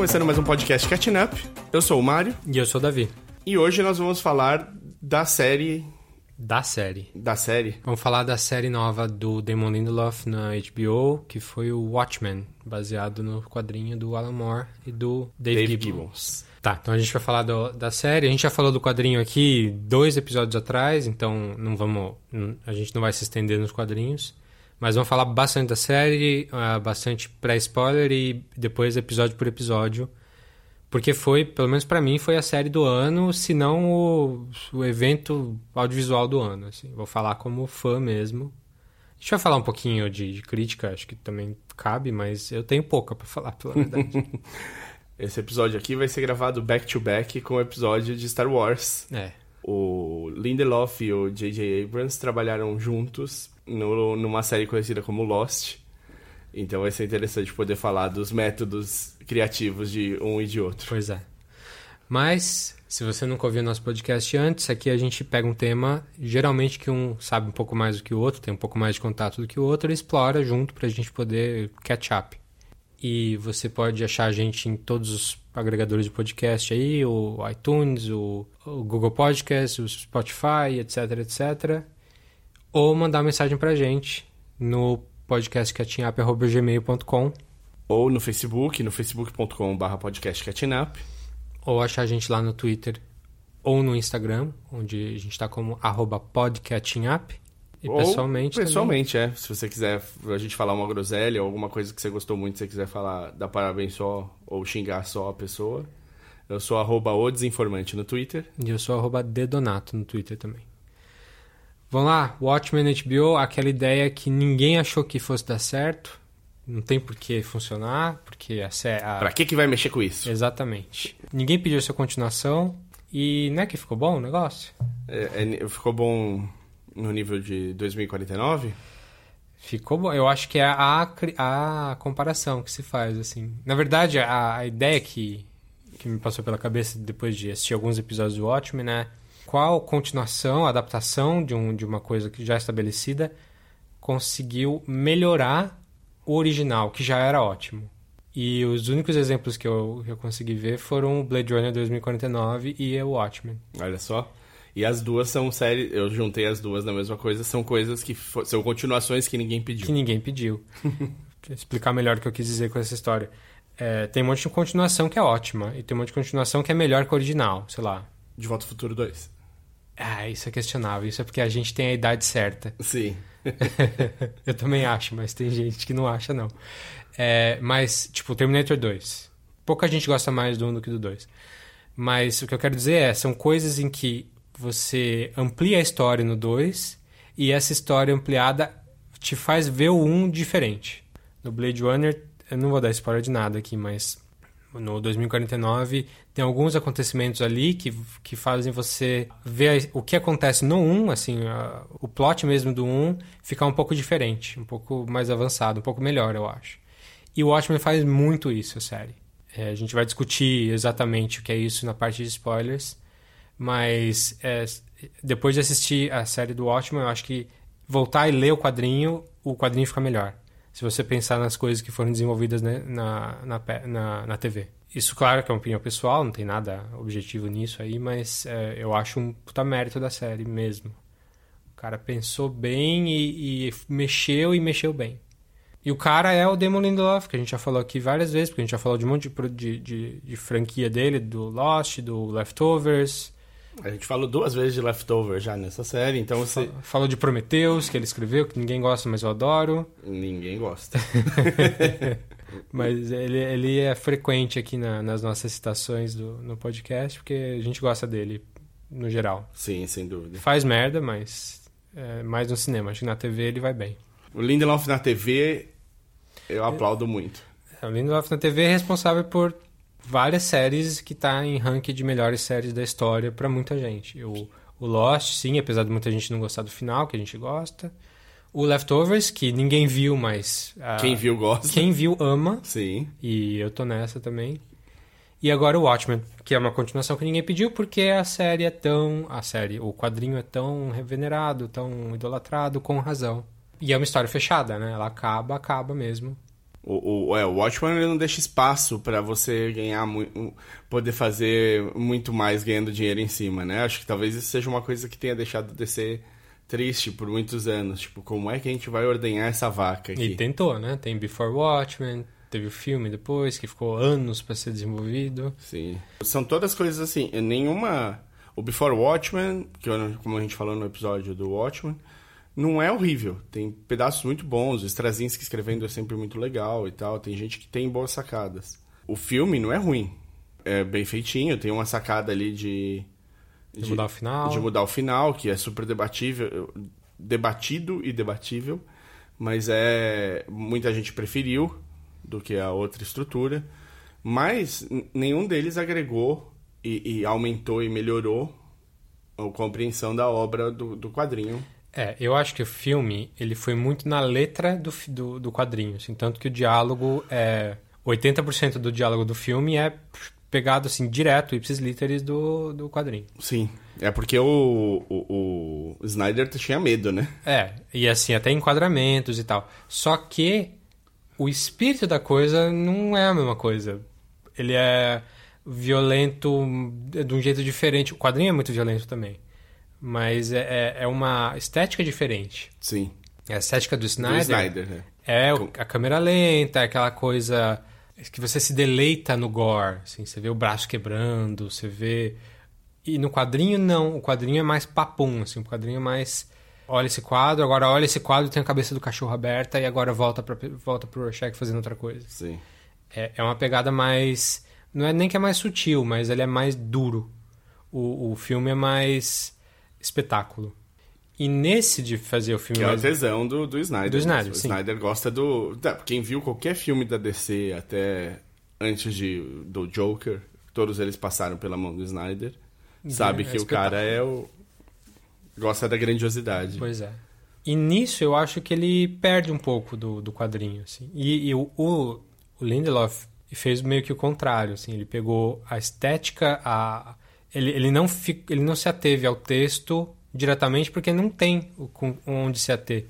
Começando mais um podcast Catching Up. Eu sou o Mário E eu sou o Davi. e hoje nós vamos falar da série. Da série. Da série. Vamos falar da série nova do Damon Lindelof na HBO, que foi o Watchmen, baseado no quadrinho do Alan Moore e do Dave, Dave Gibbons. Gibbons. Tá, então a gente vai falar do- da série. A gente já falou do quadrinho aqui dois episódios atrás, então não vamos. A gente não vai se estender nos quadrinhos. Mas vamos falar bastante da série, ah, bastante pré-spoiler e depois episódio por episódio. Porque foi, pelo menos pra mim, foi a série do ano, se não o, o evento audiovisual do ano. Assim. Vou falar como fã mesmo. A gente vai falar um pouquinho de, de crítica, acho que também cabe, mas eu tenho pouca pra falar, pela verdade. Esse episódio aqui vai ser gravado back to back com o episódio de Star Wars. é. O Lindelof e o J.J. Abrams trabalharam juntos no- numa série conhecida como Lost. Então vai ser interessante poder falar dos métodos criativos de um e de outro. Pois é. Mas, se você nunca ouviu nosso podcast antes, aqui a gente pega um tema, geralmente que um sabe um pouco mais do que o outro, tem um pouco mais de contato do que o outro, e explora junto pra gente poder catch up. E você pode achar a gente em todos os agregadores de podcast aí, o iTunes, o, o Google Podcast, o Spotify, etc, etc. Ou mandar mensagem pra gente no podcastcatchingup.gmail.com Ou no Facebook, no facebook.com.br podcast Catching Up. ou achar a gente lá no Twitter ou no Instagram, onde a gente está como arroba podcatchingup. E Ou pessoalmente também. Pessoalmente, é. Se você quiser a gente falar uma groselha ou alguma coisa que você gostou muito, se você quiser falar, dar parabéns só ou xingar só a pessoa. Eu sou arroba o desinformante no Twitter. E eu sou arroba dedonato no Twitter também. Vamos lá, Watchmen HBO, aquela ideia que ninguém achou que fosse dar certo. Não tem por que funcionar, porque a série... Pra que que vai mexer com isso? Exatamente. Ninguém pediu essa continuação e não é que ficou bom o negócio? É, é, ficou bom no nível de 2049? Ficou bom. Eu acho que é a, a comparação que se faz, assim. Na verdade, a, a ideia que, que me passou pela cabeça depois de assistir alguns episódios do Watchmen é qual continuação, adaptação de, um, de uma coisa que já é estabelecida conseguiu melhorar o original, que já era ótimo. E os únicos exemplos que eu, que eu consegui ver foram o Blade Runner 2049 e o Watchmen. Olha só. E as duas são séries. Eu juntei as duas na mesma coisa. São coisas que fo- são continuações que ninguém pediu. que ninguém pediu. Explicar melhor o que eu quis dizer com essa história. É, tem um monte de continuação que é ótima, e tem um monte de continuação que é melhor que o original, sei lá. De Volta ao Futuro 2. Ah, isso é questionável. Isso é porque a gente tem a idade certa. Sim. eu também acho, mas tem gente que não acha, não. É, mas, tipo, Terminator 2. Pouca gente gosta mais do 1 do que do 2. Mas o que eu quero dizer é, são coisas em que você amplia a história no 2 e essa história ampliada te faz ver o 1 diferente. No Blade Runner, eu não vou dar spoiler de nada aqui, mas no 2049 tem alguns acontecimentos ali que, que fazem você ver o que acontece no 1, assim, a- o plot mesmo do 1 ficar um pouco diferente, um pouco mais avançado, um pouco melhor, eu acho. E o Watchmen faz muito isso, a série. É, a gente vai discutir exatamente o que é isso na parte de spoilers, mas é, depois de assistir a série do Watchmen, eu acho que voltar e ler o quadrinho, o quadrinho fica melhor. Se você pensar nas coisas que foram desenvolvidas né, na, na, na, na TV. Isso, claro, que é uma opinião pessoal, não tem nada objetivo nisso aí, mas é, eu acho um puta mérito da série mesmo. O cara pensou bem e, e mexeu e mexeu bem. E o cara é o Damon Lindelof, que a gente já falou aqui várias vezes, porque a gente já falou de um monte de, de, de, de franquia dele, do Lost, do Leftovers, A gente falou duas vezes de Leftover já nessa série, então você. falou de Prometheus, que ele escreveu, que ninguém gosta, mas eu adoro. Ninguém gosta. Mas ele, ele é frequente aqui na- nas nossas citações do, no podcast, porque a gente gosta dele, no geral. Sim, sem dúvida. Faz merda, mas é, mais no cinema. Acho que na TV ele vai bem. O Lindelof na TV, eu aplaudo muito. O Lindelof na TV é responsável por várias séries que tá em ranking de melhores séries da história pra muita gente. O, o Lost, sim, apesar de muita gente não gostar do final, que a gente gosta. O Leftovers, que ninguém viu, mas... ah, Quem viu gosta. Quem viu ama. Sim. E eu tô nessa também. E agora o Watchmen, que é uma continuação que ninguém pediu porque a série é tão. A série, o quadrinho é tão venerado, tão idolatrado, com razão. E é uma história fechada, né? Ela acaba, acaba mesmo. O, o, é, o Watchmen ele não deixa espaço para você ganhar muito, poder fazer muito mais ganhando dinheiro em cima, né? Acho que talvez isso seja uma coisa que tenha deixado de ser triste por muitos anos. Tipo, como é que a gente vai ordenhar essa vaca aqui? E tentou, né? Tem Before Watchmen, teve o filme depois, que ficou anos para ser desenvolvido. Sim. São todas coisas assim, nenhuma... O Before Watchmen, que como a gente falou no episódio do Watchmen, não é horrível. Tem pedaços muito bons. O Straczynski escrevendo é sempre muito legal e tal. Tem gente que tem boas sacadas. O filme não é ruim. É bem feitinho. Tem uma sacada ali de... De, de mudar o final. De mudar o final, que é super debatível. Debatido e debatível. Mas é... Muita gente preferiu do que a outra estrutura. Mas nenhum deles agregou e, e aumentou e melhorou a compreensão da obra do, do quadrinho. É, eu acho que o filme ele foi muito na letra do, do, do quadrinho, assim, tanto que o diálogo é 80% do diálogo do filme é pegado assim direto, ipsis literis do, do quadrinho. Sim, é porque o, o, o Snyder tinha medo, né? É, e assim até enquadramentos e tal. Só que o espírito da coisa não é a mesma coisa. Ele é violento de um jeito diferente. O quadrinho é muito violento também. Mas é, é, é uma estética diferente. Sim. É a estética do Snyder. Do Snyder, né? É a câmera lenta, aquela coisa que você se deleita no gore. Assim, você vê o braço quebrando, você vê. E no quadrinho, não. O quadrinho é mais papum, assim. O quadrinho é mais. Olha esse quadro, agora olha esse quadro, tem a cabeça do cachorro aberta e agora volta, pra, volta pro Rorschach fazendo outra coisa. Sim. É, é uma pegada mais. Não é nem que é mais sutil, mas ele é mais duro. O, o filme é mais espetáculo. E nesse de fazer o filme. Que é mais... o tesão do, do Snyder. Do Snyder, o sim. Snyder gosta do. Quem viu qualquer filme da DC até antes de, do Joker, todos eles passaram pela mão do Snyder. Sabe é que o cara é o. gosta da grandiosidade. Pois é. E nisso eu acho que ele perde um pouco do, do quadrinho. Assim. E, e o, o, o Lindelof fez meio que o contrário. Assim. Ele pegou a estética, a, ele, ele, não, ele não se ateve ao texto diretamente porque não tem onde se ater.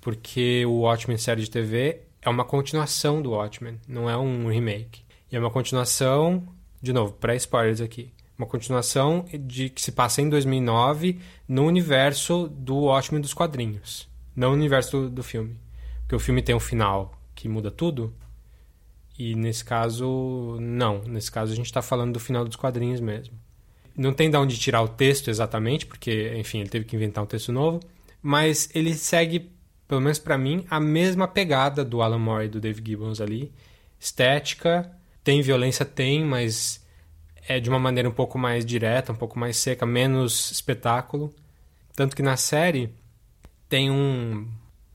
Porque o Watchmen série de TV é uma continuação do Watchmen, não é um remake. E é uma continuação, de novo, pré-spoilers aqui, uma continuação de que se passa em 2009 no universo do Watchmen dos quadrinhos, não no universo do, do filme. Porque o filme tem um final que muda tudo, e nesse caso, não. Nesse caso, a gente está falando do final dos quadrinhos mesmo. Não tem de onde tirar o texto exatamente, porque, enfim, ele teve que inventar um texto novo. Mas ele segue, pelo menos para mim, a mesma pegada do Alan Moore e do Dave Gibbons ali. Estética, tem violência, tem, mas é de uma maneira um pouco mais direta, um pouco mais seca, menos espetáculo. Tanto que na série tem um.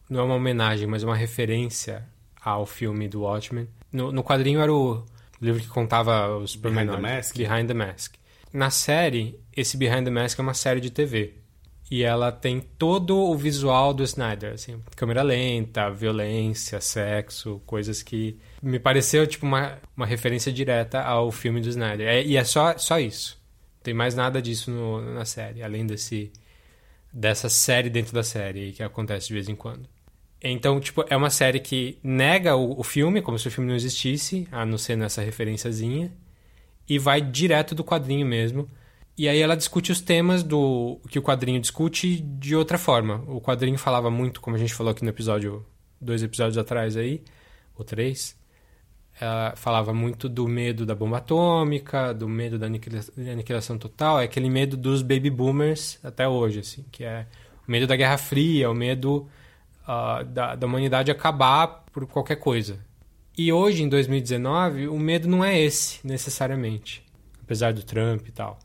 Não é uma homenagem, mas uma referência ao filme do Watchmen. No, no quadrinho era o livro que contava os Behind the Mask. Behind the Mask. Na série, esse Behind the Mask é uma série de TV. E ela tem todo o visual do Snyder, assim, câmera lenta, violência, sexo, coisas que me pareceu tipo uma, uma referência direta ao filme do Snyder. É, e é só, só isso. Não tem mais nada disso no, na série, além desse dessa série dentro da série que acontece de vez em quando. Então, tipo, é uma série que nega o, o filme, como se o filme não existisse, a não ser nessa referenciazinha e vai direto do quadrinho mesmo. E aí ela discute os temas do que o quadrinho discute de outra forma. O quadrinho falava muito, como a gente falou aqui no episódio, dois episódios atrás aí, ou três, ela falava muito do medo da bomba atômica, do medo da aniquilação total, é aquele medo dos baby boomers até hoje, assim, que é o medo da Guerra Fria, o medo uh, da, da humanidade acabar por qualquer coisa. E hoje, em 2019, o medo não é esse, necessariamente. Apesar do Trump e tal.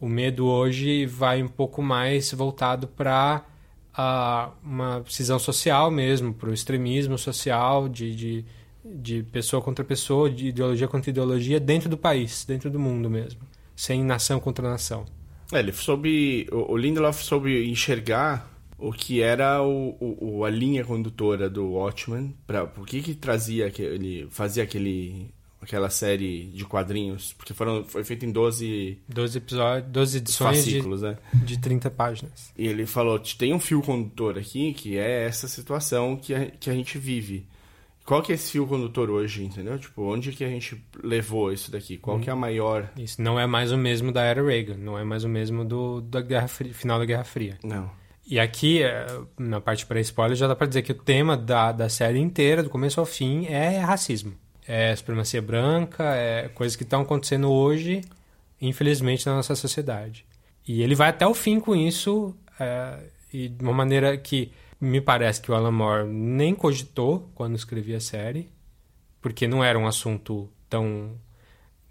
O medo hoje vai um pouco mais voltado para uh, uma cisão social mesmo, para o extremismo social de, de, de pessoa contra pessoa, de ideologia contra ideologia, dentro do país, dentro do mundo mesmo. Sem nação contra nação. É, ele soube. O Lindelof soube enxergar o que era o, o, a linha condutora do Watchmen, para por que que trazia aquele, fazia aquele aquela série de quadrinhos, porque foram foi feito em 12 12 episódios, 12 edições fascículos, de, né? de 30 páginas. E ele falou, tem um fio condutor aqui, que é essa situação que a, que a gente vive. Qual que é esse fio condutor hoje, entendeu? Tipo, onde que a gente levou isso daqui? Qual que é a maior... Isso não é mais o mesmo da era Reagan, não é mais o mesmo do da Guerra Fria, final da Guerra Fria. Não. E aqui, é, na parte para spoiler, já dá pra dizer que o tema da, da série inteira, do começo ao fim, é racismo. É supremacia branca, é coisas que estão acontecendo hoje, infelizmente, na nossa sociedade. E ele vai até o fim com isso, é, e de uma maneira que me parece que o Alan Moore nem cogitou quando escrevia a série, porque não era um assunto tão.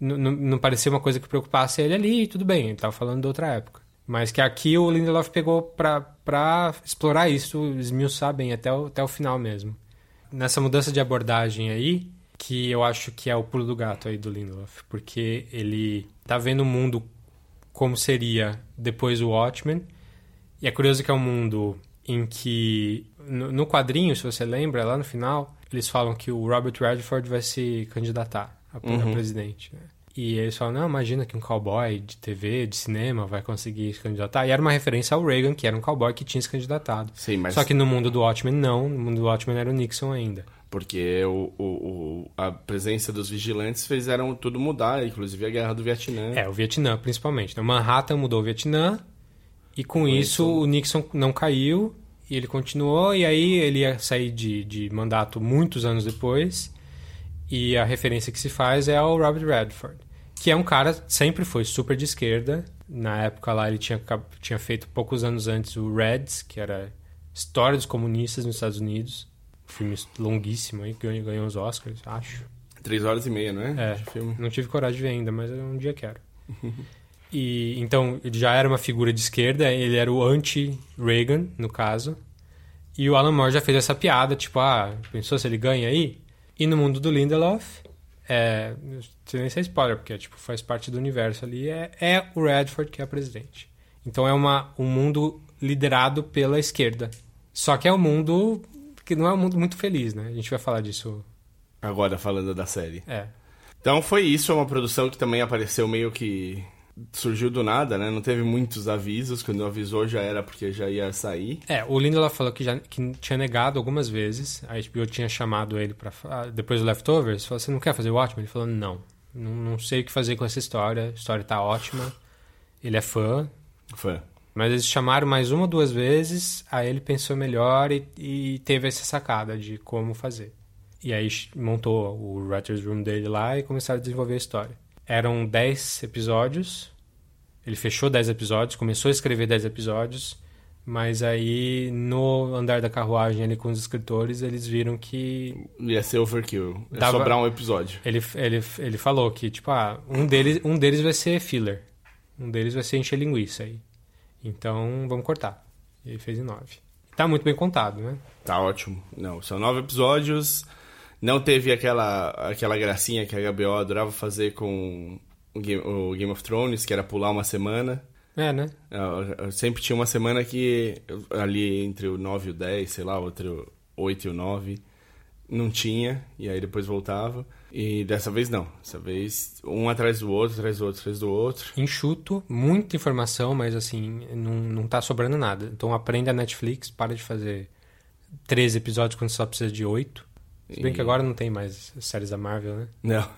Não, não parecia uma coisa que preocupasse ele ali, tudo bem, ele estava falando de outra época. Mas que aqui o Lindelof pegou para explorar isso, esmiuçar bem até o, até o final mesmo. Nessa mudança de abordagem aí, que eu acho que é o pulo do gato aí do Lindelof, porque ele tá vendo o mundo como seria depois do Watchmen, e é curioso que é um mundo em que no, no quadrinho, se você lembra, lá no final, eles falam que o Robert Redford vai se candidatar a, uhum. a presidente. Né? E eles falam, não, imagina que um cowboy de TV, de cinema, vai conseguir se candidatar. E era uma referência ao Reagan, que era um cowboy que tinha se candidatado. Sim, mas... Só que no mundo do Watchmen, não. No mundo do Watchmen era o Nixon ainda. Porque o, o, a presença dos vigilantes fizeram tudo mudar, inclusive a guerra do Vietnã. É, o Vietnã, principalmente. Então, Manhattan mudou o Vietnã, e com, com isso, isso, o Nixon não caiu, e ele continuou, e aí ele ia sair de, de mandato muitos anos depois. E a referência que se faz é ao Robert Redford, que é um cara sempre foi super de esquerda. Na época lá ele tinha, tinha feito poucos anos antes o Reds, que era História dos Comunistas nos Estados Unidos. Um filme longuíssimo aí, ganhou, ganhou os Oscars, acho. Três horas e meia, né? É, não tive coragem de ver ainda, mas um dia quero. E então ele já era uma figura de esquerda, ele era o anti-Reagan, no caso. E o Alan Moore já fez essa piada, tipo, ah, pensou se ele ganha aí? E no mundo do Lindelof, é, nem se é spoiler, porque tipo, faz parte do universo ali, é, é o Redford que é presidente. Então é uma, um mundo liderado pela esquerda. Só que é um mundo que não é um mundo muito feliz, né? A gente vai falar disso. Agora, falando da série. É. Então foi isso, é uma produção que também apareceu meio que surgiu do nada, né? Não teve muitos avisos. Quando avisou já era porque já ia sair. É, o Lindelof falou que já que tinha negado algumas vezes. A HBO tinha chamado ele para depois do Leftovers. Falou: "Você não quer fazer o ótimo?" Ele falou: "Não, não, não sei o que fazer com essa história. A história tá ótima. Ele é fã." Fã. Mas eles chamaram mais uma ou duas vezes, aí ele pensou melhor e, e teve essa sacada de como fazer. E aí montou o writer's room dele lá e começaram a desenvolver a história. Eram 10 episódios. Ele fechou 10 episódios, começou a escrever 10 episódios, mas aí no andar da carruagem ali com os escritores, eles viram que. Ia ser overkill. Ia dava... sobrar um episódio. Ele, ele, ele falou que, tipo, ah, um deles, um deles vai ser filler. Um deles vai ser encher linguiça aí. Então vamos cortar. E ele fez em 9. Tá muito bem contado, né? Tá ótimo. Não, são nove episódios. Não teve aquela, aquela gracinha que a HBO adorava fazer com o Game, o Game of Thrones, que era pular uma semana. É, né? Eu, sempre tinha uma semana que ali entre o 9 e o 10, sei lá, entre o 8 e o 9, não tinha, e aí depois voltava. E dessa vez não. Dessa vez um atrás do outro, atrás do outro, atrás do outro. Enxuto, muita informação, mas assim, não, não tá sobrando nada. Então aprenda a Netflix, para de fazer 13 episódios quando só precisa de 8. Se bem e... que agora não tem mais séries da Marvel, né? Não.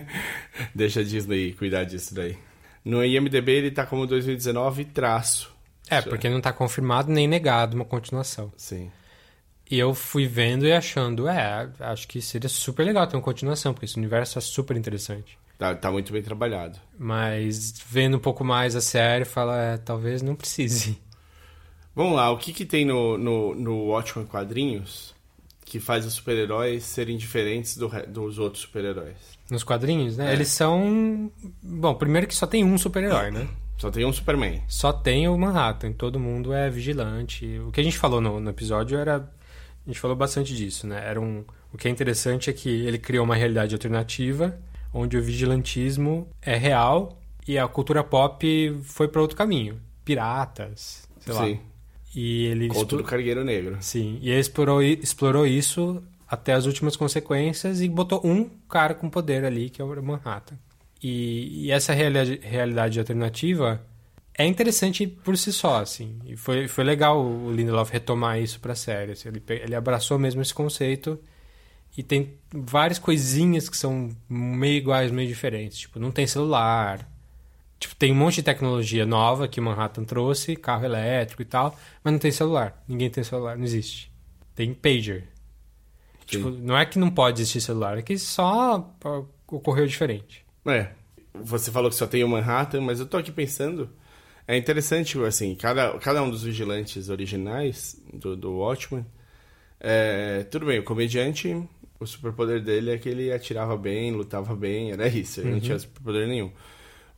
Deixa a Disney cuidar disso daí. No IMDB ele tá como 2019 traço. É, porque não tá confirmado nem negado uma continuação. Sim. E eu fui vendo e achando, é, acho que seria super legal ter uma continuação, porque esse universo é super interessante. Tá, tá muito bem trabalhado. Mas vendo um pouco mais a série, fala, é, talvez não precise. Vamos lá, o que que tem no, no, no Watchmen Quadrinhos que faz os super-heróis serem diferentes do, dos outros super-heróis. Nos quadrinhos, né? É. Eles são. Bom, primeiro que só tem um super-herói, né? Só tem um Superman. Só tem o Manhattan. Todo mundo é vigilante. O que a gente falou no, no episódio era. A gente falou bastante disso, né? Era um. O que é interessante é que ele criou uma realidade alternativa onde o vigilantismo é real e a cultura pop foi para outro caminho. Piratas, sei Sim. lá. E ele Conto explor... do Cargueiro Negro. Sim, e ele explorou, explorou isso até as últimas consequências e botou um cara com poder ali, que é o Manhattan. E, e essa realidade, realidade alternativa é interessante por si só, assim. E foi, foi legal o Lindelof retomar isso pra série. Assim, ele, ele abraçou mesmo esse conceito E tem várias coisinhas que são meio iguais, meio diferentes. Tipo, não tem celular. Tipo, tem um monte de tecnologia nova que o Manhattan trouxe, carro elétrico e tal, mas não tem celular. Ninguém tem celular, não existe. Tem pager. Tipo, não é que não pode existir celular, é que só ocorreu diferente. É. Você falou que só tem o Manhattan, mas eu tô aqui pensando. É interessante, assim, cada, cada um dos vigilantes originais do, do Watchmen. É, tudo bem, o comediante, o superpoder dele é que ele atirava bem, lutava bem, era isso, ele uhum. não tinha superpoder nenhum.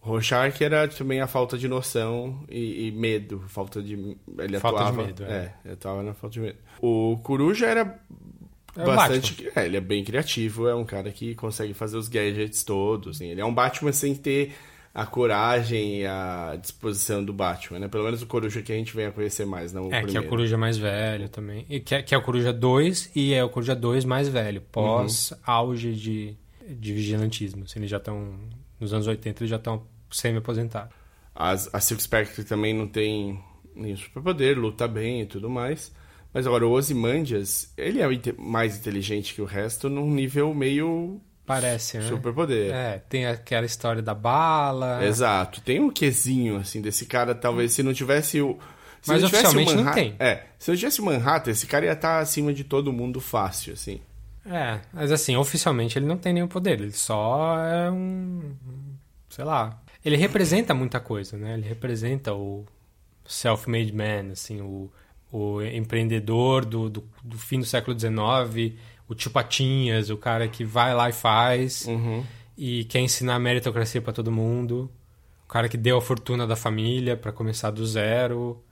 Rorschach era também a falta de noção e, e medo, falta de... Ele falta atuava, de medo, é. é. ele atuava na falta de medo. O Coruja era é bastante. É, ele é bem criativo, é um cara que consegue fazer os gadgets todos. Assim. Ele é um Batman sem ter a coragem e a disposição do Batman, né? Pelo menos o Coruja que a gente vem a conhecer mais, não o É, primeiro. que é o Coruja mais velho também. E que, é, que é o Coruja 2 e é o Coruja 2 mais velho, pós-auge uhum. de, de vigilantismo. Assim, eles já estão... Nos anos 80 eles já estão semi-aposentados. A Silk Spectre também não tem nenhum superpoder, luta bem e tudo mais. Mas agora, o Ozymandias, ele é mais inteligente que o resto num nível meio... Parece, né? Superpoder. É, tem aquela história da bala... Exato. Tem um quesinho, assim, desse cara, talvez, se não tivesse o... Se Mas não oficialmente não tem. É, se não tivesse o Manhattan, esse cara ia estar acima de todo mundo fácil, assim. É, mas assim, oficialmente ele não tem nenhum poder, ele só é um... sei lá... Ele representa muita coisa, né? Ele representa o self-made man, assim, o o empreendedor do, do, do, fim do século XIX, o tio Patinhas, o cara que vai lá e faz uhum. e quer ensinar a meritocracia para todo mundo, o cara que deu a fortuna da família para começar do zero.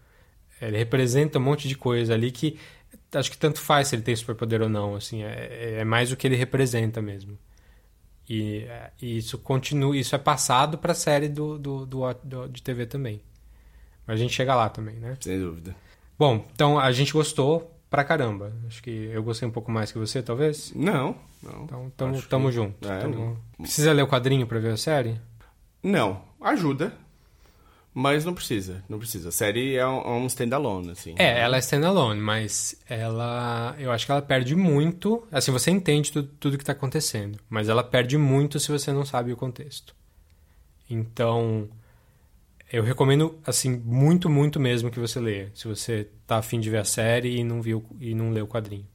Ele representa um monte de coisa ali que acho que tanto faz se ele tem superpoder ou não, assim, é, é mais o que ele representa mesmo. E, e isso continua, isso é passado para a série do, do, do, do, de TV também. Mas a gente chega lá também, né? Sem dúvida. Bom, então a gente gostou pra caramba. Acho que eu gostei um pouco mais que você, talvez? Não, não. Então tamo, tamo que... junto. É, tamo... Precisa ler o quadrinho pra ver a série? Não, ajuda. Mas não precisa, não precisa. A série é um, é um standalone, assim. É, ela é standalone, mas ela. Eu acho que ela perde muito. Assim, você entende tudo, tudo que tá acontecendo, mas ela perde muito se você não sabe o contexto. Então, eu recomendo, assim, muito, muito mesmo que você leia. Se você tá afim de ver a série e não viu e não leu o quadrinho.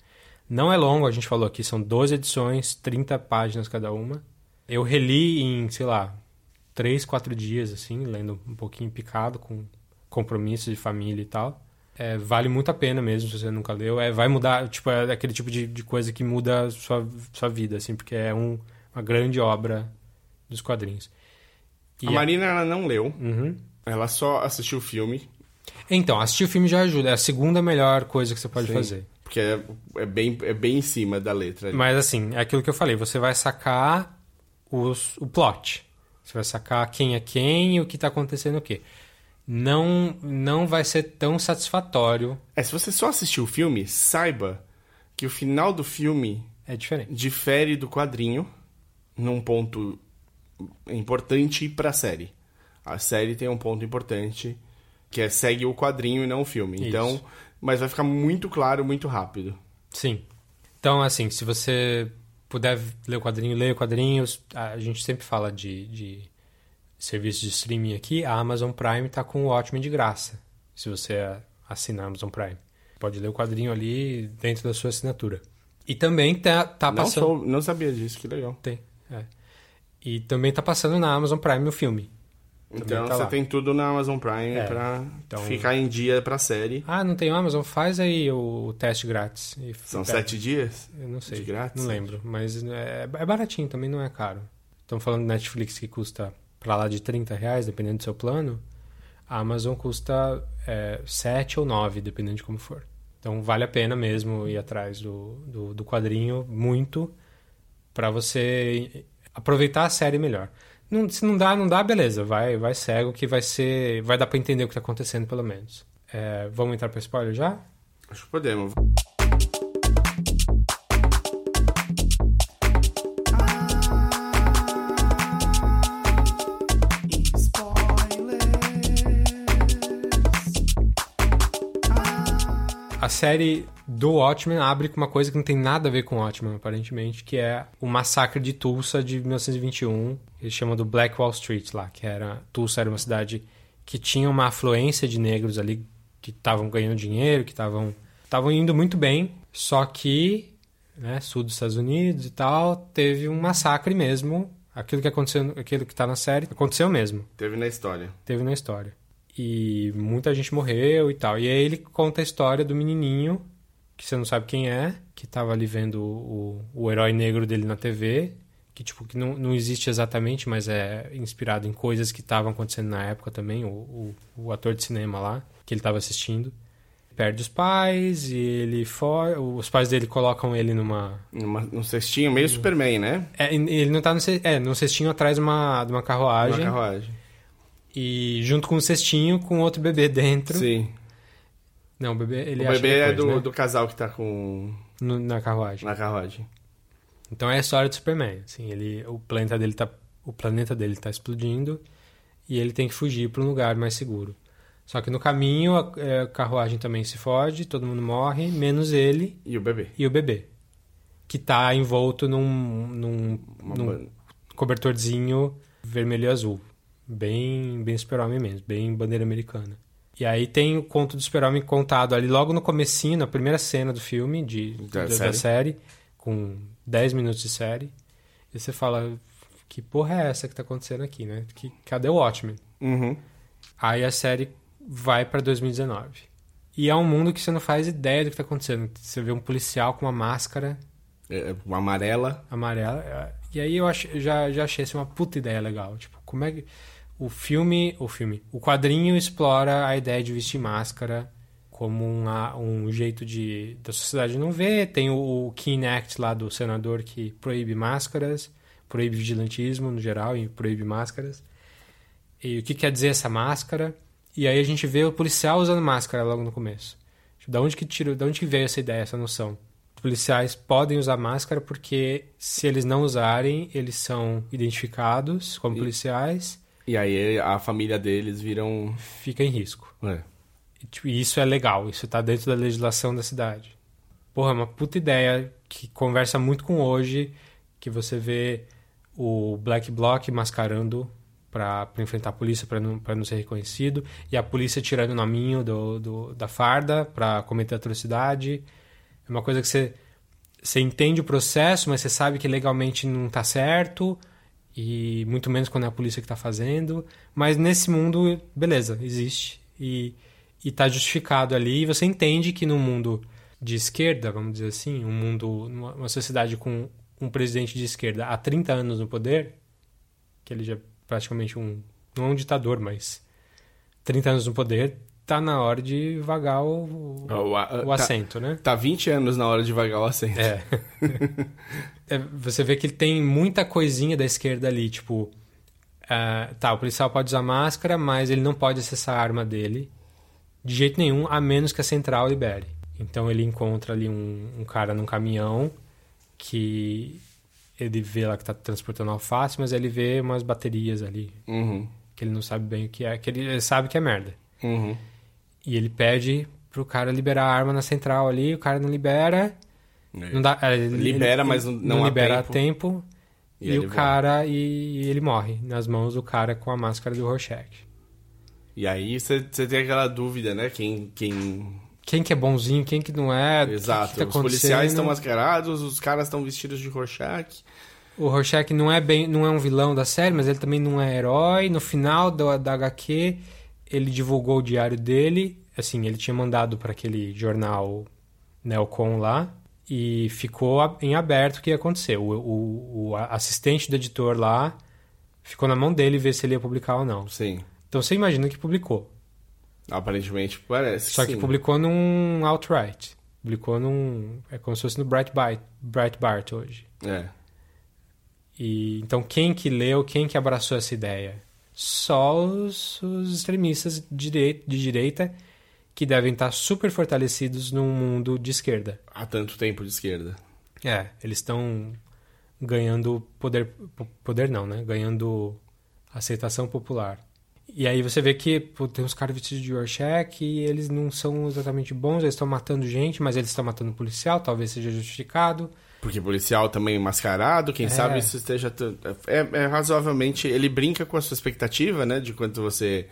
Não é longo, a gente falou aqui, são 12 edições, 30 páginas cada uma. Eu reli em, sei lá, 3, 4 dias, assim, lendo um pouquinho picado, com compromissos de família e tal. É, vale muito a pena mesmo, se você nunca leu. É, vai mudar, tipo, é aquele tipo de, de coisa que muda a sua, sua vida, assim, porque é um, uma grande obra dos quadrinhos. E a Marina, ela não leu. Uhum. Ela só assistiu o filme. Então, assistir o filme já ajuda. É a segunda melhor coisa que você pode Sim, fazer. Porque é, é, bem, é bem em cima da letra. Mas, assim, é aquilo que eu falei. Você vai sacar os, o plot. Você vai sacar quem é quem e o que está acontecendo o quê. Não, não vai ser tão satisfatório. É, se você só assistiu o filme, saiba que o final do filme... É diferente. Difere do quadrinho num ponto importante para a série. A série tem um ponto importante que é segue o quadrinho e não o filme. Isso. Então, mas vai ficar muito claro muito rápido. Sim. Então, assim, se você puder ler o quadrinho, leia o quadrinho. A gente sempre fala de, de serviços de streaming aqui. A Amazon Prime está com o Watchmen de graça. Se você assinar a Amazon Prime. Pode ler o quadrinho ali dentro da sua assinatura. E também tá, tá não passando... Sou, não sabia disso, que legal. Tem, é. E também tá passando na Amazon Prime o filme. Então tá você lá. tem tudo na Amazon Prime é, pra então... ficar em dia pra série. Ah, não tem Amazon? Faz aí o, teste grátis. São sete dias? Eu não sei. De grátis? Não lembro. Mas é, é baratinho, também não é caro. Estamos falando do Netflix que custa pra lá de 30 reais, dependendo do seu plano. A Amazon custa é, 7 ou 9, dependendo de como for. Então vale a pena mesmo ir atrás do, do, do quadrinho muito para você aproveitar a série melhor. Não, se não dá, não dá, beleza. Vai, vai cego que vai ser. Vai dar pra entender o que tá acontecendo, pelo menos. É, vamos entrar pra spoiler já? Acho que podemos. A série do Watchmen abre com uma coisa que não tem nada a ver com Watchmen, aparentemente, que é o massacre de Tulsa de 1921. Eles chamam do Black Wall Street lá, que era Tulsa era uma cidade que tinha uma afluência de negros ali que estavam ganhando dinheiro, que estavam estavam indo muito bem, só que, né, sul dos Estados Unidos e tal, teve um massacre mesmo. Aquilo que aconteceu, aquilo que tá na série, aconteceu mesmo. Teve na história. Teve na história. E muita gente morreu e tal. E aí ele conta a história do menininho, que você não sabe quem é, que tava ali vendo o, o, herói negro dele na TV, que tipo que não, não existe exatamente, mas é inspirado em coisas que estavam acontecendo na época também, o, o, o ator de cinema lá, que ele estava assistindo perde os pais e ele for... os pais dele colocam ele numa Numa, num cestinho meio Superman, né? é, ele não tá no, ce- é, num cestinho atrás de uma, de uma carruagem Uma carruagem. E junto com o cestinho com outro bebê dentro Sim. não o bebê ele o bebê é depois, do, né? do casal que tá com No- na carruagem na carruagem. então é a história do Superman assim ele o planeta dele tá o planeta dele tá explodindo e ele tem que fugir para um lugar mais seguro só que no caminho a, é, a carruagem também se fode todo mundo morre menos ele E o bebê. e o bebê, que tá envolto num, num, Uma num ban- cobertorzinho vermelho e azul. Bem, bem super-homem mesmo, bem bandeira americana. E aí tem o conto do super-homem contado ali logo no comecinho, na primeira cena do filme, de, Da da, série. da série, com 10 minutos de série. E você fala, que porra é essa que tá acontecendo aqui, né? Que, cadê o Watchmen? Uhum. Aí a série vai pra 2019. E é um mundo que você não faz ideia do que tá acontecendo. Você vê um policial com uma máscara É, uma amarela. amarela. é, E aí eu ach, já, já achei assim, uma puta ideia legal. Tipo, como é que. O filme. O filme. O quadrinho explora a ideia de vestir máscara como uma, um jeito de da sociedade não ver. Tem o, o Keane Act lá do senador que proíbe máscaras, proíbe vigilantismo no geral e proíbe máscaras. E o que quer dizer essa máscara? E aí a gente vê o policial usando máscara logo no começo. Da onde que tirou, da onde que veio essa ideia, essa noção? Os policiais podem usar máscara porque se eles não usarem, eles são identificados como E- policiais, E aí a família deles viram. fica em risco. É. E, tipo, e isso é legal, isso tá dentro da legislação da cidade. Porra, é uma puta ideia que conversa muito com hoje, que você vê o Black Bloc mascarando pra, pra enfrentar a polícia, pra não, pra não ser reconhecido, e a polícia tirando o nominho do, do- da farda pra cometer atrocidade. É uma coisa que você, você entende o processo, mas você sabe que legalmente não tá certo, e muito menos quando é a polícia que tá fazendo. Mas nesse mundo, beleza, existe. E, e tá justificado ali. E você entende que no mundo de esquerda, vamos dizer assim, um mundo, uma sociedade com um presidente de esquerda há 30 anos no poder, que ele já é praticamente um. não é um ditador, mas 30 anos no poder, tá na hora de vagar o, O, a- o tá, assento, né? tá 20 anos na hora de vagar o assento. É. É, Você vê que ele tem muita coisinha da esquerda ali, tipo. ah, tá, o policial pode usar máscara, mas ele não pode acessar a arma dele de jeito nenhum, a menos que a central libere. Então ele encontra ali um, um cara num caminhão que ele vê lá que tá transportando alface, mas ele vê umas baterias ali, Uhum. que ele não sabe bem o que é, que ele sabe que é merda. Uhum. E ele pede pro cara liberar a arma na central ali, o cara não libera. Não dá, é, ele- Libera, ele- mas não- não libera a tempo. tempo. E E, o cara e, e ele morre nas mãos do cara com a máscara do Rorschach. E aí você tem aquela dúvida, né? Quem. quem... Quem que é bonzinho, quem que não é? o que Exato. que tá os policiais estão mascarados, os caras estão vestidos de Rorschach. O Rorschach não é bem, não é um vilão da série, mas ele também não é herói. No final do, da HQ, ele divulgou o diário dele. Assim, ele tinha mandado para aquele jornal Neocon lá e ficou em aberto o que ia acontecer. O, o, o assistente do editor lá ficou na mão dele ver se ele ia publicar ou não. Sim. Então você imagina que publicou. Aparentemente parece. Só que sim. publicou num outright. Publicou num. É como se fosse no Breitbart, Breitbart hoje. É. E, então, quem que leu, quem que abraçou essa ideia? Só os, os extremistas de direita, de direita que devem estar super fortalecidos num mundo de esquerda. Há tanto tempo de esquerda. É, eles estão ganhando poder, po- poder não, né? Ganhando aceitação popular. E aí você vê que pô, tem uns caras vestidos de Rorschach e eles não são exatamente bons, eles estão matando gente, mas eles estão matando policial, talvez seja justificado. Porque policial também mascarado, quem É. sabe isso esteja. t- É, é razoavelmente. Ele brinca com a sua expectativa, né? De quando você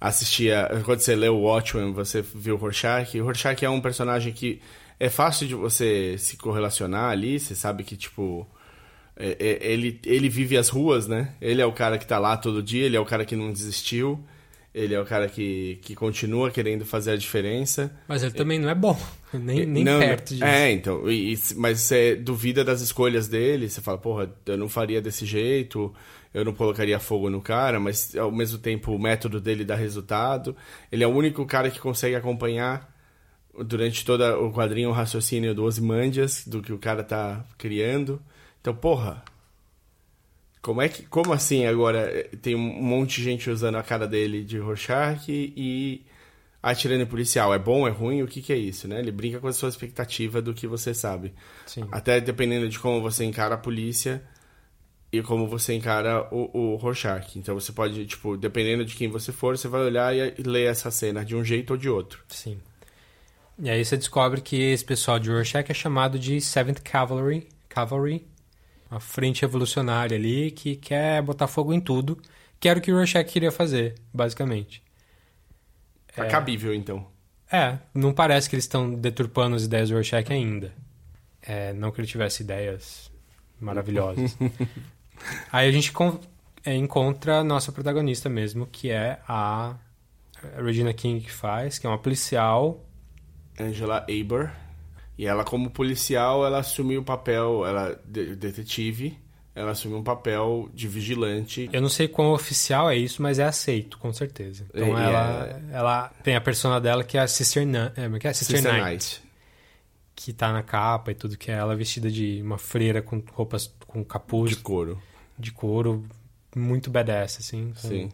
assistia. Quando você leu o Watchmen, você viu o Rorschach. O Rorschach é um personagem que é fácil de você se correlacionar ali. Você sabe que, tipo. é- é- ele, ele vive as ruas, né? Ele é o cara que tá lá todo dia, ele é o cara que não desistiu. Ele é o cara que, que continua querendo fazer a diferença. Mas ele também não é bom, nem, nem Não, perto disso. É, então. e- mas você duvida das escolhas dele. Você fala, porra, eu não faria desse jeito. Eu não colocaria fogo no cara. Mas ao mesmo tempo o método dele dá resultado. Ele é o único cara que consegue acompanhar durante todo o quadrinho o raciocínio do Ozymandias, do que o cara tá criando. Então, porra. Como é que. Como assim agora eh, tem um monte de gente usando a cara dele de Rorschach e atirando em policial? É bom, é ruim? O que, que é isso, né? Ele brinca com a sua expectativa do que você sabe. Sim. Até dependendo de como você encara a polícia e como você encara o, o Rorschach. Então você pode, tipo, dependendo de quem você for, você vai olhar e e ler essa cena de um jeito ou de outro. Sim. E aí você descobre que esse pessoal de Rorschach é chamado de Seventh Cavalry, Cavalry, uma frente revolucionária ali que quer botar fogo em tudo, que era o que o Rorschach queria fazer, basicamente. Tá cabível, então. É, não parece que eles estão deturpando as ideias do Rorschach ainda. É, não que ele tivesse ideias maravilhosas. Aí a gente é, encontra a nossa protagonista mesmo, que é a Regina King que faz, que é uma policial Angela Aber. E ela, como policial, ela assumiu o papel, ela, de- detetive, ela assumiu um papel de vigilante. Eu não sei quão oficial é isso, mas é aceito, com certeza. Então E- e ela, ela tem a persona dela que é a Sister, Na é, como é que é? Sister, Sister Knight, Knight. que tá na capa e tudo, que é ela vestida de uma freira com roupas com capuz De de, couro. couro, muito badass, assim. com- Sim.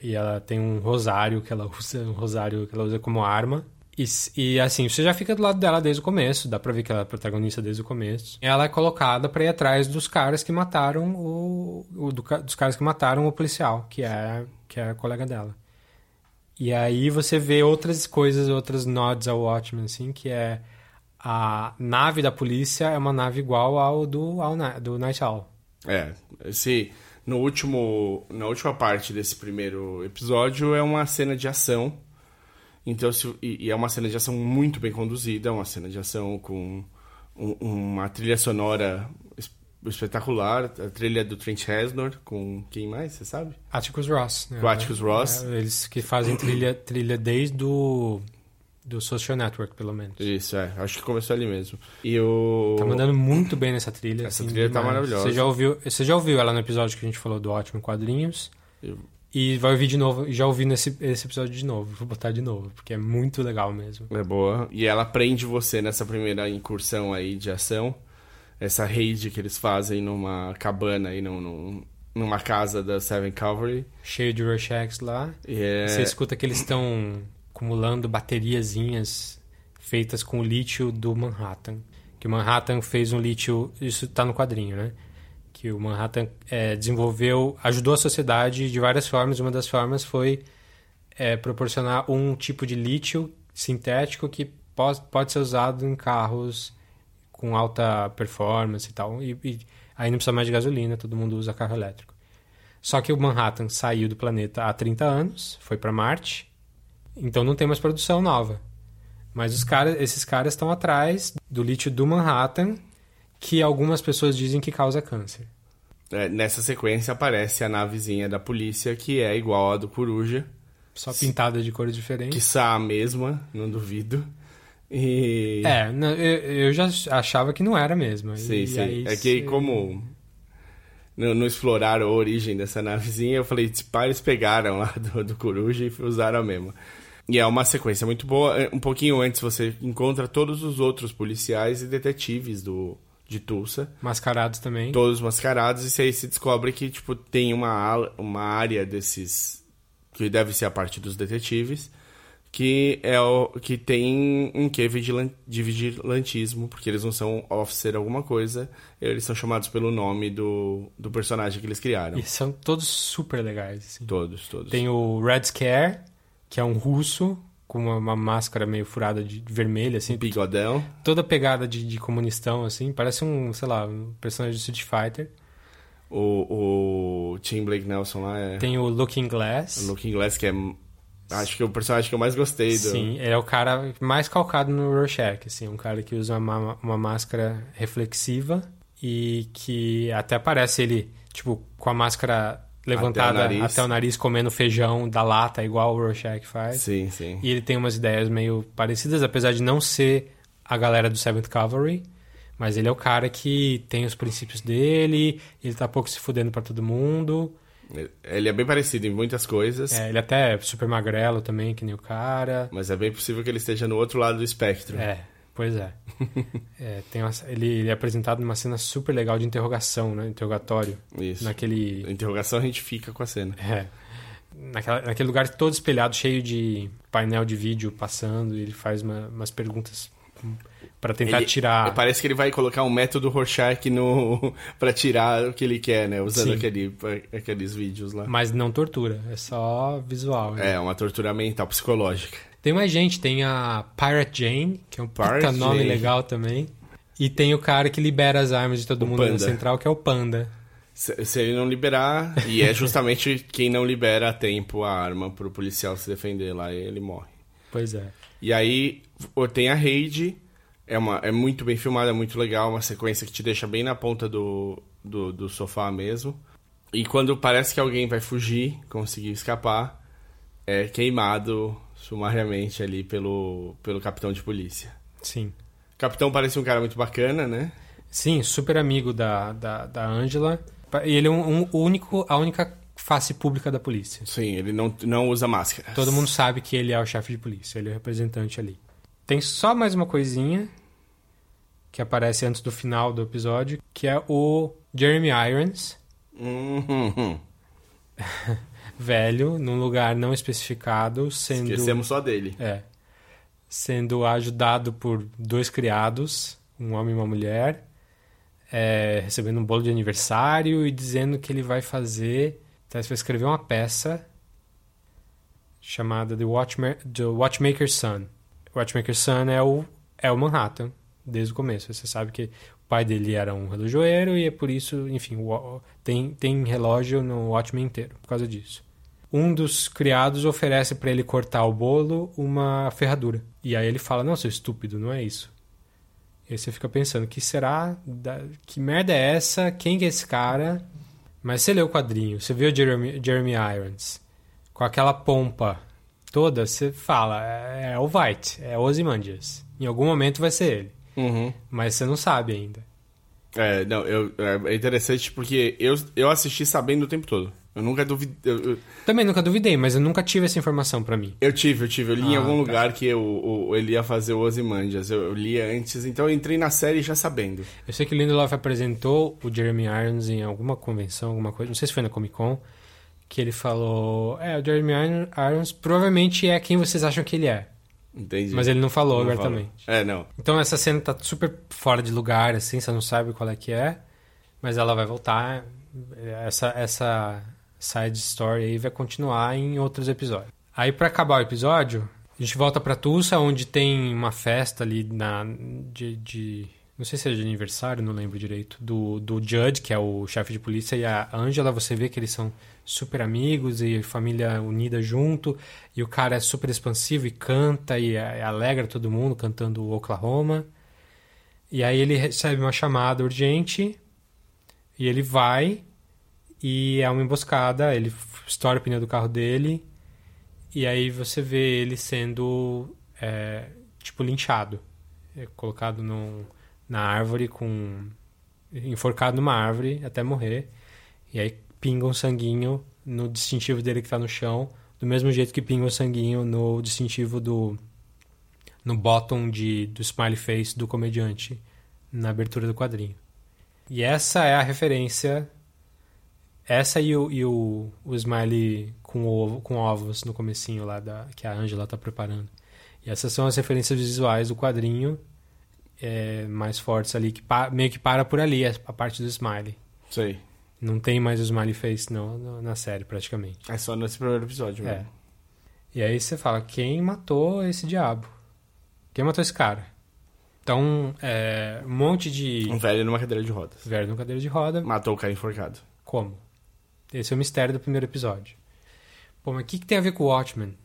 E ela tem um rosário que ela usa, um rosário que ela usa como arma. E, e, assim, você já fica do lado dela desde o começo, dá pra ver que ela é protagonista desde o começo. Ela é colocada pra ir atrás dos caras que mataram o. o- do dos caras que mataram o policial, que é, que é a colega dela. E aí você vê outras coisas, outras nods ao Watchmen, assim, que é a nave da polícia é uma nave igual ao do, ao, do Night Owl. É, esse no último na última parte desse primeiro episódio é uma cena de ação. Então se, e, e é uma cena de ação muito bem conduzida, uma cena de ação com um- uma trilha sonora es- espetacular, a trilha do Trent Reznor com quem mais, você sabe? Atticus Ross. Né? Com Atticus Ross. É, eles que fazem trilha, trilha desde o do Social Network, pelo menos. Isso, é, acho que começou ali mesmo. E o Tá mandando muito bem nessa trilha. Essa assim, trilha tá demais. maravilhosa. Você já, ouviu, você já ouviu ela no episódio que a gente falou do Ótimo Quadrinhos. Eu- E vai ouvir de novo. Já ouvi nesse esse episódio de novo. Vou botar de novo, porque é muito legal mesmo. É boa. E ela prende você nessa primeira incursão aí de ação. Essa raid que eles fazem numa cabana aí, num, num- numa casa da Seven Cavalry. Cheio de Rorschachs lá. É... Você escuta que eles estão acumulando bateriazinhas feitas com lítio do Manhattan. Que o Manhattan fez um lítio. Isso tá no quadrinho, né? Que o Manhattan é, desenvolveu, ajudou a sociedade de várias formas. Uma das formas foi é, proporcionar um tipo de lítio sintético que pode, pode ser usado em carros com alta performance e tal. E, e aí não precisa mais de gasolina, todo mundo usa carro elétrico. Só que o Manhattan saiu do planeta há 30 anos, foi para Marte, então não tem mais produção nova. Mas os cara, esses caras estão atrás do lítio do Manhattan, que algumas pessoas dizem que causa câncer. é, nessa sequência aparece a navezinha da polícia, que é igual à do Coruja. Só pintada de cores diferentes. Quiçá a mesma, não duvido. E... É, eu, já achava que não era mesmo. Sim, E sim. aí É que como não, não exploraram a origem dessa navezinha, eu falei, pá, eles pegaram lá do, do Coruja e usaram a mesma. E é uma sequência muito boa. É, Um pouquinho antes você encontra todos os outros policiais e detetives do, de Tulsa, Mascarados também. todos mascarados, e aí se descobre que tipo, tem uma, uma área desses que deve ser a parte dos detetives, que é o que tem um quê de vigilantismo, porque eles não são officer alguma coisa, eles são chamados pelo nome do, do personagem que eles criaram. E são todos super legais, assim. Todos, todos. Tem o Red Scare, que é um russo com uma, uma máscara meio furada de vermelha, assim. Bigodão. Toda pegada de, de comunistão, assim. Parece um, sei lá, um personagem de Street Fighter. O, o Tim Blake Nelson lá é Tem o Looking Glass. o Looking Glass, que é. Acho que é o personagem que eu mais gostei do. Sim, ele é o cara mais calcado no Rorschach, assim. Um cara que usa uma, uma máscara reflexiva e que até parece ele, tipo, com a máscara levantada Até o nariz. até o nariz comendo feijão da lata, igual o Rorschach faz. Sim, sim. E ele tem umas ideias meio parecidas, apesar de não ser a galera do Seventh Cavalry. Mas ele é o cara que tem os princípios dele, ele tá pouco se fudendo pra todo mundo. Ele é bem parecido em muitas coisas, É, ele até é super magrelo também, que nem o cara. mas é bem possível que ele esteja no outro lado do espectro. É, pois é. É, tem uma- ele, ele é apresentado numa cena super legal de interrogação, né? Interrogatório. Isso. Naquele. Na interrogação a gente fica com a cena. É. Naquela, naquele lugar todo espelhado, cheio de painel de vídeo passando, e ele faz uma- umas perguntas pra tentar Ele- tirar. Parece que ele vai colocar um método Rorschach no... pra tirar o que ele quer, né? Usando aquele, aqueles vídeos lá. Mas não tortura, é só visual. né? É, uma tortura mental, psicológica. Tem mais gente, tem a Pirate Jane, que é um puta Pirate nome Jane. legal também. E tem o cara que libera as armas de todo O mundo na Panda. central, que é o Panda. Se, se ele não liberar, e é justamente quem não libera a tempo a arma pro policial se defender lá, e ele morre. Pois é. E aí tem a raid, é, uma, é muito bem filmada, é muito legal, uma sequência que te deixa bem na ponta do, do, do sofá mesmo. E quando parece que alguém vai fugir, conseguir escapar, é queimado sumariamente ali pelo, pelo capitão de polícia. Sim. O capitão parece um cara muito bacana, né? Sim, super amigo da, da, da Angela. E ele é um, um único, a única face pública da polícia. Sim, ele não, não usa máscara. Todo mundo sabe que ele é o chefe de polícia, ele é o representante ali. Tem só mais uma coisinha que aparece antes do final do episódio, que é o Jeremy Irons, Uhum. velho, num lugar não especificado, sendo Esquecemos só dele. É. Sendo ajudado por dois criados, um homem e uma mulher, é, recebendo um bolo de aniversário e dizendo que ele vai fazer. Então, ele vai escrever uma peça chamada The, Watchma The Watchmaker's Son. O Watchmaker's Son é o, é o Manhattan, desde o começo. Você sabe que o pai dele era um relojoeiro e é por isso, enfim, tem, tem relógio no Watchmen inteiro, por causa disso um dos criados oferece pra ele cortar o bolo uma ferradura. E aí ele fala: Não, seu estúpido, não é isso. E aí você fica pensando: Que será? Da- Que merda é essa? Quem que é esse cara? Mas você leu o quadrinho, você viu o Jeremy, Jeremy Irons com aquela pompa toda, você fala: É, é o White, é Ozymandias. Em algum momento vai ser ele. Uhum. Mas você não sabe ainda. É, não, eu, é interessante porque eu, eu assisti sabendo o tempo todo. Eu nunca duvidei. Eu, eu, Também nunca duvidei, mas eu nunca tive essa informação pra mim. eu tive, eu tive. Eu li em Ah, algum tá. lugar que eu, ele ia fazer o Ozymandias. Eu, eu li antes, então eu entrei na série já sabendo. Eu sei que o Lindelof apresentou o Jeremy Irons em alguma convenção, alguma coisa, não sei se foi na Comic Con, que ele falou: É, o Jeremy Iron- Irons provavelmente é quem vocês acham que ele é. Entendi. Mas ele não falou Não abertamente. fala. É, não. Então essa cena tá super fora de lugar, assim, você não sabe qual é que é, mas ela vai voltar. Essa, essa side story aí vai continuar em outros episódios. Aí pra acabar o episódio, a gente volta pra Tulsa, onde tem uma festa ali na, de, de- Não sei se é de aniversário, não lembro direito. Do, do Judge, que é o chefe de polícia, e a Angela, você vê que eles são super amigos e família unida junto. E o cara é super expansivo e canta e alegra todo mundo cantando Oklahoma. E aí ele recebe uma chamada urgente e ele vai e é uma emboscada, ele estoura o pneu do carro dele e aí você vê ele sendo é, tipo linchado, É, colocado num, na árvore com enforcado numa árvore até morrer e aí pinga um sanguinho no distintivo dele que tá no chão, do mesmo jeito que pinga o sanguinho no distintivo do no bottom de, do smiley face do comediante na abertura do quadrinho. E essa é a referência Essa e o, e o, o Smiley com, ovo, com ovos no comecinho lá da, que a Angela tá preparando. E essas são as referências visuais do quadrinho é, mais fortes ali, que pa, meio que para por ali, a parte do Smiley. Sei. Não tem mais o Smiley Face no, na série, praticamente. É só nesse primeiro episódio É. mesmo. E aí você fala, quem matou esse diabo? Quem matou esse cara? Então, é, um monte de Um velho numa cadeira de rodas. velho no cadeira de roda. Matou o cara enforcado. Como? Esse é o mistério do primeiro episódio. Pô, mas o que, que tem a ver com o Watchmen?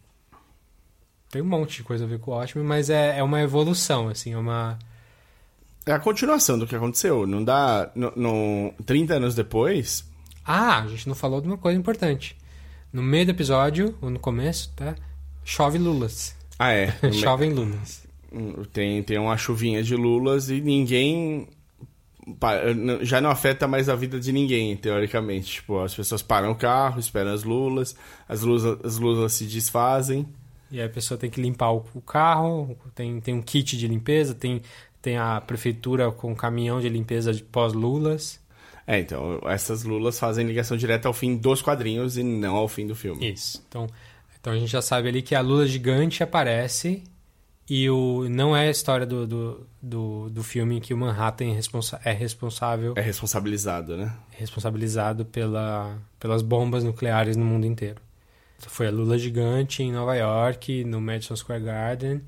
Tem um monte de coisa a ver com o Watchmen, mas é, é uma evolução, assim, é uma... É a continuação do que aconteceu. Não dá. No, no- 30 anos depois. Ah, a gente não falou de uma coisa importante. No meio do episódio, ou no começo, tá? Chove lulas. Ah, é. Chovem lulas. Tem, tem uma chuvinha de lulas e ninguém. Já não afeta mais a vida de ninguém, teoricamente. Tipo, as pessoas param o carro, esperam as lulas, as lulas, as lulas se desfazem. E aí a pessoa tem que limpar o, carro, tem, tem um kit de limpeza, tem, tem a prefeitura com caminhão de limpeza de pós-lulas. É, então, essas lulas fazem ligação direta ao fim dos quadrinhos e não ao fim do filme. Isso. Então, então a gente já sabe ali que a lula gigante aparece e o, não é a história do, do, do, do filme em que o Manhattan é, responsa é responsável, É responsabilizado, né? responsabilizado pela, pelas bombas nucleares no mundo inteiro. Foi a lula gigante em Nova York, no Madison Square Garden.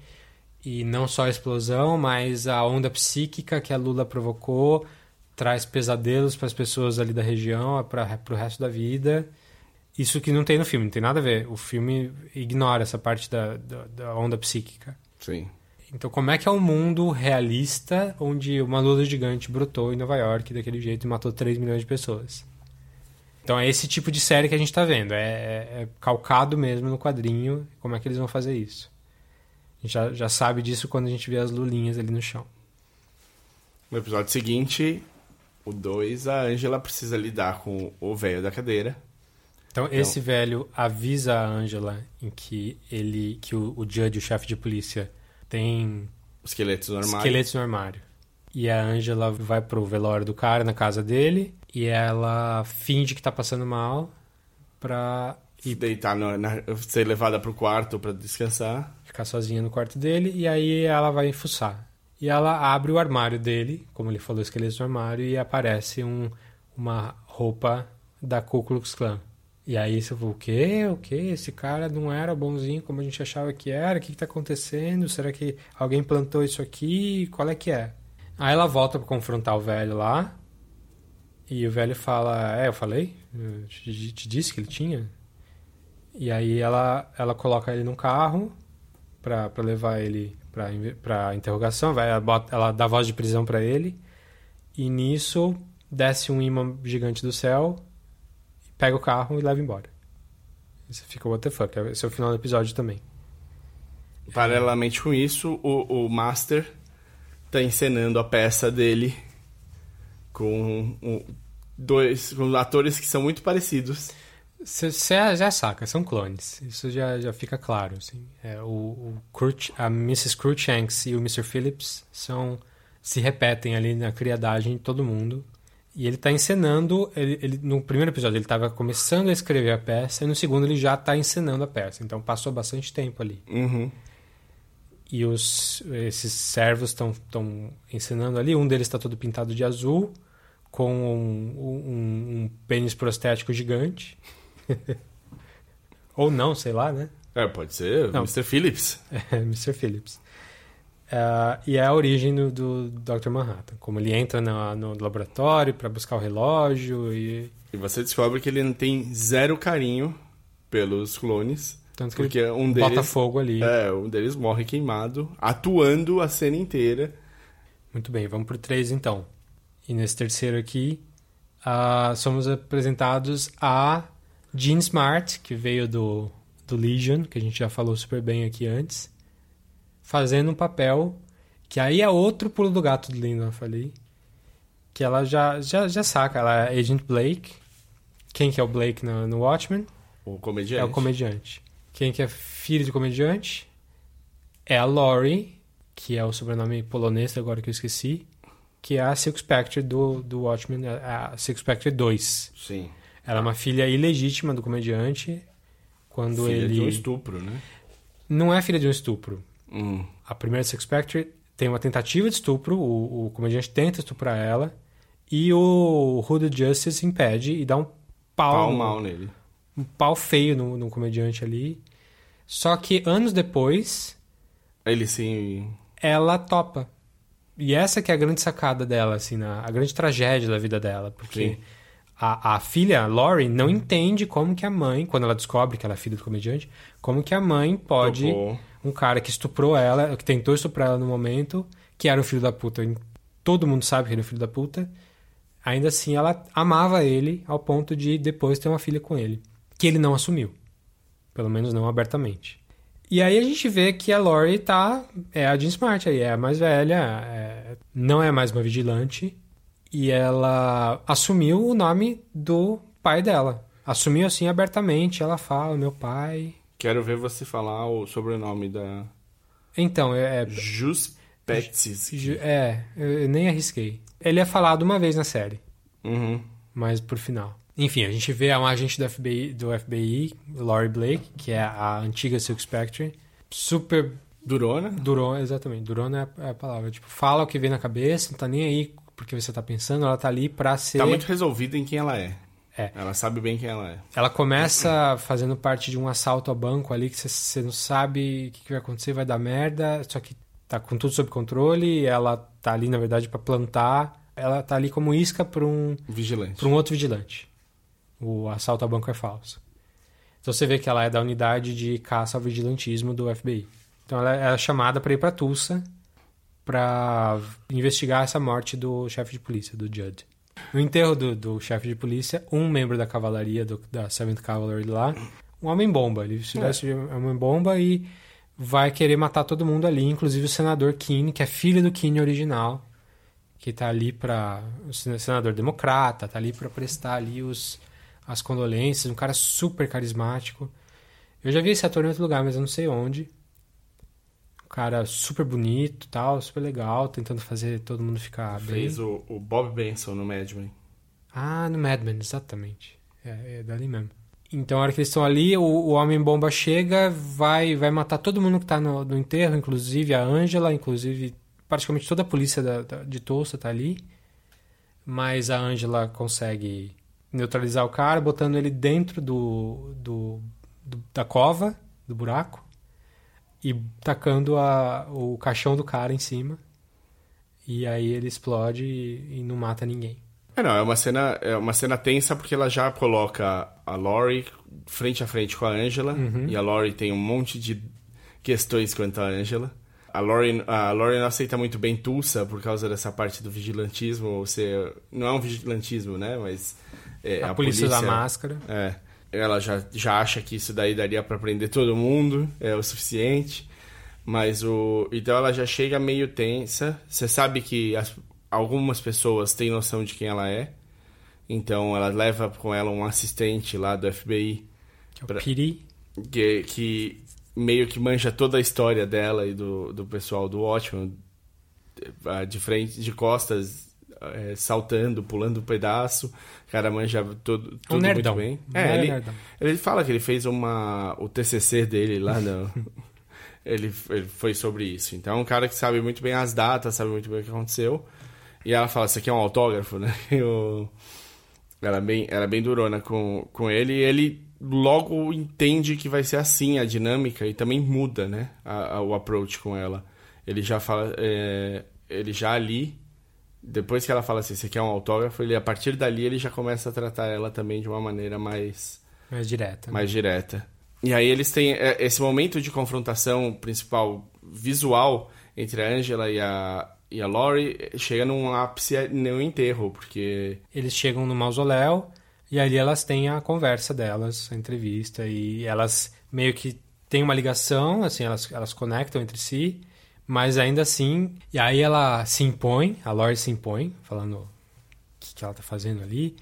E não só a explosão, mas a onda psíquica que a lula provocou traz pesadelos para as pessoas ali da região, para o resto da vida. Isso que não tem no filme, não tem nada a ver. O filme ignora essa parte da, da, da onda psíquica. Sim. Então, como é que é um mundo realista onde uma lula gigante brotou em Nova York daquele jeito e matou 3 milhões de pessoas? Então, é esse tipo de série que a gente tá vendo. É, é- é calcado mesmo no quadrinho como é que eles vão fazer isso. A gente já, já sabe disso quando a gente vê as lulinhas ali no chão. No episódio seguinte, o 2, a Angela precisa lidar com o velho da cadeira. Então, esse velho avisa a Angela em que ele, que o, o Judge, o chefe de polícia, tem Esqueletos no armário. esqueletos no armário. E a Angela vai pro velório do cara na casa dele e ela finge que tá passando mal pra E deitar no, na, ser levada pro quarto pra descansar. ficar sozinha no quarto dele e aí ela vai fuçar. E ela abre o armário dele, como ele falou, esqueletos no armário, e aparece um, uma roupa da Ku Klux Klan. E aí você falou, o quê? O quê? Esse cara não era bonzinho como a gente achava que era? O que, que tá acontecendo? Será que alguém plantou isso aqui? Qual é que é? Aí ela volta pra confrontar o velho lá. E o velho fala, é, eu falei? Eu te, disse que ele tinha? E aí ela, ela coloca ele num carro pra levar ele pra interrogação. Vai, ela, bota- ela dá voz de prisão pra ele. E nisso desce um imã gigante do céu, pega o carro e leva embora. E você fica, what the fuck? Esse é o final do episódio também. Paralelamente com isso, o, o Master tá encenando a peça dele com um- dois com atores que são muito parecidos. Você já saca, são clones. Isso já, já fica claro. Assim. É, o, o a Mrs. Cruikshanks e o Mr. Phillips são, se repetem ali na criadagem de todo mundo. E ele está encenando. Ele, ele- no primeiro episódio, ele estava começando a escrever a peça, e no segundo, ele já está encenando a peça. Então, passou bastante tempo ali. Uhum. E os, esses servos estão encenando ali. Um deles está todo pintado de azul, com um, um- um pênis prostético gigante. Ou não, sei lá, né? É, pode ser Não. Mr. Phillips. É, Mr. Phillips. Ah, e é a origem do, do Dr. Manhattan. Como ele entra na- no laboratório para buscar o relógio e... E você descobre que ele não tem zero carinho pelos clones. Tanto que Porque um ele deles. bota fogo ali. É, um deles morre queimado, atuando a cena inteira. Muito bem, vamos pro 3 então. E nesse terceiro aqui, ah, somos apresentados a Jean Smart, que veio do, do Legion, que a gente já falou super bem aqui antes, fazendo um papel que aí é outro pulo do gato do eu falei. Que ela já, já, já saca, ela é Agent Blake. Quem que é o Blake no, no Watchmen? O comediante. É o comediante. Quem que é filho de comediante? É a Lori, que é o sobrenome polonês, agora que eu esqueci, que é a Silk Spectre do, do Watchmen, a a Silk Spectre 2. Sim. Ela é uma filha ilegítima do comediante. Quando Filha ele. de um estupro, né? Não é filha de um estupro. Hum. A primeira Sex Factory tem uma tentativa de estupro, o, o comediante tenta estuprar ela, e o Hoodoo Justice impede e dá um pau, Pau no- mal nele. um pau feio no, no comediante ali. Só que anos depois, Ele sim. ela topa. E essa que é a grande sacada dela, assim, na, a grande tragédia da vida dela. Porque a, a filha, Laurie, não entende como que a mãe, quando ela descobre que ela é filha do comediante, como que a mãe pode... Topou. Um cara que estuprou ela, que tentou estuprar ela no momento, que era um filho da puta. Todo mundo sabe que ele é um filho da puta. Ainda assim, ela amava ele ao ponto de depois ter uma filha com ele. Que ele não assumiu. Pelo menos não abertamente. E aí a gente vê que a Lori tá. É a Jean Smart aí, é a mais velha, é- não é mais uma vigilante. E ela assumiu o nome do pai dela. Assumiu assim abertamente. Ela fala: meu pai. Quero ver você falar o sobrenome da Então, é, é Jus Petsis. Ju- É, eu nem arrisquei. Ele é falado uma vez na série, Uhum. mas por final. Enfim, a gente vê um agente do FBI, do FBI, Laurie Blake, que é a antiga Silk Spectre. Super Durona? durona, exatamente. Durona é é a palavra. Tipo, fala o que vem na cabeça, não tá nem aí porque você tá pensando, ela tá ali pra ser... Tá muito resolvida em quem ela é. É. Ela sabe bem quem ela é. Ela começa fazendo parte de um assalto ao banco ali que você- não sabe o que que vai acontecer, vai dar merda, só que tá com tudo sob controle, ela tá ali, na verdade, pra plantar. Ela tá ali como isca pra um, Vigilante. pra um outro vigilante. O assalto ao banco é falso. Então você vê que ela é da unidade de caça ao vigilantismo do FBI. Então ela é chamada pra ir pra Tulsa pra investigar essa morte do chefe de polícia, do Judd. No enterro do, do chefe de polícia, um membro da cavalaria do, da 7th Cavalry lá, um homem-bomba. Ele se veste de homem-bomba e vai querer matar todo mundo ali, inclusive o senador Keane, que é filho do Keane original, que tá ali para o sen- senador democrata, tá ali para prestar ali os as condolências, um cara super carismático. Eu já vi esse ator em outro lugar, mas eu não sei onde. Cara super bonito, tal, super legal, tentando fazer todo mundo ficar bem. Fez o, o Bob Benson no Mad Men. Ah, no Mad Men, exatamente. É, é dali mesmo. Então, a hora que eles estão ali, o, o Homem-Bomba chega, vai vai matar todo mundo que tá no, no enterro, inclusive a Angela, inclusive praticamente toda a polícia da- da- de Tulsa tá ali. Mas a Angela consegue neutralizar o cara, botando ele dentro do, do, do- da cova, do buraco, e tacando a, o caixão do cara em cima. E aí ele explode e- e não mata ninguém. É, não, é uma cena, é uma cena tensa porque ela já coloca a Laurie frente a frente com a Angela. Uhum. E a Laurie tem um monte de questões quanto a Angela. A Laurie, a Laurie não aceita muito bem Tulsa por causa dessa parte do vigilantismo. Ou seja, não é um vigilantismo, né? Mas é, a, polícia usa máscara. É. Ela já, já acha que isso daí daria pra prender todo mundo, é o suficiente. Mas o. Então ela já chega meio tensa. Você sabe que as- algumas pessoas têm noção de quem ela é. Então ela leva com ela um assistente lá do FBI Que é o Pra- Piri. que, que meio que manja toda a história dela e do, do pessoal do Watchmen ah, de frente, de costas, eh, saltando, pulando um pedaço. O cara manja tudo, Um tudo muito bem. Um É, ele, nerdão. ele fala que ele fez uma o TCC dele lá no ele, ele foi sobre isso. Então é um cara que sabe muito bem as datas, sabe muito bem o que aconteceu. E ela fala, isso aqui é um autógrafo, né? E ela é bem, ela é bem durona com, com ele e ele logo entende que vai ser assim a dinâmica e também muda, né? A, a- o approach com ela. Ele já fala, é, ele já ali, depois que ela fala assim, aqui é um autógrafo, ele a partir dali ele já começa a tratar ela também de uma maneira mais Mais direta. né? mais direta. E aí eles têm é, esse momento de confrontação principal visual entre a Angela e a, e a Laurie eh, chega num ápice no enterro, porque Eles chegam no mausoléu e ali elas têm a conversa delas, a entrevista, e elas meio que têm uma ligação, assim, elas, elas conectam entre si, mas ainda assim. E aí ela se impõe, a Lori se impõe, falando o que, que ela tá fazendo ali,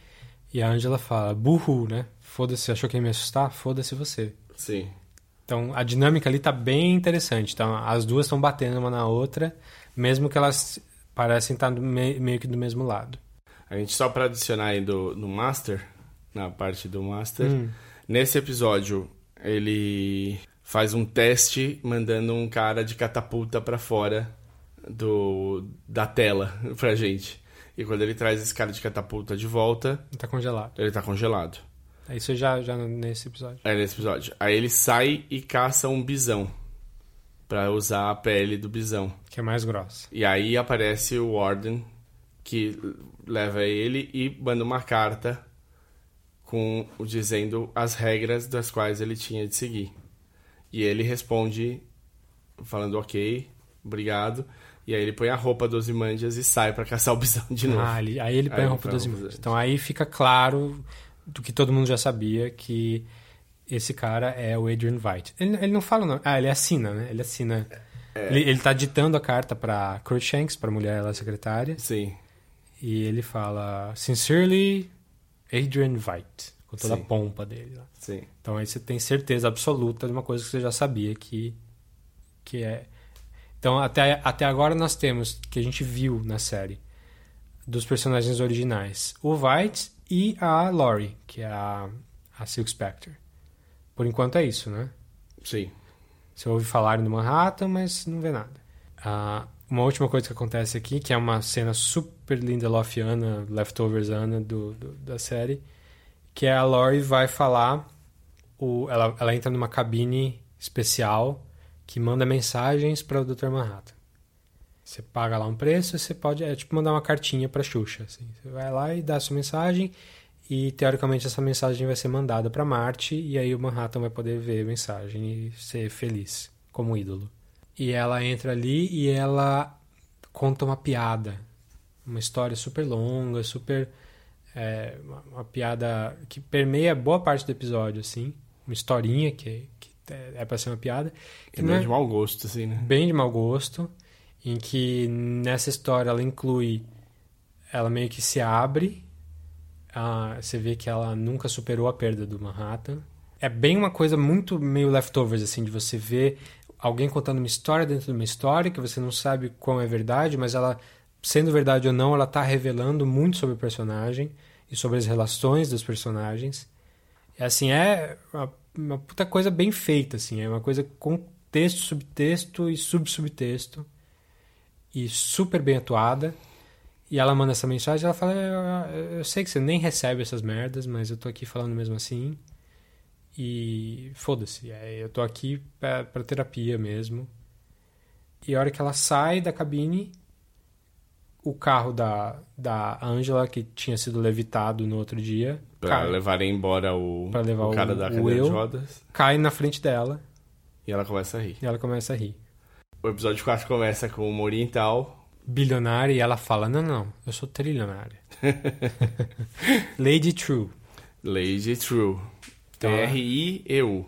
e a Angela fala, burro, né? Foda-se, achou que ia me assustar? Foda-se você. sim, Então a dinâmica ali tá bem interessante. Então as duas estão batendo uma na outra, mesmo que elas parecem estar do me- meio que do mesmo lado. a gente só para adicionar aí do, no Master, na parte do Master. Hum. Nesse episódio, ele faz um teste mandando um cara de catapulta pra fora do da tela pra gente. E quando ele traz esse cara de catapulta de volta, Tá congelado. ele tá congelado. Isso já, já nesse episódio. É nesse episódio. Aí ele sai e caça um bisão pra usar a pele do bisão. Que é mais grossa. E aí aparece o Warden que leva ele e manda uma carta com dizendo as regras das quais ele tinha de seguir. E ele responde falando ok, obrigado. E aí ele põe a roupa dos Imandias e sai pra caçar o bisão de novo. Ah, ele- aí ele põe Aí a roupa dos dos Então aí fica claro do que todo mundo já sabia que esse cara é o Adrian Veidt. Ele, ele não fala não. Ah, ele assina, né? Ele assina. É. Ele, ele tá ditando a carta pra Cruikshanks, pra mulher lá secretária, Sim, e ele fala Sincerely Adrian Veidt, com toda Sim. a pompa dele lá. sim. Então aí você tem certeza absoluta de uma coisa que você já sabia que que é. Então até até agora nós temos que a gente viu na série dos personagens originais, o Veidt e a Laurie, que é a a Silk Spectre. Por enquanto é isso, né? Sim. Você ouve falar no Manhattan, mas não vê nada. Ah, uma última coisa que acontece aqui, que é uma cena super Lindelofiana, leftoversana do, do- da série, que é a Laurie vai falar, o, ela, ela entra numa cabine especial que manda mensagens para o Dr. Manhattan. Você paga lá um preço, você pode, é tipo mandar uma cartinha para Xuxa. Assim. Você vai lá e dá a sua mensagem e teoricamente essa mensagem vai ser mandada para Marte e aí o Manhattan vai poder ver a mensagem e ser feliz como ídolo. E ela entra ali e ela conta uma piada, uma história super longa, super é, uma, uma piada que permeia boa parte do episódio assim, uma historinha que, que é para ser uma piada É meio é- de mau gosto, assim, né? bem de mau gosto, em que nessa história ela inclui. Ela meio que se abre. ah, você vê que ela nunca superou a perda do Manhattan. É bem uma coisa muito meio leftovers, assim, de você ver alguém contando uma história dentro de uma história que você não sabe qual é verdade, mas ela, sendo verdade ou não, ela tá revelando muito sobre o personagem e sobre as relações dos personagens. Assim, é uma, uma puta coisa bem feita, assim, é uma coisa com texto, subtexto e subsubtexto e super bem atuada. E ela manda essa mensagem, ela fala: eu, eu sei que você nem recebe essas merdas, mas eu tô aqui falando mesmo assim. E foda-se, é, eu tô aqui pra, pra terapia mesmo. E a hora que ela sai da cabine, o carro da, da Angela, que tinha sido levitado no outro dia, Pra cai, levarem embora o, levar o cara o- da cadeira eu. de rodas. cai na frente dela E ela começa a rir. e ela começa a rir. O episódio 4 começa com uma oriental. bilionária e ela fala: Não, não, eu sou trilionária. Lady True. Lady True. Então, T-R-I-E-U.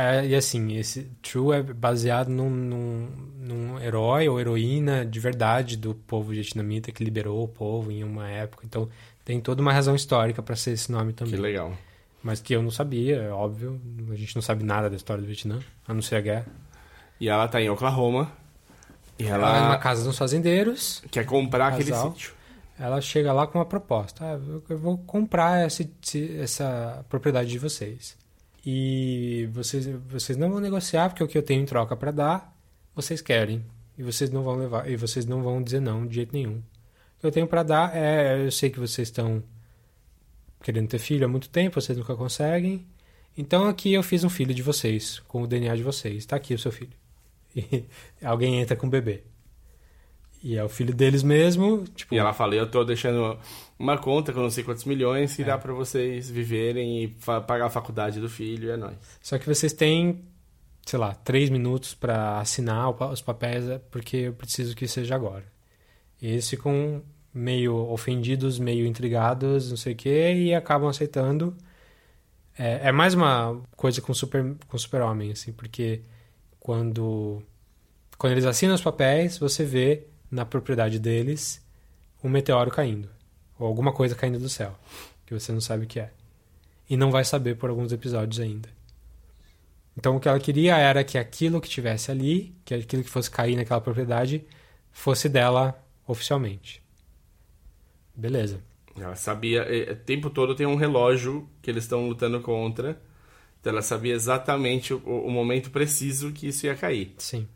É, e assim, esse True é baseado num, num, num herói ou heroína de verdade do povo vietnamita que liberou o povo em uma época. Então tem toda uma razão histórica para ser esse nome Que também. legal. Mas que eu não sabia, é óbvio. A gente não sabe nada da história do Vietnã, a não ser a guerra. E ela tá em Oklahoma. E Ela é numa casa dos fazendeiros. quer comprar aquele sítio. ela chega lá com uma proposta. Ah, eu- vou comprar esse- essa propriedade de vocês. E vocês, vocês não vão negociar, porque o que eu tenho em troca para dar, vocês querem. E vocês não vão levar, e vocês não vão dizer não de jeito nenhum. O que eu tenho para dar é, eu sei que vocês estão querendo ter filho há muito tempo, vocês nunca conseguem. Então aqui eu fiz um filho de vocês, com o DNA de vocês. Está aqui o seu filho. E alguém entra com o bebê. E é o filho deles mesmo, tipo, E ela fala, eu tô deixando uma conta com não sei quantos milhões que É. dá pra vocês viverem e pagar a faculdade do filho, é nóis. Só que vocês têm, sei lá, três minutos para assinar os papéis, é porque eu preciso que seja agora. E eles ficam meio ofendidos, meio intrigados, não sei o quê, e acabam aceitando. É, é mais uma coisa com super com super-homem, assim, porque quando, quando eles assinam os papéis, você vê na propriedade deles um meteoro caindo. Ou alguma coisa caindo do céu, que você não sabe o que é. E não vai saber por alguns episódios ainda. Então o que ela queria era que aquilo que tivesse ali, que aquilo que fosse cair naquela propriedade, fosse dela oficialmente. Beleza. Ela sabia, o tempo todo tem um relógio que eles estão lutando contra. Então ela sabia exatamente o, o momento preciso que isso ia cair. Sim.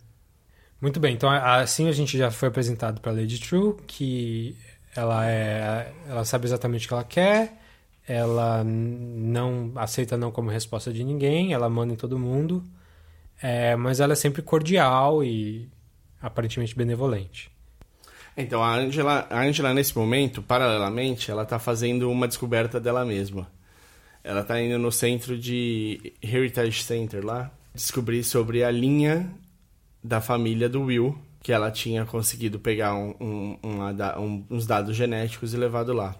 Muito bem, então assim a gente já foi apresentado para Lady True, que ela é, ela sabe exatamente o que ela quer, ela não aceita não como resposta de ninguém, ela manda em todo mundo, é, mas ela é sempre cordial e aparentemente benevolente. Então a Angela, a Angela nesse momento, paralelamente, ela está fazendo uma descoberta dela mesma. Ela está indo no centro de Heritage Center lá, descobrir sobre a linha da família do Will, que ela tinha conseguido pegar um, um, um, uns dados genéticos e levado lá.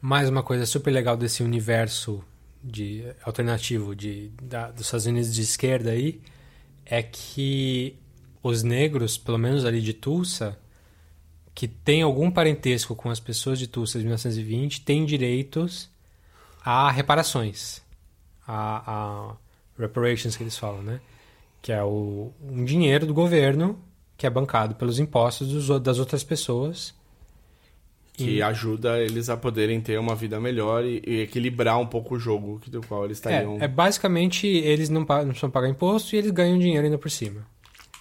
Mais uma coisa super legal desse universo de alternativo de, da, dos Estados Unidos de esquerda aí é que os negros, pelo menos ali de Tulsa, que tem algum parentesco com as pessoas de Tulsa de 1920, têm direitos a reparações, a, a reparations que eles falam, né? que é o, um dinheiro do governo que é bancado pelos impostos dos, das outras pessoas. Que e... ajuda eles a poderem ter uma vida melhor e, e, equilibrar um pouco o jogo do qual eles estariam. É, é basicamente eles não, não precisam pagar imposto e eles ganham dinheiro ainda por cima.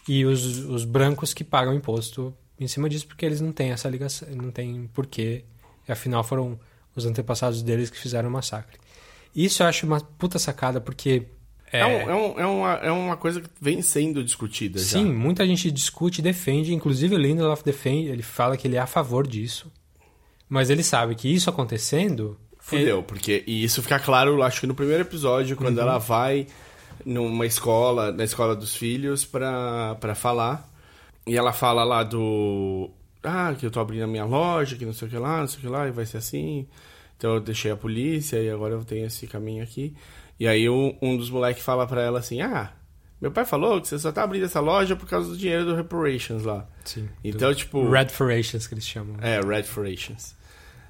E os, os brancos que pagam imposto em cima disso porque eles não têm essa ligação, não tem porquê. Afinal foram os antepassados deles que fizeram o massacre. Isso eu acho uma puta sacada porque é, é, um, é, um, é, uma, é uma coisa que vem sendo discutida Sim, já. muita gente discute e defende. Inclusive o Lindelof defende, ele fala que ele é a favor disso. Mas ele sabe que isso acontecendo... Fudeu, ele... porque... E isso fica claro, acho que no primeiro episódio, quando uhum. ela vai numa escola, na escola dos filhos, pra, pra falar. E ela fala lá do... Ah, que eu tô abrindo a minha loja, que não sei o que lá, não sei o que lá, e vai ser assim. Então eu deixei a polícia e agora eu tenho esse caminho aqui. E aí um, um dos moleques fala pra ela assim: Ah, meu pai falou que você só tá abrindo essa loja por causa do dinheiro do Reparations lá. Sim. Então, tipo. Red Furations que eles chamam. É, Red Furations.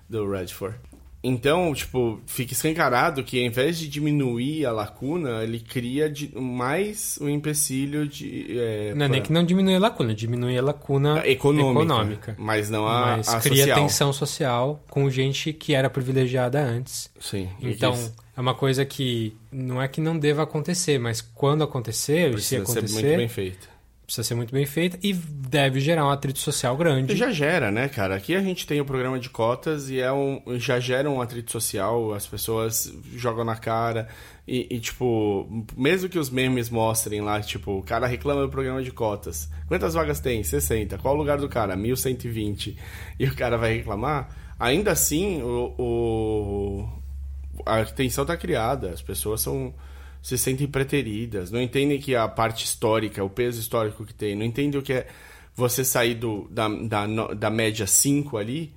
Do Redford. Então, tipo, fica escancarado que ao invés de diminuir a lacuna, ele cria de, mais um empecilho de. É, não, pra... nem que não diminui a lacuna, diminui a lacuna econômica. econômica mas não a, mas a cria social. tensão social com gente que era privilegiada antes. Sim. Então, é uma coisa que não é que não deva acontecer, mas quando acontecer, Precisa se acontecer. Ser muito bem feito precisa ser muito bem feita e deve gerar um atrito social grande. Já gera, né, cara? Aqui a gente tem o programa de cotas e é um, já gera um atrito social, as pessoas jogam na cara e, e, tipo, mesmo que os memes mostrem lá, tipo, o cara reclama do programa de cotas. Quantas vagas tem? 60. Qual o lugar do cara? 1120. E o cara vai reclamar. Ainda assim, o, o a tensão tá criada, as pessoas são se sentem preteridas, não entendem que a parte histórica, o peso histórico que tem, não entendem o que é você sair do, da, da, da média 5 ali,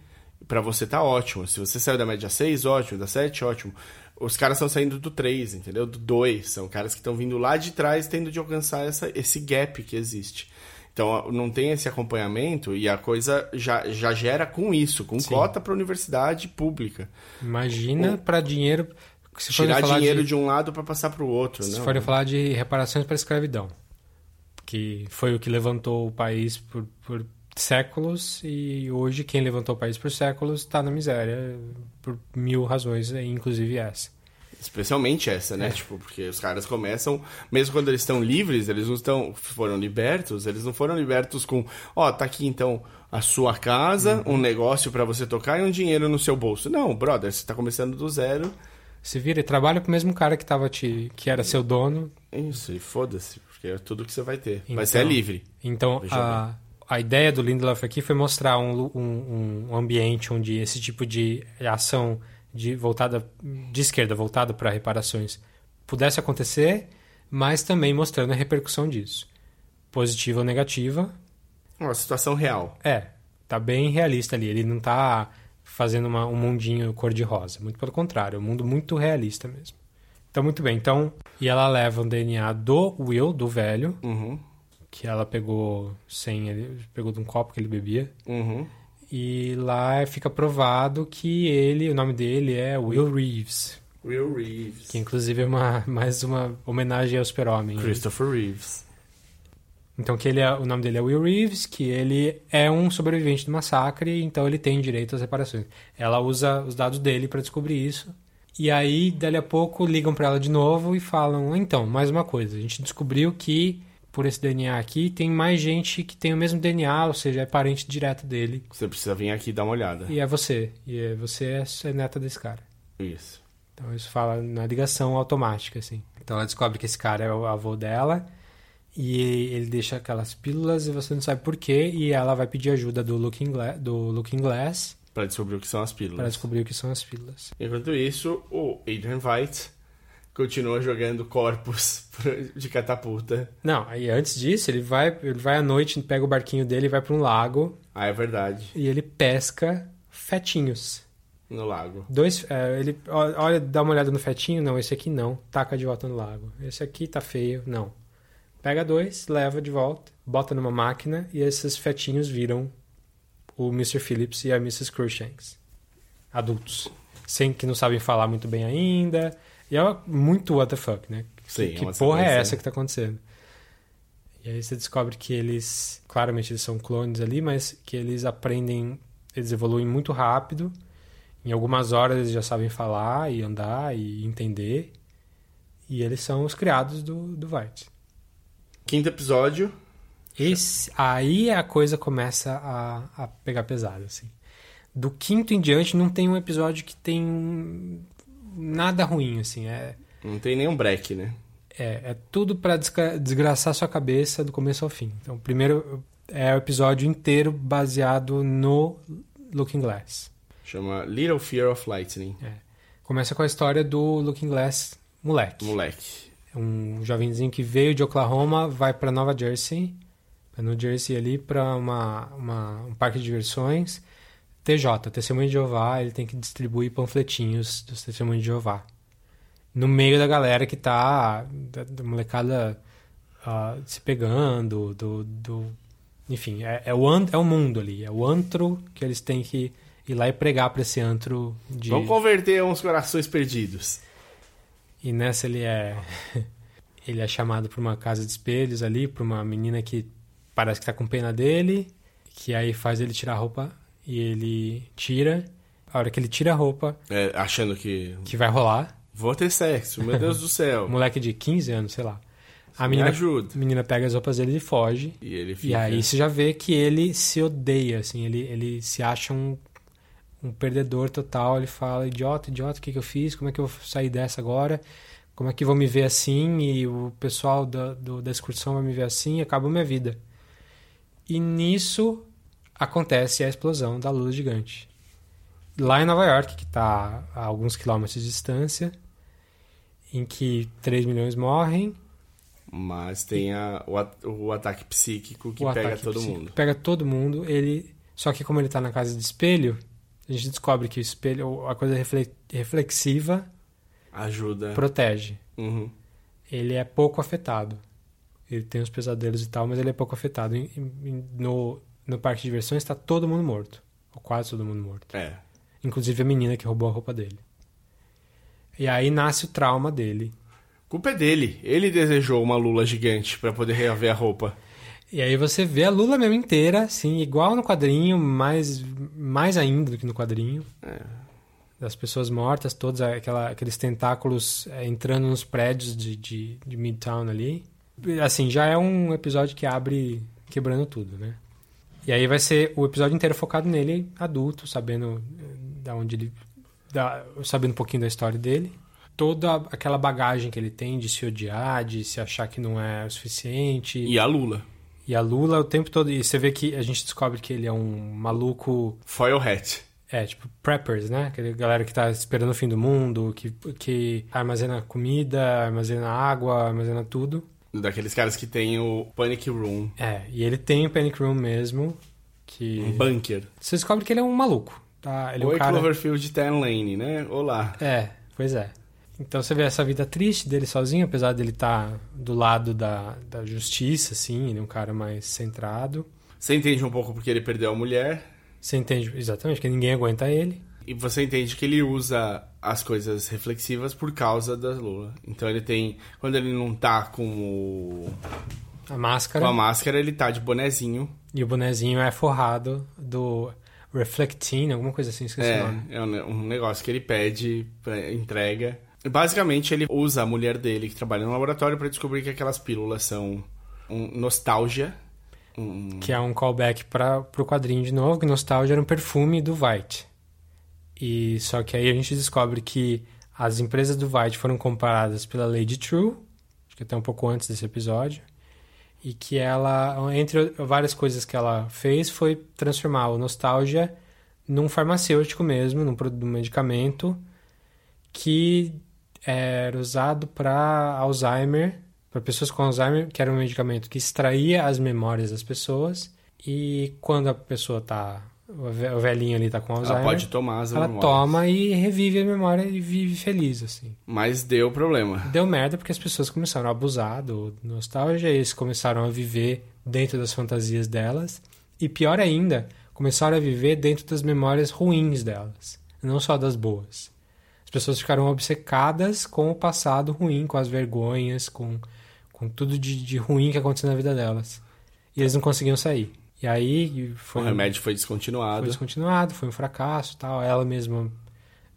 para você tá ótimo. Se você saiu da média 6, ótimo, da 7, ótimo. Os caras estão saindo do 3, entendeu? Do 2. São caras que estão vindo lá de trás tendo de alcançar essa, esse gap que existe. Então não tem esse acompanhamento e a coisa já, já gera com isso, com Sim. cota para universidade pública. Imagina para dinheiro se tirar dinheiro de... de... um lado para passar para o outro. Se forem falar de reparações para escravidão, que foi o que levantou o país por, por séculos e hoje quem levantou o país por séculos está na miséria por mil razões, inclusive essa. Especialmente essa, né? É. Tipo, porque os caras começam, mesmo quando eles estão livres, eles não estão, foram libertos, eles não foram libertos com, ó, oh, tá aqui então a sua casa, uhum. um negócio para você tocar e um dinheiro no seu bolso. Não, brother, você tá começando do zero se vira e trabalha com o mesmo cara que tava te, que era seu dono. Isso, e foda-se, porque é tudo que você vai ter. Então, vai ser livre. Então, a, a ideia do Lindelof aqui foi mostrar um, um, um ambiente onde esse tipo de ação de voltada de esquerda, voltada para reparações, pudesse acontecer, mas também mostrando a repercussão disso. Positiva ou negativa. Uma situação real. É, tá bem realista ali. Ele não tá fazendo uma, um mundinho cor-de-rosa. Muito pelo contrário, é um mundo muito realista mesmo. Então, muito bem. Então, e ela leva o DNA do Will, do velho, uhum. que ela pegou sem ele, pegou de um copo que ele bebia. Uhum. E lá fica provado que ele, o nome dele é Will Reeves. Will Reeves. Que inclusive é uma, mais uma homenagem ao super-homem. Christopher Reeves. Então que ele é, o nome dele é Will Reeves, que ele é um sobrevivente do massacre, então ele tem direito às reparações. Ela usa os dados dele para descobrir isso. E aí, dali a pouco, ligam para ela de novo e falam: então, mais uma coisa, a gente descobriu que por esse DNA aqui tem mais gente que tem o mesmo DNA, ou seja, é parente direto dele. Você precisa vir aqui dar uma olhada. E é você. E é, você é, é neta desse cara. Isso. Então isso fala na ligação automática, assim. Então ela descobre que esse cara é o avô dela e ele deixa aquelas pílulas e você não sabe por quê e ela vai pedir ajuda do Looking Glass, do Looking Glass Pra descobrir o que são as pílulas. para descobrir o que são as pílulas. Enquanto isso, o Adrian White continua jogando corpos de catapulta. Não, aí antes disso, ele vai, ele vai à noite, pega o barquinho dele e vai para um lago Ah, é verdade. e ele pesca fetinhos. No lago. Dois, é, ele olha, dá uma olhada no fetinho, não, esse aqui não, taca de volta no lago. Esse aqui tá feio, não. Pega dois, leva de volta, bota numa máquina e esses fetinhos viram o Mr. Phillips e a Mrs. Cruikshanks. Adultos. Sem que não sabem falar muito bem ainda. E é muito what the fuck, né? Sim, que é uma porra é essa que tá acontecendo? E aí você descobre que eles, claramente eles são clones ali, mas que eles aprendem, eles evoluem muito rápido. Em algumas horas eles já sabem falar e andar e entender. E eles são os criados do, do White. Quinto episódio. Esse, aí a coisa começa a, a pegar pesado, assim. Do quinto em diante não tem um episódio que tem nada ruim, assim. É, Não tem nenhum break, né? é, é tudo pra desgra- desgraçar sua cabeça do começo ao fim. Então, o primeiro é o episódio inteiro baseado no Looking Glass. Chama Little Fear of Lightning. Começa com a história do Looking Glass moleque. Moleque. É um jovenzinho que veio de Oklahoma, vai para Nova Jersey, pra New Jersey ali para uma, uma- um parque de diversões. TJ, Testemunho de Jeová, ele tem que distribuir panfletinhos dos Testemunhos de Jeová. No meio da galera que tá, da, da molecada ah, se pegando, do, do enfim, é, é, o an, é o mundo ali, é o antro que eles têm que ir lá e pregar para esse antro de... Vamos converter uns corações perdidos. E nessa ele é ele é chamado para uma casa de espelhos ali, para uma menina que parece que tá com pena dele, que aí faz ele tirar a roupa e ele tira. A hora que ele tira a roupa, É, achando que que vai rolar, vou ter sexo, meu Deus do céu. moleque de 15 anos, sei lá. A Me menina, ajuda. a menina pega as roupas dele e foge. E ele fica. E aí você já vê que ele se odeia, assim, ele, ele se acha um, um perdedor total. Ele fala, idiota, idiota, o que, que eu fiz? Como é que eu vou sair dessa agora? Como é que vão me ver assim? E o pessoal da, do- da excursão vai me ver assim? E acabou minha vida. E nisso acontece a explosão da lula gigante. Lá em Nova York, que está a alguns quilômetros de distância, em que 3 milhões morrem, Mas tem a, o, o ataque psíquico que o pega todo mundo. Pega todo mundo. Ele, só que como ele tá na casa de espelho, a gente descobre que o espelho, a coisa refle- reflexiva, Ajuda. protege. Uhum. Ele é pouco afetado. Ele tem os pesadelos e tal, mas ele é pouco afetado. No, no parque de diversões está todo mundo morto. Ou quase todo mundo morto. É. Inclusive a menina que roubou a roupa dele. E aí nasce o trauma dele. Culpa é dele. Ele desejou uma lula gigante pra poder reaver a roupa. E aí você vê a Lula mesmo inteira, assim, igual no quadrinho, mais, mais ainda do que no quadrinho. É. Das pessoas mortas, todos aquela, aqueles tentáculos é, entrando nos prédios de, de, de Midtown ali. Assim, já é um episódio que abre quebrando tudo, né? E aí vai ser o episódio inteiro focado nele, adulto, sabendo eh, da onde ele... Da, sabendo um pouquinho da história dele. Toda aquela bagagem que ele tem de se odiar, de se achar que não é o suficiente. E a lula. E a Lula o tempo todo. E você vê que a gente descobre que ele é um maluco. Foil hat. É, tipo, preppers, né? Aquela galera que tá esperando o fim do mundo, que, que armazena comida, armazena água, armazena tudo. Daqueles caras que tem o Panic Room. É, e ele tem o Panic Room mesmo, que. Um bunker. Você descobre que ele é um maluco, tá? Ele é um Oi, cara. Cloverfield Tan Lane, né? Olá. É, pois é. Então você vê essa vida triste dele sozinho, apesar dele estar do lado da, da justiça, assim, ele é um cara mais centrado. Você entende um pouco porque ele perdeu a mulher. Você entende exatamente que ninguém aguenta ele. E você entende que ele usa as coisas reflexivas por causa da lula. Então ele tem. Quando ele não tá com o. a máscara. Com a máscara ele tá de bonezinho. E o bonezinho é forrado do Reflectine, alguma coisa assim, esqueci é, o nome. É um, negócio que ele pede, pra, entrega. Basicamente, ele usa a mulher dele, que trabalha no laboratório, para descobrir que aquelas pílulas são um, nostalgia. Um... Que é um callback para pro quadrinho de novo, que nostalgia era um perfume do White. E só que aí a gente descobre que as empresas do White foram comparadas pela Lady True, acho que até um pouco antes desse episódio, e que ela, entre várias coisas que ela fez, foi transformar o Nostalgia num farmacêutico mesmo, num, num medicamento que era usado para Alzheimer, para pessoas com Alzheimer, que era um medicamento que extraía as memórias das pessoas e quando a pessoa está o velhinho ali tá com Alzheimer. Ela pode tomar as Ela memórias. toma e revive a memória e vive feliz, assim. Mas deu problema. Deu merda porque as pessoas começaram a abusar do nostalgia, eles começaram a viver dentro das fantasias delas. E pior ainda, começaram a viver dentro das memórias ruins delas, não só das boas. As pessoas ficaram obcecadas com o passado ruim, com as vergonhas, com, com tudo de, de ruim que aconteceu na vida delas. E eles não conseguiam sair. E aí foi. O remédio foi descontinuado. Foi descontinuado, foi um fracasso tal. Ela mesma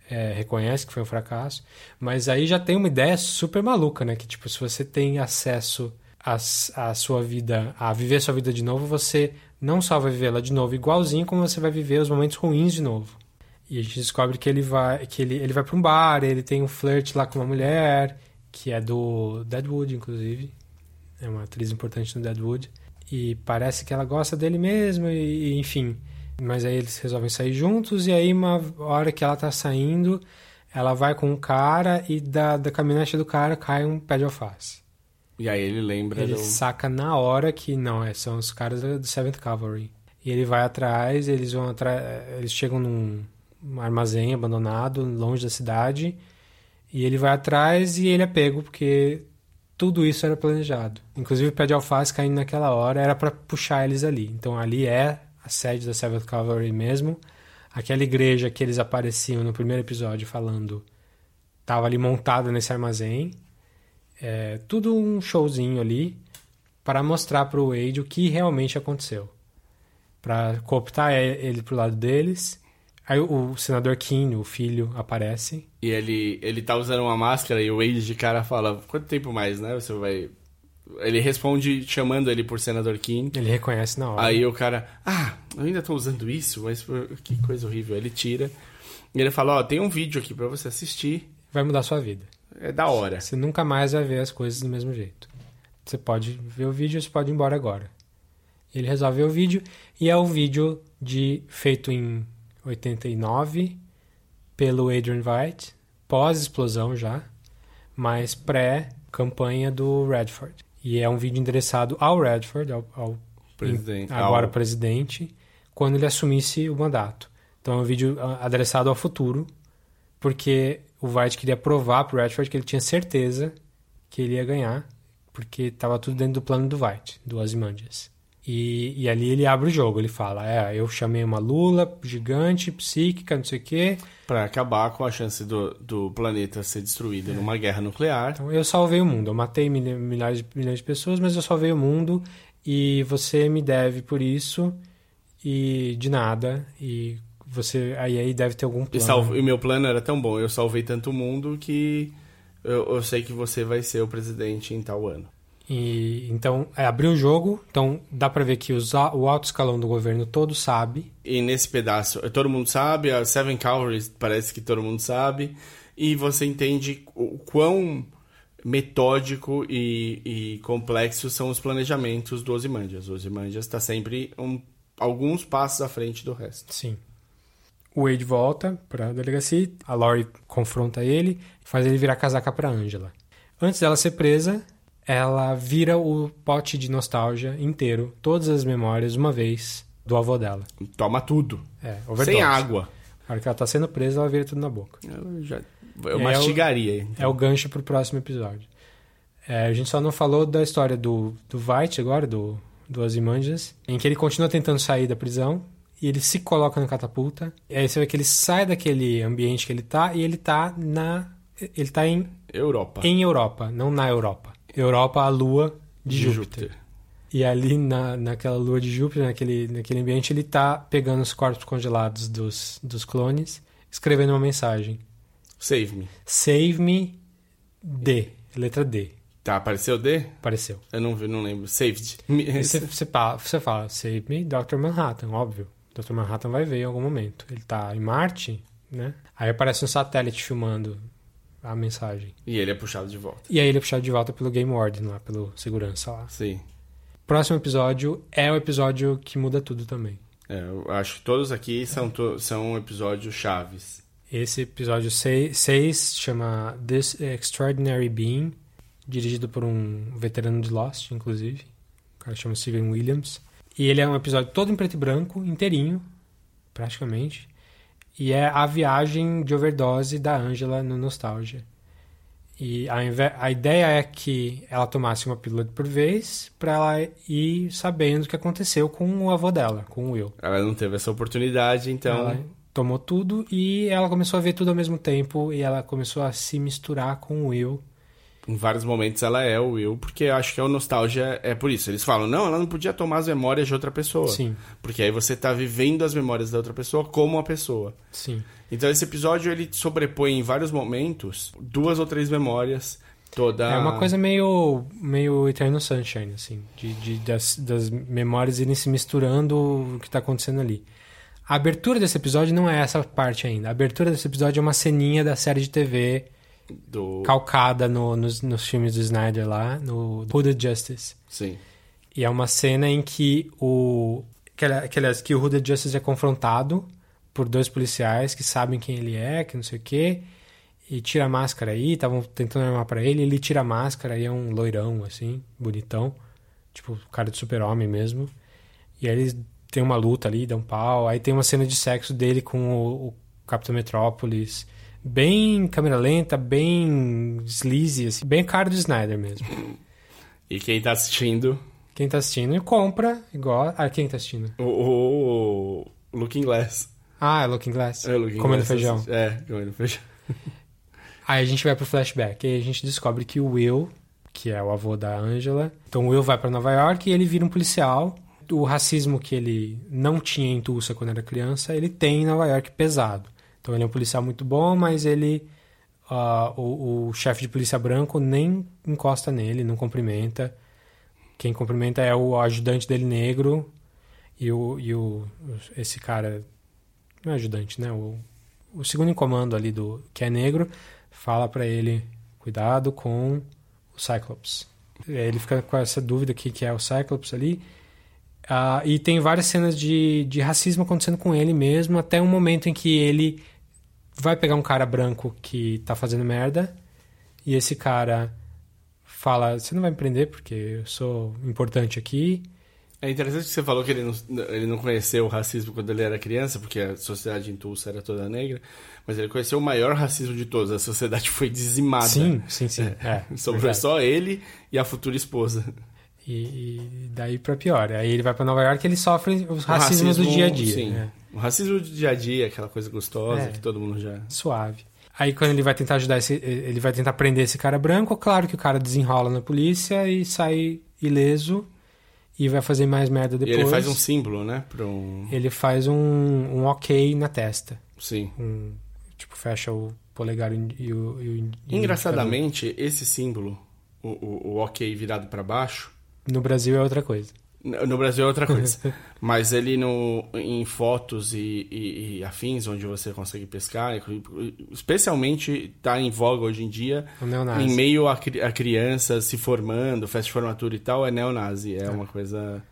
é, reconhece que foi um fracasso. Mas aí já tem uma ideia super maluca, né? Que tipo, se você tem acesso à, sua vida, a viver a sua vida de novo, você não só vai vivê-la de novo igualzinho, como você vai viver os momentos ruins de novo. E a gente descobre que ele vai que ele, ele vai para um bar, ele tem um flirt lá com uma mulher, que é do Deadwood, inclusive. É uma atriz importante no Deadwood. E parece que ela gosta dele mesmo, e, e, enfim. Mas aí eles resolvem sair juntos, e aí uma hora que ela tá saindo, ela vai com um cara e da, da caminhonete do cara cai um pé de alface. E aí ele lembra Ele do... saca na hora que não, é, são os caras do Seventh Cavalry. E ele vai atrás, eles vão atrás, eles chegam num armazém abandonado, longe da cidade, e ele vai atrás e ele é pego porque tudo isso era planejado. Inclusive o pé de alface caindo naquela hora era para puxar eles ali. Então ali é a sede da Seventh Cavalry mesmo. Aquela igreja que eles apareciam no primeiro episódio falando estava ali montada nesse armazém. É, tudo um showzinho ali para mostrar para o Wade o que realmente aconteceu. Para cooptar ele pro lado deles Aí o, senador Kim, o filho, aparece. E ele, ele tá usando uma máscara e o Wade de cara fala: Quanto tempo mais, né? Você vai. Ele responde chamando ele por senador Kim. Ele reconhece na hora. Aí o cara: Ah, eu ainda tô usando isso, mas que coisa horrível. Ele tira. E ele fala: Ó, oh, tem um vídeo aqui para você assistir. Vai mudar sua vida. É da hora. Você nunca mais vai ver as coisas do mesmo jeito. Você pode ver o vídeo, você pode ir embora agora. Ele resolve ver o vídeo e é o vídeo de feito em 89 pelo Adrian White, pós-explosão já, mas pré-campanha do Redford. E é um vídeo endereçado ao Redford, ao, ao presidente, agora ao... presidente, quando ele assumisse o mandato. Então é um vídeo ah, adressado ao futuro, porque o White queria provar para o Redford que ele tinha certeza que ele ia ganhar, porque estava tudo dentro do plano do White, do Ozymandias. E, e, ali ele abre o jogo, ele fala, é, eu chamei uma lula gigante, psíquica, não sei o quê. Pra acabar com a chance do, do planeta ser destruído é. numa guerra nuclear. Então eu salvei o mundo, eu matei milhares de, milhões de pessoas, mas eu salvei o mundo e você me deve por isso e de nada. E você aí, aí deve ter algum plano. E, salvo, e meu plano era tão bom, eu salvei tanto mundo que eu, eu sei que você vai ser o presidente em tal ano. E, então, é, abriu o jogo, então dá para ver que os, o alto escalão do governo todo sabe. E nesse pedaço, todo mundo sabe, a Seven Cavalry parece que todo mundo sabe, e você entende o quão metódico e, e complexo são os planejamentos do Ozymandias. O Ozymandias está sempre um, alguns passos à frente do resto. Sim. O Wade volta para a delegacia, a Laurie confronta ele, faz ele virar casaca para Angela. Antes dela ser presa, ela vira o pote de nostalgia inteiro, todas as memórias, uma vez, do avô dela. Toma tudo. É, overdose. Sem água. Na hora que ela tá sendo presa, ela vira tudo na boca. Eu, já, eu mastigaria. É o, é o gancho pro próximo episódio. É, a gente só não falou da história do, do Vite agora, do, do Ozymandias, em que ele continua tentando sair da prisão e ele se coloca na catapulta. E aí você vê que ele sai daquele ambiente que ele tá e ele tá na... Ele tá em... Europa. Em Europa, não na Europa. Europa, a lua de, de Júpiter. Júpiter. E ali na, naquela lua de Júpiter, naquele, naquele ambiente, ele tá pegando os corpos congelados dos, dos clones, escrevendo uma mensagem. Save me. Save me D. Letra D. Tá, apareceu D? Apareceu. Eu não não lembro. Saved. Você, você, fala, você fala, save me Dr. Manhattan, óbvio. Dr. Manhattan vai ver em algum momento. Ele tá em Marte, né? Aí aparece um satélite filmando a mensagem. E ele é puxado de volta. E aí ele é puxado de volta pelo Game Warden lá, pelo segurança lá. Sim. Próximo episódio é o episódio que muda tudo também. É, eu acho que todos aqui são, to- são episódios chaves. Esse episódio 6 chama This Extraordinary Being, dirigido por um veterano de Lost, inclusive. O cara chama Steven Williams. E ele é um episódio todo em preto e branco, inteirinho, praticamente. E é a viagem de overdose da Angela no Nostalgia. E a, a ideia é que ela tomasse uma pílula por vez para ela ir sabendo o que aconteceu com o avô dela, com o Will. Ela não teve essa oportunidade, então. Ela tomou tudo e ela começou a ver tudo ao mesmo tempo e ela começou a se misturar com o Will. Em vários momentos ela é o Will, porque eu acho que a nostalgia é por isso. Eles falam, não, ela não podia tomar as memórias de outra pessoa. Sim, Porque aí você tá vivendo as memórias da outra pessoa como uma pessoa. sim. Então esse episódio ele sobrepõe em vários momentos duas ou três memórias. Toda. É uma coisa meio, meio Eternal Sunshine, assim, de, de- das, das memórias irem se misturando o que tá acontecendo ali. A abertura desse episódio não é essa parte ainda. A abertura desse episódio é uma ceninha da série de TV do. calcada no- nos, nos filmes do Snyder lá, no Hooded Justice. Sim. E é uma cena em que o. Que, ali- que, aliás, que o Hooded Justice é confrontado por dois policiais que sabem quem ele é, que não sei o quê. E tira a máscara aí, estavam tentando armar pra ele, ele tira a máscara e é um loirão, assim, bonitão. Tipo, cara de super-homem mesmo. E aí eles têm uma luta ali, dão pau. Aí tem uma cena de sexo dele com o, o Capitão Metrópolis. Bem câmera lenta, bem sleazy, assim, bem cara do Snyder mesmo. E quem tá assistindo. Quem tá assistindo compra, igual. Ah, quem tá assistindo? O, o, o Looking Glass. Ah, é Looking Glass. É, Looking Comendo Glass feijão. É, comendo feijão. Aí a gente vai pro flashback. E aí a gente descobre que o Will, que é o avô da Angela. Então o Will vai pra Nova York e ele vira um policial. O racismo que ele não tinha em Tulsa quando era criança, ele tem em Nova York pesado. Então ele é um policial muito bom, mas ele. ah, o o chefe de polícia branco nem encosta nele, não cumprimenta. Quem cumprimenta é o ajudante dele negro. E o, e o esse cara. Não é ajudante, né? O, o segundo em comando ali do que é negro fala pra ele cuidado com o Cyclops. Ele fica com essa dúvida que que é o Cyclops ali. Ah, e tem várias cenas de, de racismo acontecendo com ele mesmo, até um momento em que ele vai pegar um cara branco que tá fazendo merda, e esse cara fala: Você não vai me prender porque eu sou importante aqui. É interessante que você falou que ele não, ele não conheceu o racismo quando ele era criança, porque a sociedade em Tulsa era toda negra, mas ele conheceu o maior racismo de todos. A sociedade foi dizimada. Sim, sim, sim. É, Sobrou verdade. só ele e a futura esposa. E, e daí pra pior. Aí ele vai pra Nova York e ele sofre os racismos do racismo, dia a dia. sim. né? O racismo do dia a dia, aquela coisa gostosa É. que todo mundo já. Suave. Aí quando ele vai tentar ajudar esse. Ele vai tentar prender esse cara branco, claro que o cara desenrola na polícia e sai ileso e vai fazer mais merda E depois. ele faz um símbolo, né? Um... Ele faz um, um ok na testa. Sim. Um, tipo, fecha o polegar e o. E o e Engraçadamente, esse símbolo, o, o, o ok virado pra baixo. No Brasil é outra coisa. No Brasil é outra coisa. Mas ele no, em fotos e, e- e afins, onde você consegue pescar, especialmente está em voga hoje em dia, É em meio a, a crianças se formando, festa de formatura e tal, é neonazi. É uma coisa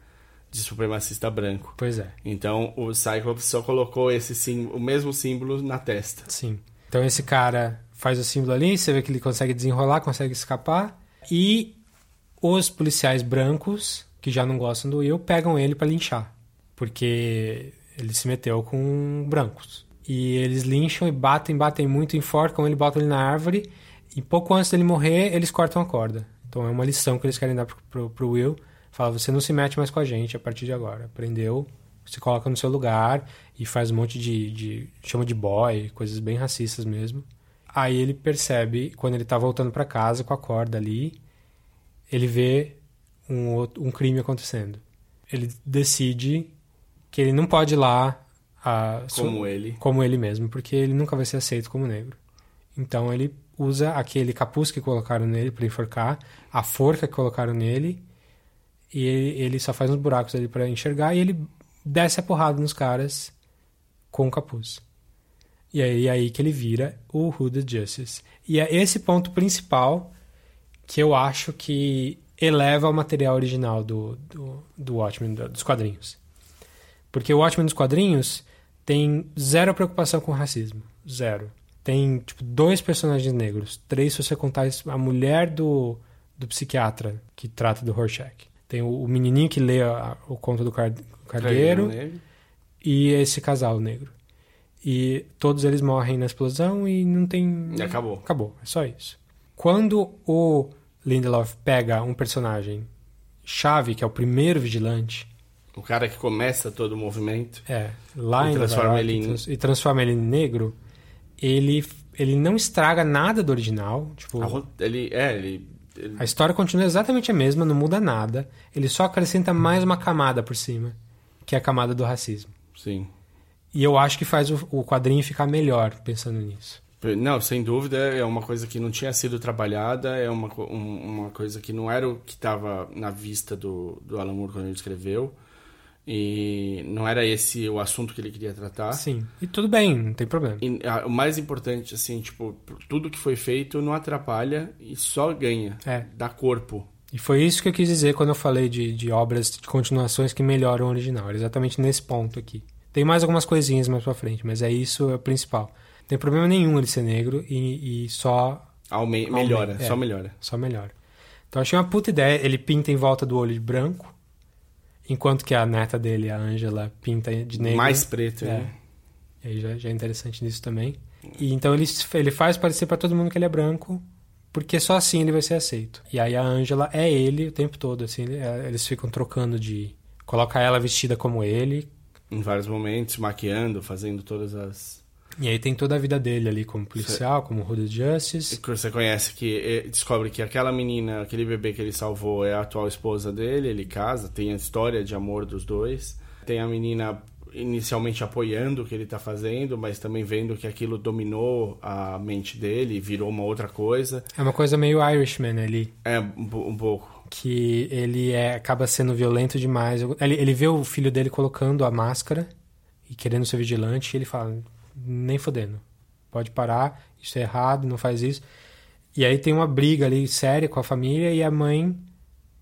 de supremacista branco. Pois é. Então o Cyclops só colocou esse sim, o mesmo símbolo na testa. Sim. Então esse cara faz o símbolo ali, você vê que ele consegue desenrolar, consegue escapar. E os policiais brancos, que já não gostam do Will, pegam ele pra linchar. Porque ele se meteu com brancos. E eles lincham e batem, batem muito, enforcam ele, botam ele na árvore. E pouco antes dele morrer, eles cortam a corda. Então é uma lição que eles querem dar pro, pro, pro Will. Fala, você não se mete mais com a gente a partir de agora. Aprendeu, se coloca no seu lugar e faz um monte de, de chama de boy, coisas bem racistas mesmo. Aí ele percebe, quando ele tá voltando pra casa com a corda ali, ele vê um, outro- um crime acontecendo. Ele decide que ele não pode ir lá a, Como ele. como ele mesmo, porque ele nunca vai ser aceito como negro. Então ele usa aquele capuz que colocaram nele para enforcar, a forca que colocaram nele, e ele, ele só faz uns buracos ali para enxergar e ele desce a porrada nos caras com o capuz. E aí é aí que ele vira o Hooded Justice. E é esse ponto principal que eu acho que eleva o material original do, do, do Watchmen, do- dos quadrinhos. Porque o Watchmen dos quadrinhos tem zero preocupação com racismo. Zero. Tem, tipo, dois personagens negros. Três se você contar a mulher do, do psiquiatra que trata do Rorschach. Tem o, o menininho que lê a- o conto do car- cargueiro e esse casal negro. E todos eles morrem na explosão e não tem... E acabou. Acabou, é só isso. Quando o Lindelof pega um personagem chave, que é o primeiro vigilante, O cara que começa todo o movimento. é, lá E em transforma ele em- e transforma ele em negro, ele, ele não estraga nada do original. Tipo, A Ele, é, ele, ele- a história continua exatamente a mesma, não muda nada. Ele só acrescenta mais uma camada por cima, que é a camada do racismo. Sim. E eu acho que faz o, o quadrinho ficar melhor pensando nisso. Não, sem dúvida, é uma coisa que não tinha sido trabalhada, é uma, um- uma coisa que não era o que estava na vista do, do Alan Moore quando ele escreveu. E não era esse o assunto que ele queria tratar. Sim. E tudo bem, não tem problema. E, a- o mais importante, assim, tipo, tudo que foi feito não atrapalha e só ganha. É. Dá corpo. E foi isso que eu quis dizer quando eu falei de, de obras de continuações que melhoram o original. Era exatamente nesse ponto aqui. Tem mais algumas coisinhas mais pra frente, mas é isso é o principal. Não tem problema nenhum ele ser negro e, e só, Aume melhora, é. só melhora. só melhora. Então achei uma puta ideia. Ele pinta em volta do olho de branco, enquanto que a neta dele, a Angela, pinta de negro. Mais preto, É. né? E aí já, já é interessante nisso também. E então ele, ele faz parecer pra todo mundo que ele é branco, porque só assim ele vai ser aceito. E aí a Angela é ele o tempo todo, assim, é, eles ficam trocando de. Coloca ela vestida como ele, Em vários momentos, maquiando, fazendo todas as. E aí tem toda a vida dele ali como policial, como Hooded Justice. que você conhece que eh, descobre que aquela menina, aquele bebê que ele salvou é a atual esposa dele, ele casa, tem a história de amor dos dois. Tem a menina inicialmente apoiando o que ele tá fazendo, mas também vendo que aquilo dominou a mente dele, virou uma outra coisa. É uma coisa meio Irishman ali. É um, um pouco. que ele é, acaba sendo violento demais. Ele, ele vê o filho dele colocando a máscara e querendo ser vigilante, e ele fala: nem fodendo, pode parar, isso é errado, não faz isso. E aí tem uma briga ali séria com a família e a mãe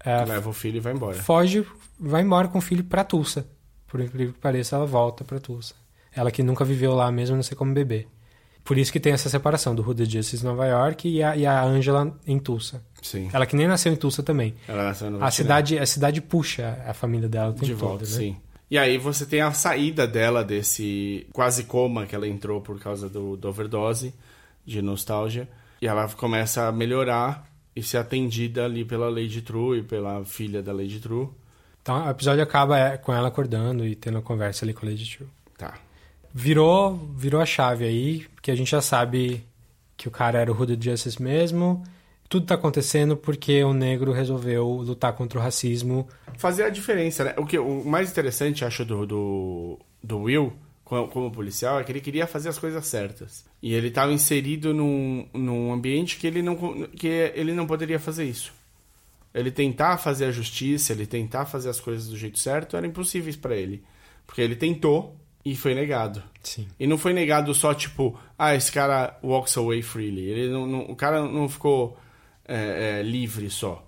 é, Leva o filho e vai embora. foge, vai embora com o filho pra Tulsa. Por incrível que pareça, ela volta pra Tulsa. Ela que nunca viveu lá mesmo, não sei como bebê. Por isso que tem essa separação do Hooded Justice em Nova York e a, e a Angela em Tulsa. Sim. Ela que nem nasceu em Tulsa também. Ela nasceu no A cidade, a cidade puxa a família dela o tempo de volta, todo, né? sim. E aí você tem a saída dela desse quase coma que ela entrou por causa do, do overdose de nostalgia. E ela começa a melhorar e ser atendida ali pela Lady True e pela filha da Lady True. Então o episódio acaba é, com ela acordando e tendo uma conversa ali com a Lady True. Tá. Virou, virou a chave aí, porque a gente já sabe que o cara era o Hooded Justice mesmo. Tudo tá acontecendo porque o negro resolveu lutar contra o racismo. Fazer a diferença, né? O, que, o mais interessante, acho, do, do, do Will, como, como policial, é que ele queria fazer as coisas certas. E ele estava inserido num, num ambiente que ele, não, que ele não poderia fazer isso. Ele tentar fazer a justiça, ele tentar fazer as coisas do jeito certo, era impossível para ele. Porque ele tentou e foi negado. Sim. E não foi negado só tipo, ah, esse cara walks away freely. Ele não, não- o cara não ficou é, é, livre só.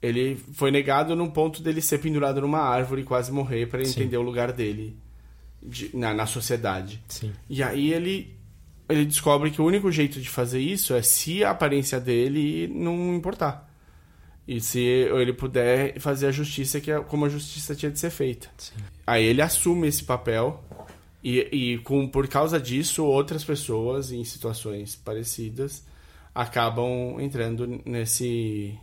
Ele foi negado no ponto dele ser pendurado numa árvore e quase morrer para entender o lugar dele de- na, na sociedade. Sim. E aí ele ele descobre que o único jeito de fazer isso é se a aparência dele não importar. E se ele puder fazer a justiça que é como a justiça tinha de ser feita. Sim. Aí ele assume esse papel e, e com, por causa disso, outras pessoas em situações parecidas acabam entrando nesse.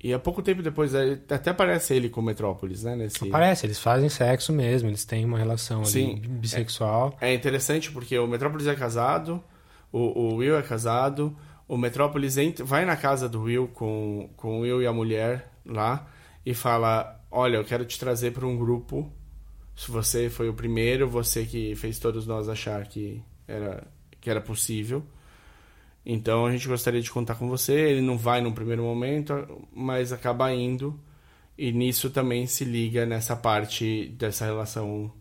E há pouco tempo depois, é, até aparece ele com Metrópolis, né? Nesse... Parece, eles fazem sexo mesmo, eles têm uma relação ali Sim. bissexual. É interessante porque o Metrópolis é casado, o, o Will é casado, o Metrópolis entra, vai na casa do Will com, com o Will e a mulher lá, e fala: Olha, eu quero te trazer para um grupo. Se você foi o primeiro, você que fez todos nós achar que era, que era possível. Então a gente gostaria de contar com você. Ele não vai no primeiro momento, mas acaba indo. E nisso também se liga nessa parte dessa relação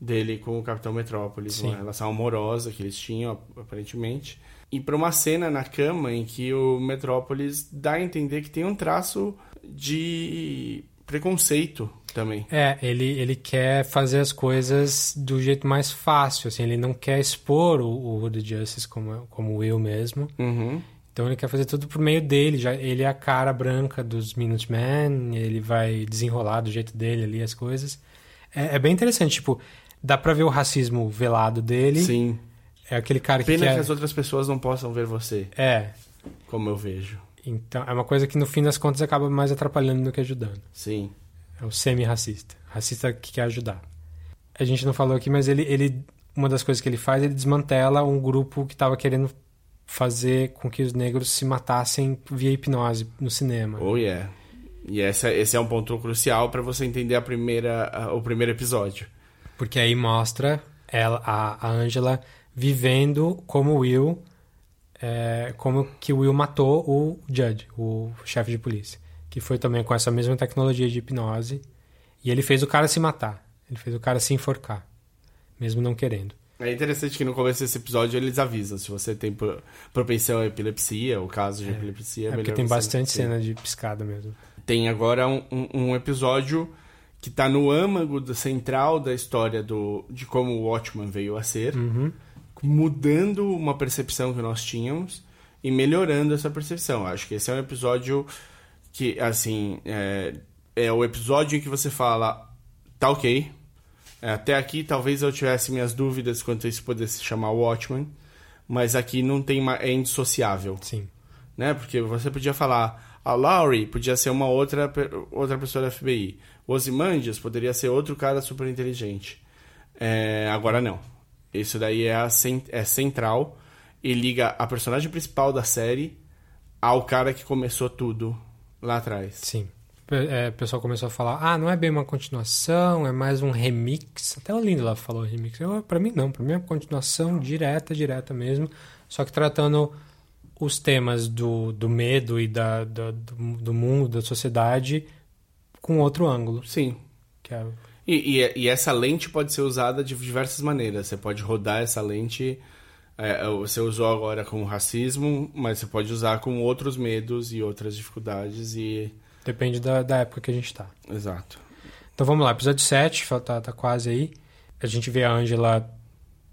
dele com o Capitão Metrópolis, Sim. uma relação amorosa que eles tinham, aparentemente. E para uma cena na cama em que o Metrópolis dá a entender que tem um traço de preconceito também. É, ele, ele quer fazer as coisas do jeito mais fácil, assim, ele não quer expor o, o Hood Justice como, como Will mesmo. Uhum. Então ele quer fazer tudo por meio dele, já ele é a cara branca dos Minutemen, ele vai desenrolar do jeito dele ali as coisas. É, é bem interessante, tipo, dá pra ver o racismo velado dele. Sim. É aquele cara que Pena quer... que as outras pessoas não possam ver você, É, como eu vejo. Então é uma coisa que no fim das contas acaba mais atrapalhando do que ajudando. Sim. É o semi-racista. Racista que quer ajudar. A gente não falou aqui, mas ele, ele uma das coisas que ele faz, ele desmantela um grupo que estava querendo fazer com que os negros se matassem via hipnose no cinema. Oh, yeah. E essa, esse é um ponto crucial para você entender a primeira, a- o primeiro episódio. Porque aí mostra ela, a, a Angela vivendo como Will, é, como que o Will matou o Judge, o chefe de polícia. Que foi também com essa mesma tecnologia de hipnose. E ele fez o cara se matar. Ele fez o cara se enforcar. Mesmo não querendo. É interessante que no começo desse episódio eles avisam se você tem pro- propensão à epilepsia, ou caso de epilepsia, É, porque melhor tem bastante ter. cena de piscada mesmo. Tem agora um, um- episódio que tá no âmago do- central da história do, de como o Watchman veio a ser, Uhum. Mudando uma percepção que nós tínhamos e melhorando essa percepção. Acho que esse é um episódio que, assim, é, é o episódio em que você fala, tá ok, é, até aqui talvez eu tivesse minhas dúvidas quanto a isso pudesse se chamar Watchman, mas aqui não tem ma- é indissociável Sim. né? Porque você podia falar, a Laurie podia ser uma outra, outra pessoa da FBI. O Ozymandias poderia ser outro cara super inteligente. É, agora não. Isso daí é, a cen- é central e liga a personagem principal da série ao cara que começou tudo lá atrás. Sim. É, o pessoal começou a falar, ah, não é bem uma continuação, é mais um remix. Até o Lindelof falou remix. Eu, pra mim não, pra mim é uma continuação direta, direta mesmo. Só que tratando os temas do, do medo e da, da- do, do mundo, da sociedade, com outro ângulo. Sim. Que é, E, e- e essa lente pode ser usada de diversas maneiras. Você pode rodar essa lente. é, você usou agora com racismo, mas você pode usar com outros medos e outras dificuldades. E depende da, da época que a gente tá. exato. Então vamos lá, episódio 7, fa- tá, tá quase aí. A gente vê a Angela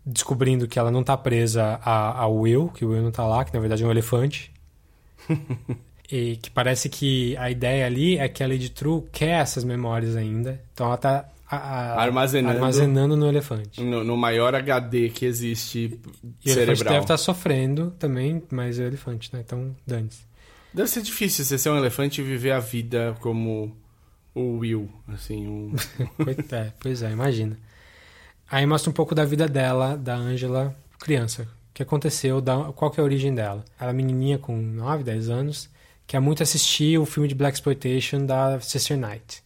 descobrindo que ela não tá presa a, a Will, que o Will não tá lá, que na verdade é um elefante. e que parece que a ideia ali é que a Lady True quer essas memórias ainda. Então ela tá a- Armazenando. armazenando no elefante. No, no maior HD que existe E o elefante cerebral. deve estar sofrendo também, mas é o elefante, né? Então, dane-se. Deve ser difícil você ser um elefante e viver a vida como o Will, assim, um... Pois é, pois é, imagina. Aí mostra um pouco da vida dela, da Angela, criança. O que aconteceu, da, qual que é a origem dela. Ela é menininha com 9, 10 anos, quer muito assistir o filme de Black Exploitation da Sister Night.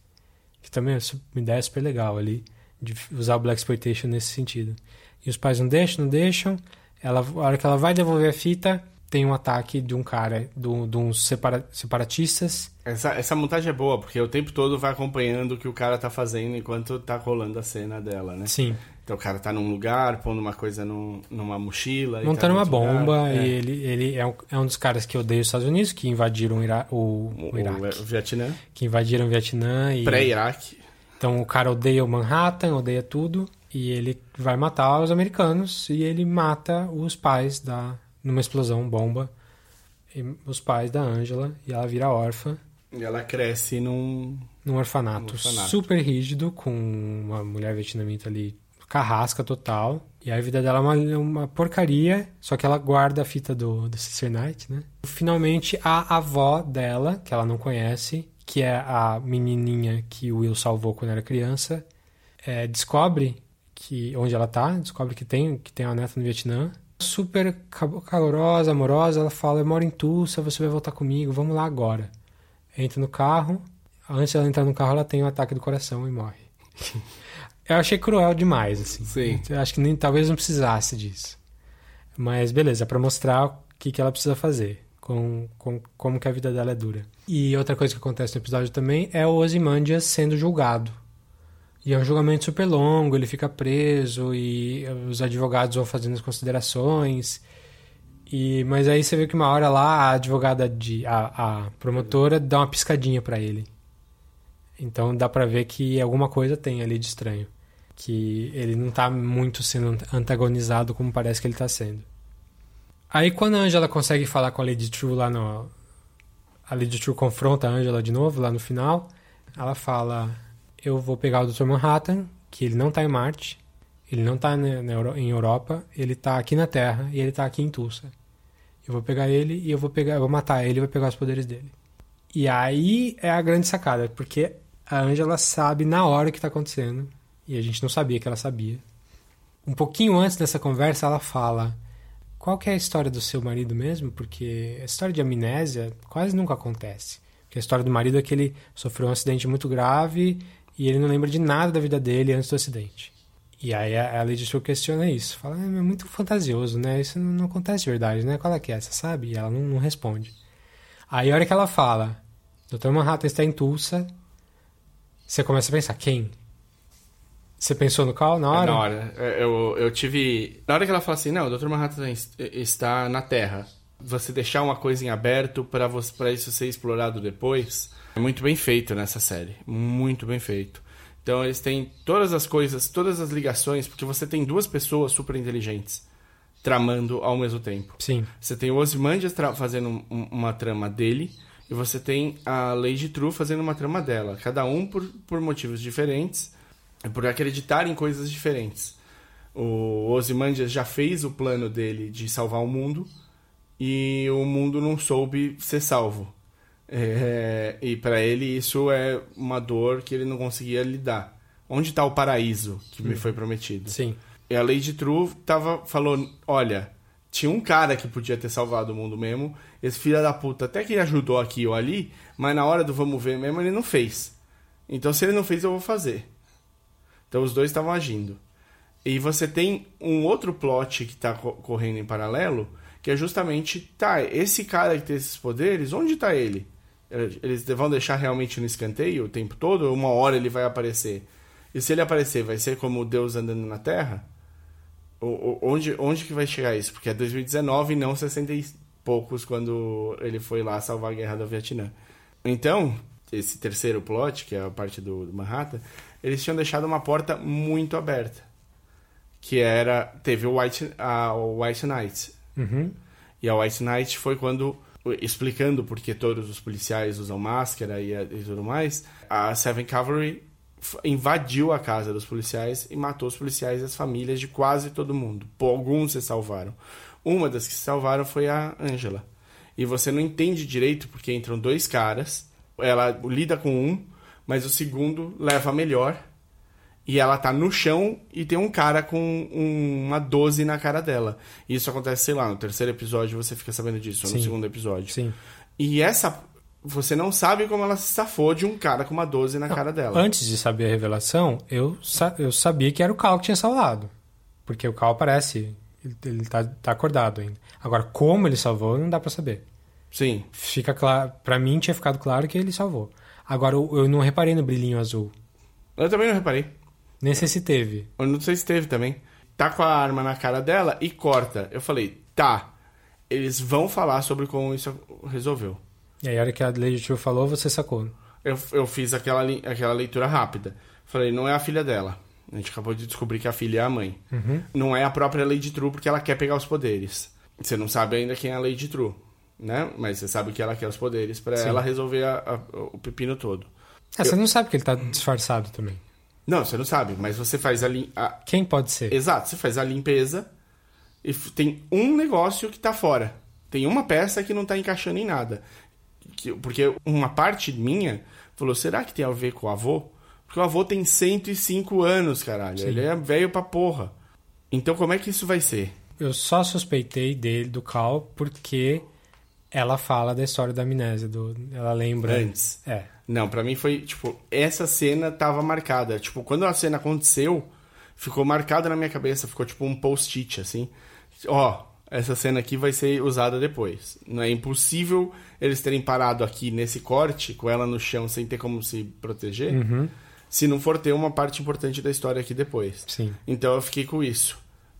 Também é uma ideia super legal ali, de usar o Black Exploitation nesse sentido. E os pais não deixam, não deixam. Ela, a hora que ela vai devolver a fita, tem um ataque de um cara, do- de uns separa- separatistas. Essa, essa montagem é boa, porque o tempo todo vai acompanhando o que o cara tá fazendo enquanto tá rolando a cena dela, né? Sim, Então o cara tá num lugar, pondo uma coisa num- numa mochila. tá montando em uma lugar. bomba É. e ele, ele é, um, é um dos caras que odeia os Estados Unidos, que invadiram o, Ira o, O, o Iraque. o Vietnã. Que invadiram o Vietnã e... Pré-Iraque. Então o cara odeia o Manhattan, odeia tudo, e ele vai matar os americanos, e ele mata os pais da... numa explosão, bomba, os pais da Angela, e ela vira órfã E ela cresce num. num orfanato, Num orfanato. super rígido, com uma mulher vietnamita ali, carrasca total. E a vida dela é uma, uma porcaria, só que ela guarda a fita do, do Sister Night, né? Finalmente, a avó dela, que ela não conhece, que é a menininha que o Will salvou quando era criança, é, descobre que onde ela tá, descobre que tem, que tem uma neta no Vietnã. Super ca- calorosa, amorosa, ela fala, eu moro em Tulsa, você vai voltar comigo, vamos lá agora. Entra no carro, antes dela entrar no carro, ela tem um ataque do coração e morre. Eu achei cruel demais, assim. Sim. Eu acho que nem, talvez não precisasse disso. Mas beleza, é pra mostrar o que, que ela precisa fazer. Com, com, como que a vida dela é dura. E outra coisa que acontece no episódio também é o Ozymandias sendo julgado. E é um julgamento super longo, ele fica preso e os advogados vão fazendo as considerações. E, mas aí você vê que uma hora lá a advogada de a, a promotora dá uma piscadinha para ele. Então dá pra ver que alguma coisa tem ali de estranho, que ele não tá muito sendo antagonizado como parece que ele tá sendo. Aí quando a Angela consegue falar com a Lady True lá no a Lady True confronta a Angela de novo lá no final, ela fala: "Eu vou pegar o Dr. Manhattan, que ele não tá em Marte, ele não tá na, em Europa, ele tá aqui na Terra e ele tá aqui em Tulsa. Eu vou pegar ele e eu vou pegar, eu vou matar ele e vou pegar os poderes dele. E aí é a grande sacada, porque a Angela sabe na hora o que tá acontecendo e a gente não sabia que ela sabia. Um pouquinho antes dessa conversa ela fala: "Qual que é a história do seu marido mesmo? Porque a história de amnésia quase nunca acontece. Porque a história do marido é que ele sofreu um acidente muito grave e ele não lembra de nada da vida dele antes do acidente. E aí a Lady True questiona isso. Fala, é muito fantasioso, né? Isso não, não acontece de verdade, né? Qual é que é? Você sabe? E ela não, não responde. Aí a hora que ela fala, Dr. Manhattan está em Tulsa, você começa a pensar, quem? Você pensou no Cal na hora? É, na hora. Eu, eu tive... Na hora que ela fala assim, não, o Dr. Manhattan está na Terra. Você deixar uma coisa em aberto para isso ser explorado depois, é muito bem feito nessa série. Muito bem feito. Então eles têm todas as coisas, todas as ligações, porque você tem duas pessoas super inteligentes tramando ao mesmo tempo. Sim. Você tem o Ozymandias fazendo um, uma trama dele e você tem a Lady True fazendo uma trama dela. Cada um por, por motivos diferentes, por acreditar em coisas diferentes. O Ozymandias já fez o plano dele de salvar o mundo e o mundo não soube ser salvo. É, e para ele isso é uma dor que ele não conseguia lidar. Onde está o paraíso que me foi prometido? Sim. E a Lady True tava, falou: olha, tinha um cara que podia ter salvado o mundo mesmo. Esse filho da puta até que ajudou aqui ou ali, mas na hora do vamos ver mesmo ele não fez. Então se ele não fez, eu vou fazer. Então os dois estavam agindo. E você tem um outro plot que está correndo em paralelo, que é justamente, tá, esse cara que tem esses poderes, onde está ele? Eles vão deixar realmente no escanteio o tempo todo? Ou uma hora ele vai aparecer? E se ele aparecer, vai ser como Deus andando na Terra? O, onde, onde que vai chegar isso? Porque é 2019 e não 60 e poucos quando ele foi lá salvar a guerra do Vietnã. Então, esse terceiro plot, que é a parte do, do Manhattan, eles tinham deixado uma porta muito aberta. Que era. Teve o White, a, White Knight. Uhum. E a White Knight foi quando explicando por que todos os policiais usam máscara e, e tudo mais, a Seven Cavalry invadiu a casa dos policiais e matou os policiais e as famílias de quase todo mundo. Por alguns se salvaram. Uma das que se salvaram foi a Angela. E você não entende direito porque entram dois caras, ela lida com um, mas o segundo leva melhor. E ela tá no chão e tem um cara com um, uma 12 na cara dela. E isso acontece, sei lá, no terceiro episódio você fica sabendo disso, ou no segundo episódio. Sim. E essa. Você não sabe como ela se safou de um cara com uma 12 na não, cara dela. Antes de saber a revelação, eu, sa eu sabia que era o Cal que tinha salvado. Porque o Cal aparece, ele, ele tá, tá acordado ainda. Agora, como ele salvou, não dá para saber. Sim. Fica claro. Pra mim tinha ficado claro que ele salvou. Agora, eu, eu não reparei no brilhinho azul. Eu também não reparei. Nem sei se teve. Eu não sei se teve também. Tá com a arma na cara dela e corta. Eu falei, tá. Eles vão falar sobre como isso resolveu. E aí, a hora que a Lady True falou, você sacou. Eu, eu fiz aquela, aquela leitura rápida. Falei, não é a filha dela. A gente acabou de descobrir que a filha é a mãe. Uhum. Não é a própria Lady True porque ela quer pegar os poderes. Você não sabe ainda quem é a Lady True, né? Mas você sabe que ela quer os poderes para ela resolver a, a, o pepino todo. Ah, eu... você não sabe que ele tá disfarçado também. Não, você não sabe, mas você faz a, lim... a... Quem pode ser? Exato, você faz a limpeza e tem um negócio que tá fora. Tem uma peça que não tá encaixando em nada. Que... Porque uma parte minha falou, será que tem a ver com o avô? Porque o avô tem 105 anos, caralho. Sim. Ele é velho pra porra. Então como é que isso vai ser? Eu só suspeitei dele, do Cal, porque ela fala da história da amnésia, do, ela lembra. Antes. É. Não, pra mim foi, tipo, essa cena tava marcada. Tipo, quando a cena aconteceu, ficou marcada na minha cabeça, ficou tipo um post-it, assim. Ó, essa cena aqui vai ser usada depois. Não é impossível eles terem parado aqui nesse corte, com ela no chão, sem ter como se proteger, Uhum. se não for ter uma parte importante da história aqui depois. Sim. Então eu fiquei com isso.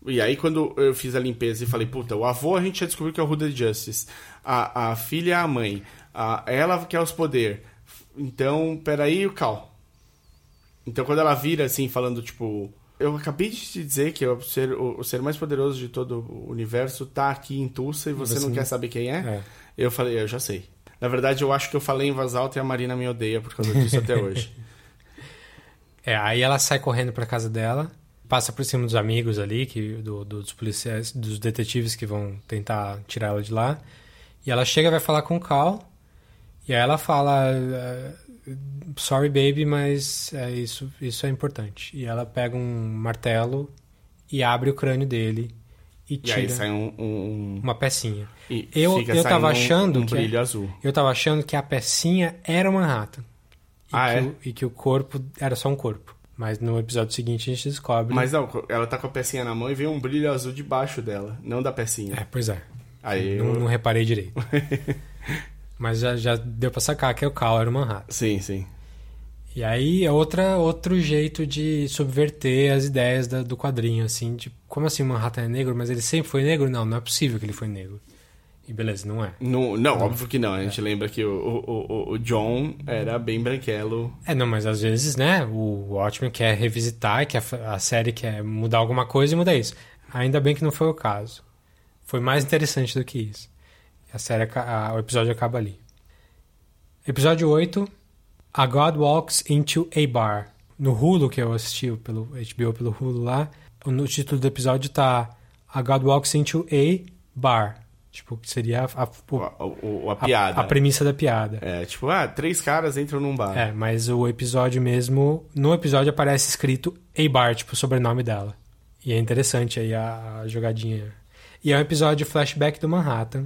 E aí, quando eu fiz a limpeza e falei, puta, o avô a gente já descobriu que é o Hooded Justice. A, a filha é a mãe. A, ela que é os poder. Então, peraí, o Cal. Então, quando ela vira assim, falando, tipo. Eu acabei de te dizer que o ser, o, o ser mais poderoso de todo o universo tá aqui em Tulsa e você, Você não não- quer saber quem é? É. Eu falei, eu já sei. Na verdade, eu acho que eu falei em voz alta e a Marina me odeia por causa disso até hoje. É, aí ela sai correndo pra casa dela, passa por cima dos amigos ali, que, do- dos policiais, dos detetives que vão tentar tirar ela de lá. E ela chega e vai falar com o Cal. E aí ela fala: eh, Sorry, baby, mas é, isso, isso é importante. E ela pega um martelo e abre o crânio dele e E tira aí sai um. um- um- uma pecinha. e Eu- eu tava um- achando um que- brilho azul. Eu tava achando que a pecinha era o Manhattan. E, Ah, que é? o, e que o corpo era só um corpo. Mas no episódio seguinte a gente descobre. Mas não, ela tá com a pecinha na mão e vem um brilho azul debaixo dela, não da pecinha. É, pois é. Aí Não, eu... não reparei direito. Mas já, já deu pra sacar que é o Cal, era o Manhattan. Sim, sim. E aí é outra, outro jeito de subverter as ideias da- do quadrinho, assim, de como assim o Manhattan é negro, mas ele sempre foi negro? Não, não é possível que ele foi negro. E beleza, não é. Não, não, óbvio que não. A gente lembra que o, o, o- o John era bem branquelo. É, não, mas às vezes, né, o Watchmen quer revisitar, que a, série quer mudar alguma coisa e muda isso. Ainda bem que não foi o caso. Foi mais interessante do que isso. A série, a- o episódio acaba ali. Episódio 8, A God Walks into a Bar. No Hulu, que eu assisti pelo HBO pelo Hulu lá, no título do episódio tá A God Walks into a Bar. Tipo, que seria a, a, O, a a- piada. a premissa da piada. É, tipo, ah, três caras entram num bar. É, mas o episódio mesmo. No episódio aparece escrito A Bar, tipo, o sobrenome dela. E é interessante aí a, a jogadinha. E é um episódio flashback do Manhattan,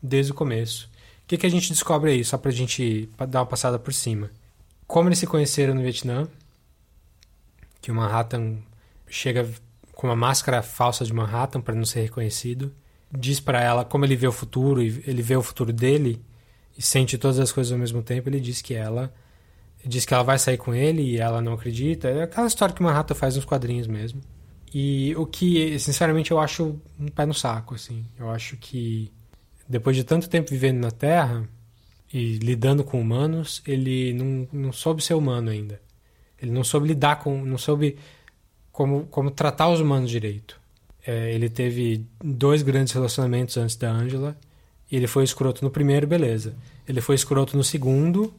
desde o começo. O que, que a gente descobre aí, só pra gente dar uma passada por cima? Como eles se conheceram no Vietnã, que o Manhattan chega com uma máscara falsa de Manhattan para não ser reconhecido. Diz pra ela como ele vê o futuro, e ele vê o futuro dele e sente todas as coisas ao mesmo tempo. Ele diz que ela diz que ela vai sair com ele e ela não acredita. É aquela história que o Manhattan faz nos quadrinhos mesmo. E o que, sinceramente, eu acho um pé no saco, assim. Eu acho que depois de tanto tempo vivendo na Terra e lidando com humanos, ele não, não soube ser humano ainda. Ele não soube lidar com, não soube como, como tratar os humanos direito. É, ele teve dois grandes relacionamentos antes da Angela e ele foi escroto no primeiro, beleza. Ele foi escroto no segundo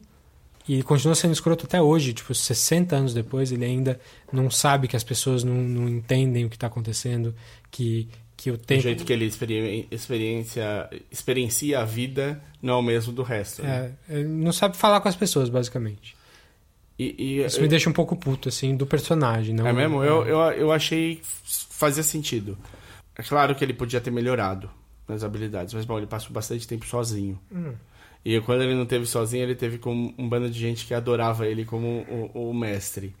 e continua sendo escroto até hoje, tipo, 60 anos depois, ele ainda não sabe que as pessoas não, não entendem o que está acontecendo, que, que o O tempo... jeito que ele experi- experiência, experiencia a vida não é o mesmo do resto. né? É, ele não sabe falar com as pessoas, basicamente. E, e- Isso me deixa um pouco puto, assim, do personagem. Não, É mesmo? Eu, eu, eu achei fazia sentido. É claro que ele podia ter melhorado nas habilidades, mas bom, ele passou bastante tempo sozinho. Hum. E quando ele não teve sozinho, ele teve com um bando de gente que adorava ele como o, o mestre.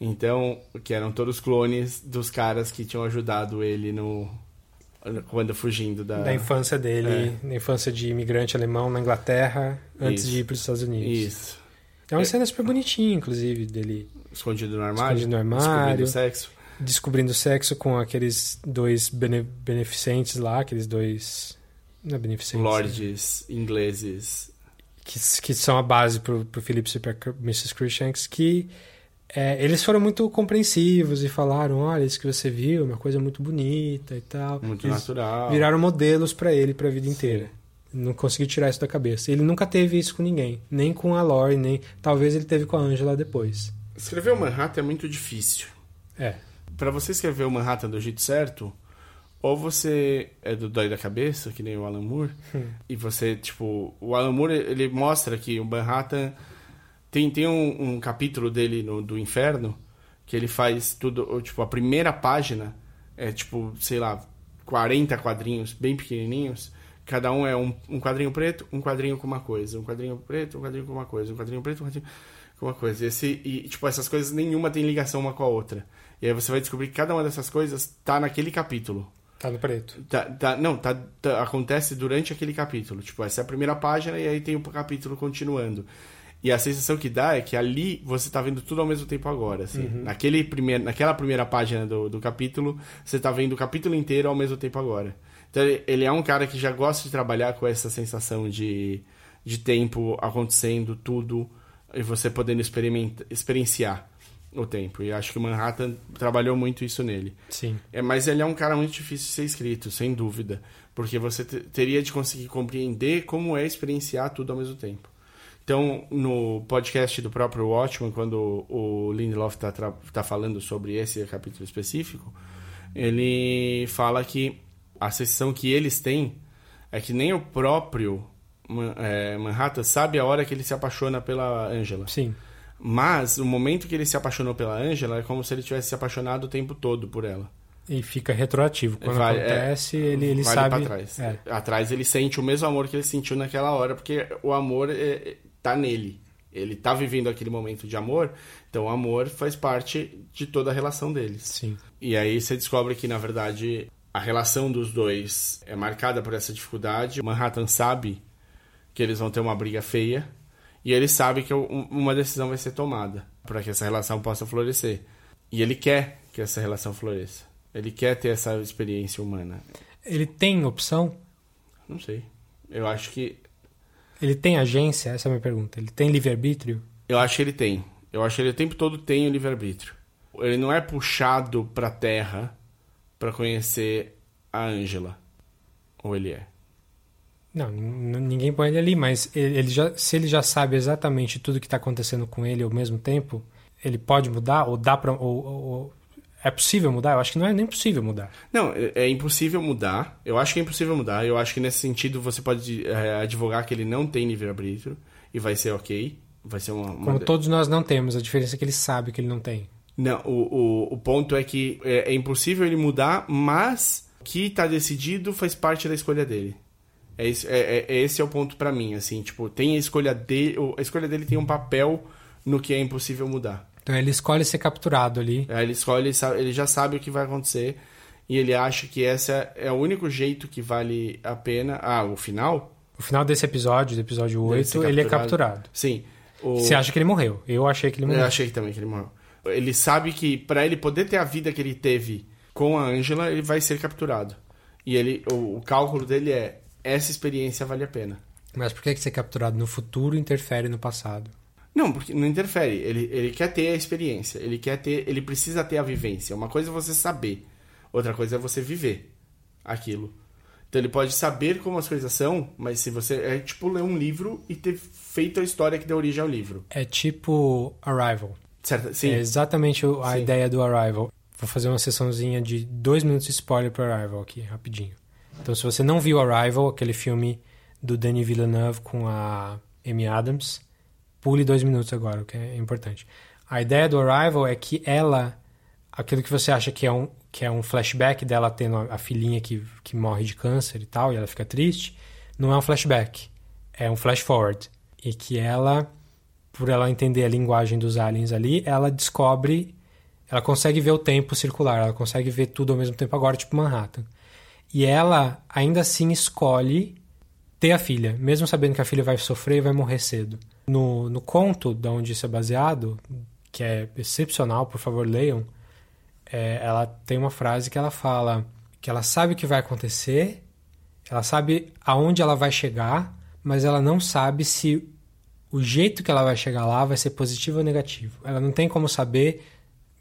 Então, que eram todos clones dos caras que tinham ajudado ele no quando fugindo da, Da infância dele, na infância de imigrante alemão na Inglaterra, antes É. Isso. de ir para os Estados Unidos. Isso. É uma É. cena super bonitinha, inclusive, dele Escondido no armário. Escondido no armário. Descobrindo sexo. descobrindo sexo com aqueles dois bene- beneficentes lá, aqueles dois. Não é beneficentes. né? Lords ingleses. Que, que são a base pro, pro Philip e pra Mrs. Cruikshanks, que é, eles foram muito compreensivos e falaram: olha, isso que você viu é uma coisa muito bonita e tal. Muito Eles natural. viraram modelos pra ele pra vida inteira. Não consegui tirar isso da cabeça. Ele nunca teve isso com ninguém, nem com a Lori, nem. Talvez ele teve com a Angela depois. Escrever o Manhattan é muito difícil. É. Pra você escrever o Manhattan do jeito certo, ou você é do dói da cabeça, que nem o Alan Moore, Hum. e você, tipo, o Alan Moore, ele mostra que o Manhattan tem, tem um, um capítulo dele no, do Inferno, que ele faz tudo, ou, tipo, a primeira página é, tipo, sei lá, 40 quadrinhos bem pequenininhos, Cada um é um, um quadrinho preto, um quadrinho com uma coisa. Um quadrinho preto, um quadrinho com uma coisa. Um quadrinho preto, um quadrinho com uma coisa. Esse, e, tipo, essas coisas nenhuma tem ligação uma com a outra. E aí você vai descobrir que cada uma dessas coisas tá naquele capítulo. Tá no preto. Tá, tá, não, tá, tá, acontece durante aquele capítulo. Tipo, essa é a primeira página e aí tem o capítulo continuando. E a sensação que dá é que ali você tá vendo tudo ao mesmo tempo agora. Assim. Uhum. Naquele primeir, naquela primeira página do, do capítulo, você tá vendo o capítulo inteiro ao mesmo tempo agora. Então ele, é um cara que já gosta de trabalhar com essa sensação de, de tempo acontecendo, tudo, e você podendo experimenta, experienciar o tempo. E acho que o Manhattan trabalhou muito isso nele. Sim. É, mas ele é um cara muito difícil de ser escrito, sem dúvida. Porque você te- teria de conseguir compreender como é experienciar tudo ao mesmo tempo. Então, no podcast do próprio Watchman, quando o Lindelof está tá falando sobre esse capítulo específico, ele fala que a sensação que eles têm é que nem o próprio é, Manhattan sabe a hora que ele se apaixona pela Angela. Sim. Mas o momento que ele se apaixonou pela Angela é como se ele tivesse se apaixonado o tempo todo por ela. E fica retroativo. Quando Vai- acontece, ele, ele Vale sabe. trás. É. Atrás ele sente o mesmo amor que ele sentiu naquela hora, porque o amor é, é- tá nele. Ele tá vivendo aquele momento de amor, então o amor faz parte de toda a relação deles. Sim. E aí você descobre que, na verdade, a relação dos dois é marcada por essa dificuldade. Manhattan sabe que eles vão ter uma briga feia e ele sabe que um- uma decisão vai ser tomada para que essa relação possa florescer. E ele quer que essa relação floresça. Ele quer ter essa experiência humana. Ele tem opção? Não sei. Eu acho que Ele tem agência? Essa é a minha pergunta. Ele tem livre-arbítrio? eu acho que ele tem. Eu acho que ele o tempo todo tem o livre-arbítrio. Ele não é puxado pra terra pra conhecer a Angela. Ou ele é? Não, ninguém põe ele ali, mas ele já, se ele já sabe exatamente tudo que está acontecendo com ele ao mesmo tempo, ele pode mudar? Ou dá pra. Ou, ou- é possível mudar? Eu acho que não é nem possível mudar. Não, é, é impossível mudar. Eu acho que é impossível mudar. Eu acho que nesse sentido você pode é, advogar que ele não tem livre-arbítrio e vai ser ok. Vai ser uma. uma Como todos nós não temos, a diferença é que ele sabe que ele não tem. Não, o, o, o ponto é que é, é impossível ele mudar, mas o que tá decidido faz parte da escolha dele. É, esse- é, é- é esse é o ponto pra mim, assim, tipo, tem a escolha dele, o- a escolha dele tem um papel no que é impossível mudar. Então ele escolhe ser capturado ali. Aí ele escolhe, ele, já sabe o que vai acontecer e ele acha que essa é o único jeito que vale a pena. Ah, o final? No final desse episódio, do episódio Deve ser 8, ele é capturado. Sim. O... Você acha que ele morreu? Eu achei que ele Eu morreu. achei também que ele morreu. Ele sabe que pra ele poder ter a vida que ele teve com a Angela, ele vai ser capturado. E ele, o, o cálculo dele é essa experiência vale a pena. Mas por que que ser capturado no futuro interfere no passado? Não, porque não interfere. Ele, ele quer ter a experiência. Ele quer ter. Ele precisa ter a vivência. Uma coisa é você saber. Outra coisa é você viver aquilo. Então ele pode saber como as coisas são, mas se você. É tipo ler um livro e ter feito a história que deu origem ao livro. É tipo Arrival. Certo? Sim. É exatamente a Sim. ideia do Arrival. Vou fazer uma sessãozinha de dois minutos de spoiler para Arrival aqui, rapidinho. Então, se você não viu Arrival, aquele filme do Denis Villeneuve com a Amy Adams, pule dois minutos agora, o que é importante. A ideia do Arrival é que ela, aquilo que você acha que é um, que é um flashback dela tendo a, a filhinha que, que morre de câncer e tal, e ela fica triste, não é um flashback, é um flash forward. E que ela por ela entender a linguagem dos aliens ali, ela descobre, ela consegue ver o tempo circular, ela consegue ver tudo ao mesmo tempo agora, tipo Manhattan. E ela ainda assim escolhe ter a filha, mesmo sabendo que a filha vai sofrer e vai morrer cedo. No, no conto de onde isso é baseado, que é excepcional, por favor leiam, é, ela tem uma frase que ela fala que ela sabe o que vai acontecer, ela sabe aonde ela vai chegar, mas ela não sabe se o jeito que ela vai chegar lá vai ser positivo ou negativo. Ela não tem como saber,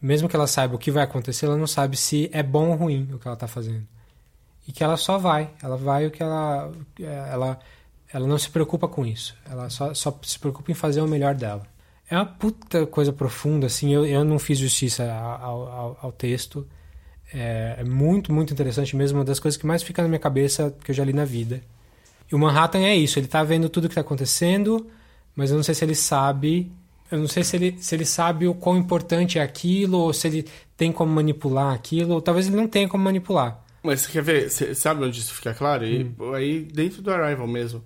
mesmo que ela saiba o que vai acontecer, ela não sabe se é bom ou ruim o que ela está fazendo. E que ela só vai, ela vai o que ela ela ela não se preocupa com isso. Ela só, só se preocupa em fazer o melhor dela. É uma puta coisa profunda, assim. Eu, eu não fiz justiça ao, ao, ao texto. É, é muito, muito interessante mesmo. Uma das coisas que mais fica na minha cabeça que eu já li na vida. E o Manhattan é isso. Ele tá vendo tudo que tá acontecendo, mas eu não sei se ele sabe. Eu não sei se ele, se ele sabe o quão importante é aquilo, ou se ele tem como manipular aquilo, ou talvez ele não tenha como manipular. Mas você quer ver, você sabe onde isso fica claro? E, Hum. Aí dentro do Arrival mesmo.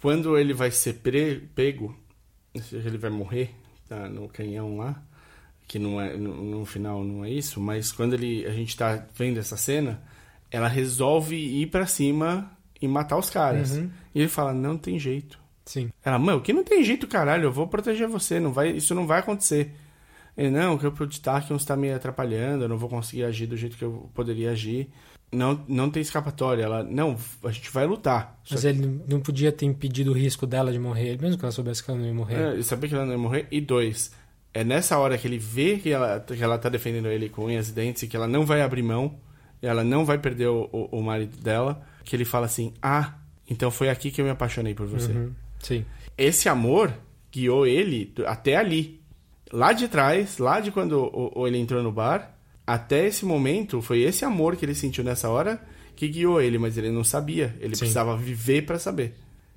Quando ele vai ser pre- pego, ou seja, ele vai morrer tá, no canhão lá, que não é, no, no final não é isso, mas quando ele, a gente tá vendo essa cena, ela resolve ir pra cima e matar os caras. Uhum. E ele fala, não tem jeito. Sim. Ela, mano, que não tem jeito, caralho, eu vou proteger você, não vai, isso não vai acontecer. Ele, não, que o Tarkin está me atrapalhando, eu não vou conseguir agir do jeito que eu poderia agir. Não, não tem escapatória. Ela, não, a gente vai lutar. Mas ele não podia ter impedido o risco dela de morrer, mesmo que ela soubesse que ela não ia morrer. É, sabia que ela não ia morrer. E dois, é nessa hora que ele vê que ela, que ela tá defendendo ele com unhas e dentes e que ela não vai abrir mão, e ela não vai perder o, o, o marido dela, que ele fala assim: Ah, então foi aqui que eu me apaixonei por você. Uhum. Sim. Esse amor guiou ele até ali. Lá de trás, lá de quando o, o- ele entrou no bar, até esse momento, foi esse amor que ele sentiu nessa hora que guiou ele, mas ele não sabia. Ele Sim. precisava viver pra saber.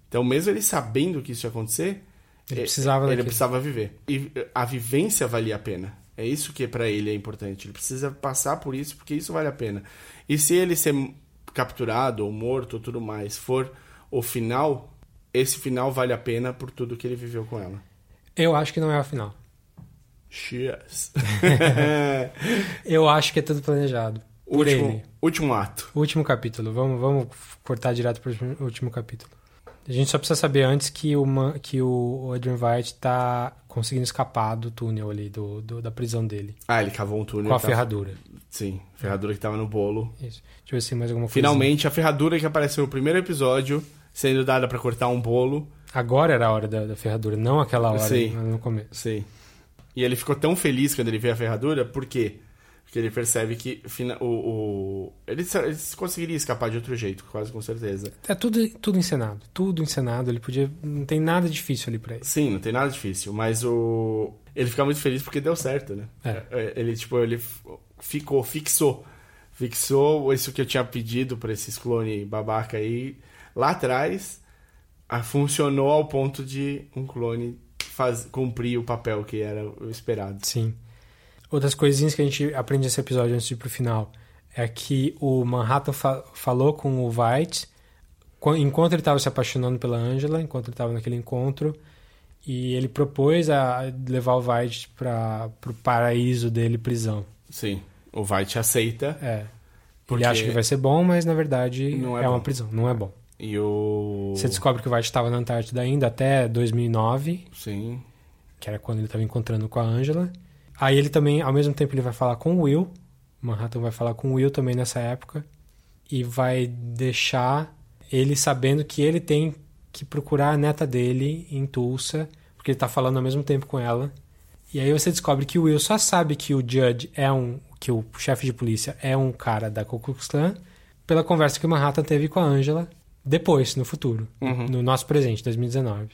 Então, mesmo ele sabendo que isso ia acontecer, Ele eh, precisava ele precisava viver. E a vivência valia a pena. É isso que pra ele é importante. Ele precisa passar por isso porque isso vale a pena. E se ele ser capturado ou morto ou tudo mais for o final, esse final vale a pena por tudo que ele viveu com ela. Eu acho que não é o final. Cheers. Eu acho que é tudo planejado. Último, ele. último ato. Último capítulo. Vamos, vamos cortar direto pro último- último capítulo. A gente só precisa saber antes que, uma, que o Adrian White tá conseguindo escapar do túnel ali, do, do- da prisão dele. Ah, ele cavou um túnel. Com a tá- ferradura. Sim, ferradura que tava no bolo. Isso. Deixa eu ver se tem mais alguma coisa. Finalmente, a ferradura que apareceu no primeiro episódio, sendo dada pra cortar um bolo. Agora era a hora da, da ferradura, não aquela hora Sim. no começo. Sim. E ele ficou tão feliz quando ele vê a ferradura, por quê? Porque ele percebe que o, o- ele, ele conseguiria escapar de outro jeito, quase com certeza. É tudo, tudo encenado. Tudo encenado. Ele podia. Não tem nada difícil ali pra ele. Sim, não tem nada difícil, mas o ele fica muito feliz porque deu certo, né? É. Ele tipo ele ficou, fixou, fixou isso que eu tinha pedido para esses clone babaca aí lá atrás, funcionou ao ponto de um clone faz, cumprir o papel que era o esperado. Sim. Outras coisinhas que a gente aprende nesse episódio antes de ir pro final é que o Manhattan fa- falou com o White quan- enquanto ele estava se apaixonando pela Angela, enquanto ele estava naquele encontro, e ele propôs a levar o White para pro paraíso dele, prisão. Sim, o White aceita É. Porque Ele acha que vai ser bom, mas na verdade Não é é, uma prisão, não é bom. E o Você descobre que o White estava na Antártida ainda até 2009, Sim, que era quando ele estava encontrando com a Angela. Aí ele também, ao mesmo tempo, ele vai falar com o Will. O Manhattan vai falar com o Will também nessa época. E vai deixar ele sabendo que ele tem que procurar a neta dele em Tulsa, porque ele tá falando ao mesmo tempo com ela. E aí você descobre que o Will só sabe que o Judge é um. que o chefe de polícia é um cara da Ku Klux Klan pela conversa que o Manhattan teve com a Angela depois, no futuro. Uhum. No nosso presente, 2019.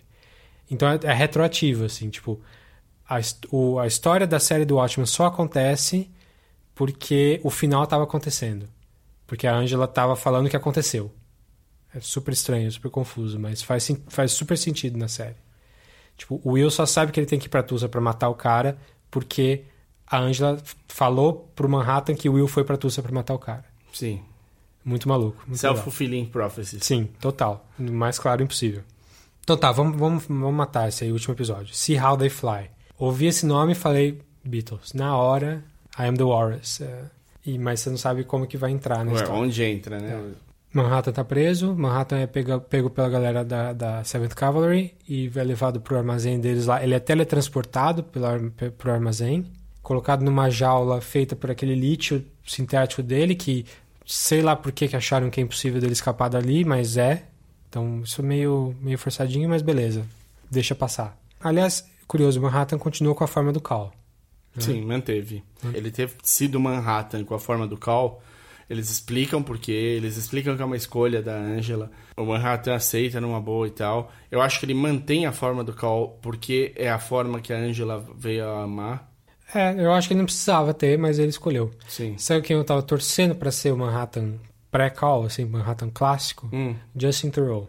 Então é, é retroativo, assim, tipo. A, o- a história da série do Watchmen só acontece porque o final estava acontecendo. Porque a Angela estava falando o que aconteceu. É super estranho, super confuso, mas faz, faz super sentido na série. Tipo, o Will só sabe que ele tem que ir pra Tulsa pra matar o cara porque a Angela falou pro Manhattan que o Will foi pra Tulsa pra matar o cara. sim. Muito maluco. Self-fulfilling prophecies. Sim, total. Mais claro impossível. Então tá, vamos, vamos, vamos matar esse aí, último episódio. See How They Fly. Ouvi esse nome e falei Beatles. Na hora, I Am The Walrus. É, e, mas você não sabe como que vai entrar na Ué, história. onde entra, né? Manhattan tá preso, Manhattan é pega, pego pela galera da, da 7th Cavalry e vai levado pro armazém deles lá. Ele é teletransportado pelo, pro armazém, colocado numa jaula feita por aquele lítio sintético dele, que sei lá por que, que acharam que é impossível dele escapar dali, mas é. Então isso é meio, meio forçadinho, mas beleza. Deixa passar. Aliás, curioso, Manhattan continuou com a forma do Cal. Sim, manteve. Ele ter sido Manhattan com a forma do Cal, eles explicam por quê, eles explicam que é uma escolha da Angela. O Manhattan aceita numa boa e tal. Eu acho que ele mantém a forma do Cal porque é a forma que a Angela veio a amar. É, eu acho que ele não precisava ter, mas ele escolheu. Sim. Sabe quem eu tava torcendo pra ser o Manhattan pré-call, assim, Manhattan clássico? Hum, Justin Theroux,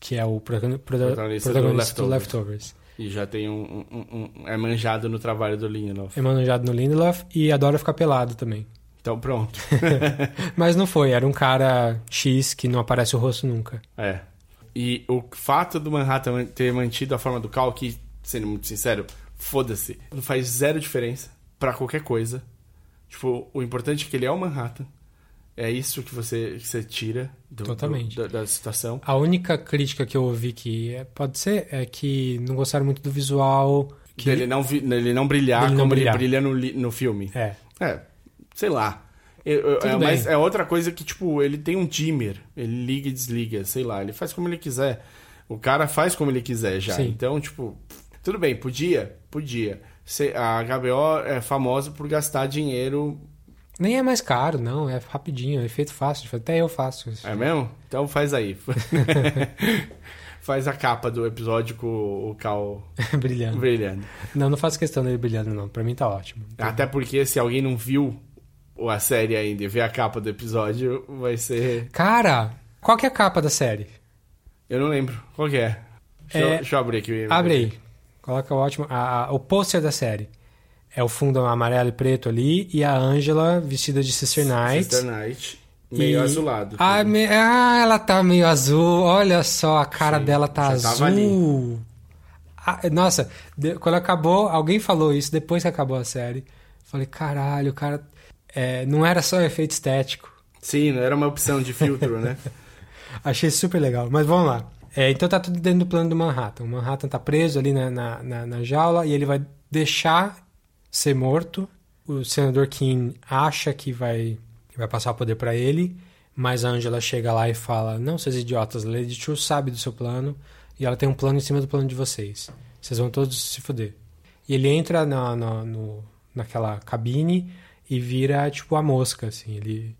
que é o Protagonista protagonista, do do Leftovers. Leftovers. e já tem um, um- um- É manjado no trabalho do Lindelof. É manejado no Lindelof e adora ficar pelado também. Então pronto. Mas não foi, era um cara X que não aparece o rosto nunca. É. E o fato do Manhattan ter mantido a forma do Cal, que, sendo muito sincero, foda-se, não faz zero diferença pra qualquer coisa. Tipo, o importante é que ele é o Manhattan. É isso que você, que você tira do, Totalmente. do- da, da situação. A única crítica que eu ouvi que é- pode ser é que não gostaram muito do visual. Que Ele não, vi- ele não brilhar Ele não como brilhar. ele brilha no, no filme. É, É, sei lá. Eu- eu- Tudo é, mas é outra coisa que, tipo, ele tem um dimmer. Ele liga e desliga, sei lá. Ele faz como ele quiser. O cara faz como ele quiser já. Sim. Então, tipo, tudo bem, podia? Podia. A HBO é famosa por gastar dinheiro. nem é mais caro, não, é rapidinho, é efeito fácil, até eu faço isso. É mesmo? Então faz aí. faz a capa do episódio com o Cal brilhando. brilhando. Não, não faço questão dele brilhando, não. Pra mim tá ótimo. Até porque se alguém não viu a série ainda e ver a capa do episódio, vai ser. Cara, qual que é a capa da série? Eu não lembro. Qual que é? Deixa, eu, É, deixa eu abrir aqui. Abre aí. Coloca o ótimo. a- a- o pôster da série. É o fundo amarelo e preto ali e a Angela vestida de Sister Knight. Sister Night. Meio E- azulado. Ah, me- ah, ela tá meio azul. Olha só, a cara Sim, dela tá azul. Ah, nossa, de- quando acabou, alguém falou isso depois que acabou a série. Falei, caralho, o cara. é, não era só efeito estético. Sim, não era uma opção de filtro, né? Achei super legal. Mas vamos lá. É, então tá tudo dentro do plano do Manhattan. O Manhattan tá preso ali na, na, na- na jaula e ele vai deixar ser morto. O senador King acha que vai, vai passar o poder pra ele, mas a Angela chega lá e fala: Não, seus idiotas, Lady True sabe do seu plano e ela tem um plano em cima do plano de vocês. Vocês vão todos se fuder. E ele entra na, na, no- naquela cabine e vira tipo a mosca, assim. Ele,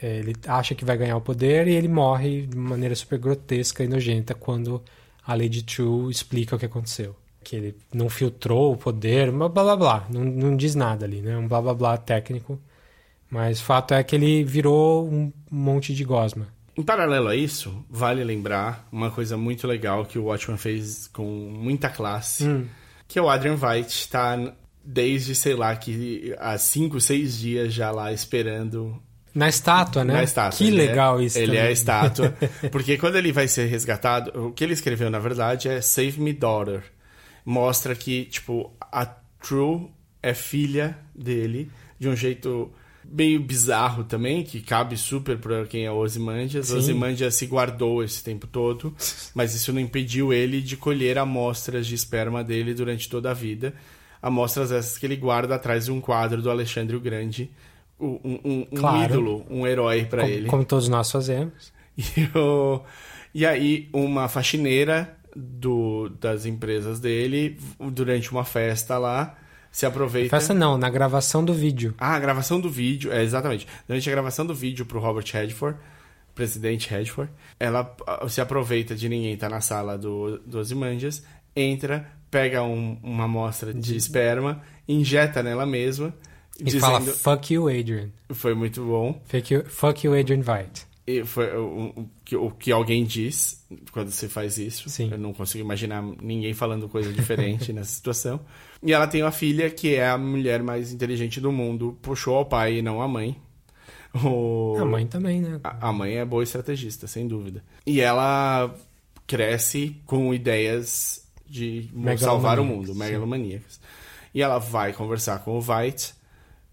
ele acha que vai ganhar o poder e ele morre de maneira super grotesca e nojenta quando a Lady True explica o que aconteceu. Que ele não filtrou o poder, blá blá blá. Não, não diz nada ali, né? Um blá blá blá técnico. Mas o fato é que ele virou um monte de gosma. Em paralelo a isso, vale lembrar uma coisa muito legal que o Watchman fez com muita classe, Hum. que é o Adrian Veidt tá desde, sei lá, que há cinco, seis dias já lá esperando Na estátua, né? na estátua. Que Ele legal é, isso. Ele também. é a estátua. Porque quando ele vai ser resgatado, o que ele escreveu, na verdade, é Save Me Daughter. Mostra que, tipo, a True é filha dele de um jeito meio bizarro também, que cabe super pra quem é Ozymandias. Sim. Ozymandias se guardou esse tempo todo, mas isso não impediu ele de colher amostras de esperma dele durante toda a vida. Amostras essas que ele guarda atrás de um quadro do Alexandre o Grande, um, um- um- Claro. ídolo, um herói pra como, ele. como todos nós fazemos. E, e aí, uma faxineira do, das empresas dele, durante uma festa lá, se aproveita. Festa não, na gravação do vídeo. Ah, a gravação do vídeo, é exatamente. Durante a gravação do vídeo pro Robert Redford, presidente Redford, ela se aproveita de ninguém estar na sala do, do Ozymandias, entra, pega um- uma amostra de esperma, injeta nela mesma, E dizendo... fala, fuck you, Adrian. Foi muito bom. Fuck you, fuck you Adrian Veidt. E foi o, o que- o que alguém diz quando você faz isso. Sim. Eu não consigo imaginar ninguém falando coisa diferente nessa situação. E ela tem uma filha que é a mulher mais inteligente do mundo. Puxou ao pai e não à mãe. O- A mãe também, né? a a mãe é boa estrategista, sem dúvida. E ela cresce com ideias de salvar o mundo, Megalomaníacas. E ela vai conversar com o Veidt,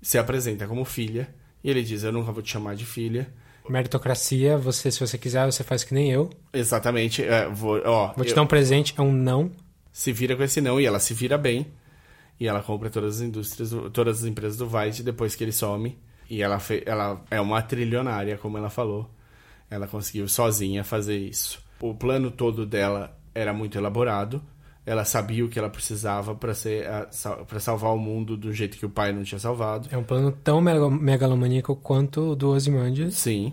se apresenta como filha, e ele diz: Eu nunca vou te chamar de filha. Meritocracia, você, se você quiser, você faz que nem eu. Exatamente. é, vou, ó, Vou te eu- dar um presente, é um não. Se vira com esse não e ela se vira bem. E ela compra todas as indústrias, todas as empresas do Veidt depois que ele some. E ela, fe, ela é uma trilionária, como ela falou. Ela conseguiu sozinha fazer isso. O plano todo dela era muito elaborado. Ela sabia o que ela precisava para ser para salvar o mundo do jeito que o pai não tinha salvado. É um plano tão mega- megalomaníaco quanto o do Ozymandias. Sim.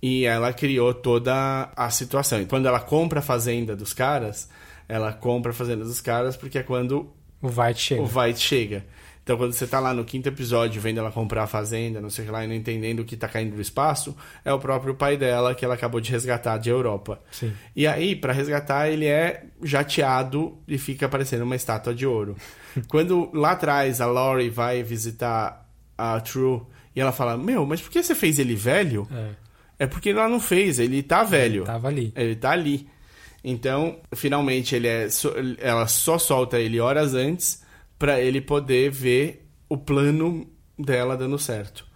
E ela criou toda a situação. E quando ela compra a fazenda dos caras, ela compra a fazenda dos caras porque é quando O Veidt chega. o Veidt chega. Então, quando você tá lá no quinto episódio vendo ela comprar a fazenda, não sei o que lá, e não entendendo o que tá caindo do espaço, é o próprio pai dela que ela acabou de resgatar de Europa. Sim. E aí, pra resgatar, ele é jateado e fica parecendo uma estátua de ouro. Quando lá atrás a Laurie vai visitar a True E ela fala: Meu, mas por que você fez ele velho? É, É porque ela não fez, ele tá velho. tava ali. Ele tá ali. Então, finalmente, ele é ela só solta ele horas antes pra ele poder ver o plano dela dando certo.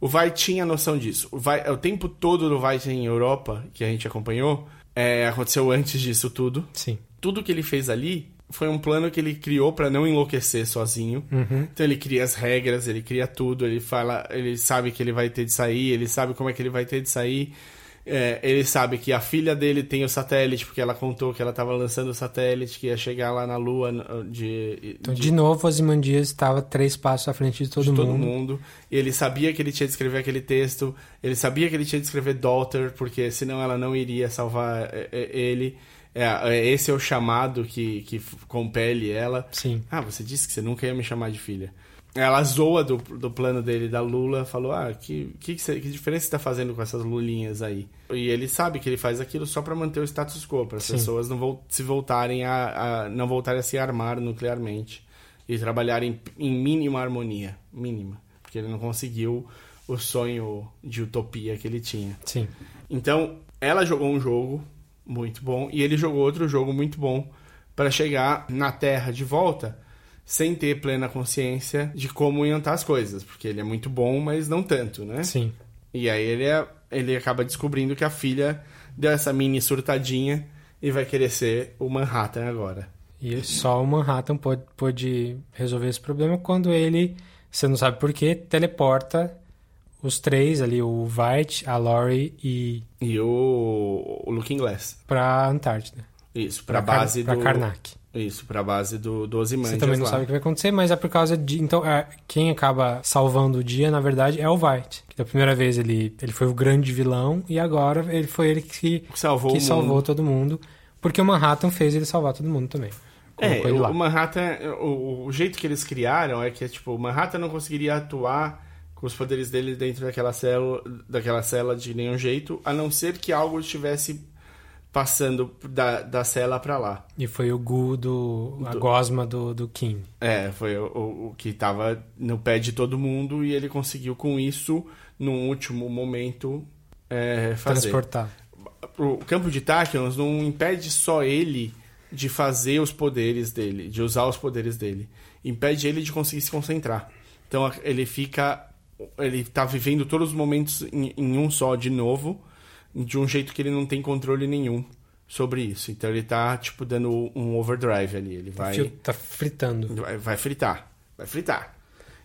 O Vai tinha noção disso. O, Vai, o tempo todo do Vai em Europa, que a gente acompanhou, é, aconteceu antes disso tudo. Sim. Tudo que ele fez ali foi um plano que ele criou pra não enlouquecer sozinho. Então ele cria as regras, ele cria tudo, ele fala, ele sabe que ele vai ter de sair, ele sabe como é que ele vai ter de sair. É, ele sabe que a filha dele tem o satélite, porque ela contou que ela estava lançando o satélite, que ia chegar lá na Lua de, Então, de- de novo, Ozymandias estava três passos à frente de todo, de mundo. todo mundo. E ele sabia que ele tinha de escrever aquele texto, ele sabia que ele tinha de escrever Daughter, porque senão ela não iria salvar é, é, ele. É, é, esse é o chamado que, que compele ela. Sim. Ah, você disse que você nunca ia me chamar de filha. Ela zoa do, do plano dele da Lula, falou: Ah, que, que, que, que diferença você tá fazendo com essas lulinhas aí? E ele sabe que ele faz aquilo só para manter o status quo, para as pessoas não se voltarem a, a- não voltarem a se armar nuclearmente e trabalharem em mínima harmonia, mínima, porque ele não conseguiu o sonho de utopia que ele tinha. Sim. Então, ela jogou um jogo muito bom e ele jogou outro jogo muito bom para chegar na Terra de volta sem ter plena consciência de como iam estar as coisas, porque ele é muito bom, mas não tanto, né? Sim. E aí ele, é- ele acaba descobrindo que a filha deu essa mini surtadinha e vai querer ser o Manhattan agora. E só o Manhattan pôde, pôde resolver esse problema quando ele, você não sabe porquê, teleporta os três ali, o White, a Laurie e E o, o Looking Glass. pra Antártida. Isso, pra, Car- base pra do Karnak. Isso, pra base do, do Você Ozymandias também não lá. sabe o que vai acontecer, mas é por causa de. Então, é, quem acaba salvando o dia, na verdade, é o White. Que da primeira vez ele, ele foi o grande vilão e agora ele foi ele que, Salvou que salvou todo mundo. Porque o Manhattan fez ele salvar todo mundo também. É, o, Manhattan, o, o jeito que eles criaram é que, tipo, o Manhattan não conseguiria atuar com os poderes dele dentro daquela célula, daquela cela de nenhum jeito, a não ser que algo estivesse passando da, da cela pra lá. E foi o Gu do. a Do- gosma do, do Kim. É, foi o, o, o que tava no pé de todo mundo e ele conseguiu com isso, num último momento, é, fazer. Transportar. o campo de Tachyons não impede só ele de fazer os poderes dele, de usar os poderes dele. Impede ele de conseguir se concentrar. Então ele fica. Ele tá vivendo todos os momentos em, em um só de novo, de um jeito que ele não tem controle nenhum sobre isso. Então ele tá, tipo, dando um overdrive ali. Ele vai. tá fritando. Vai, vai fritar. Vai fritar.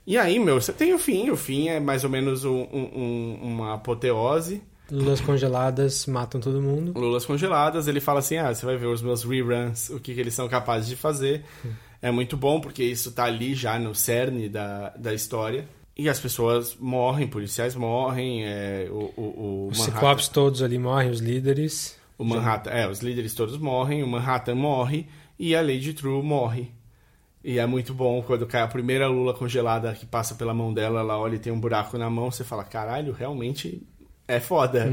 E aí, meu, você tem o fim. O fim é mais ou menos um- um- um- uma apoteose. Lulas congeladas matam todo mundo. Lulas congeladas, ele fala assim: ah, você vai ver os meus reruns, o que, que eles são capazes de fazer. É muito bom, porque isso tá ali já no cerne da, da história. E as pessoas morrem, policiais morrem, é, o, o, o Os ciclopes todos ali morrem, os líderes. o Manhattan, é, os líderes todos morrem, o Manhattan morre e a Lady True morre. E é muito bom quando cai a primeira lula congelada que passa pela mão dela, ela olha e tem um buraco na mão, você fala, caralho, realmente é foda.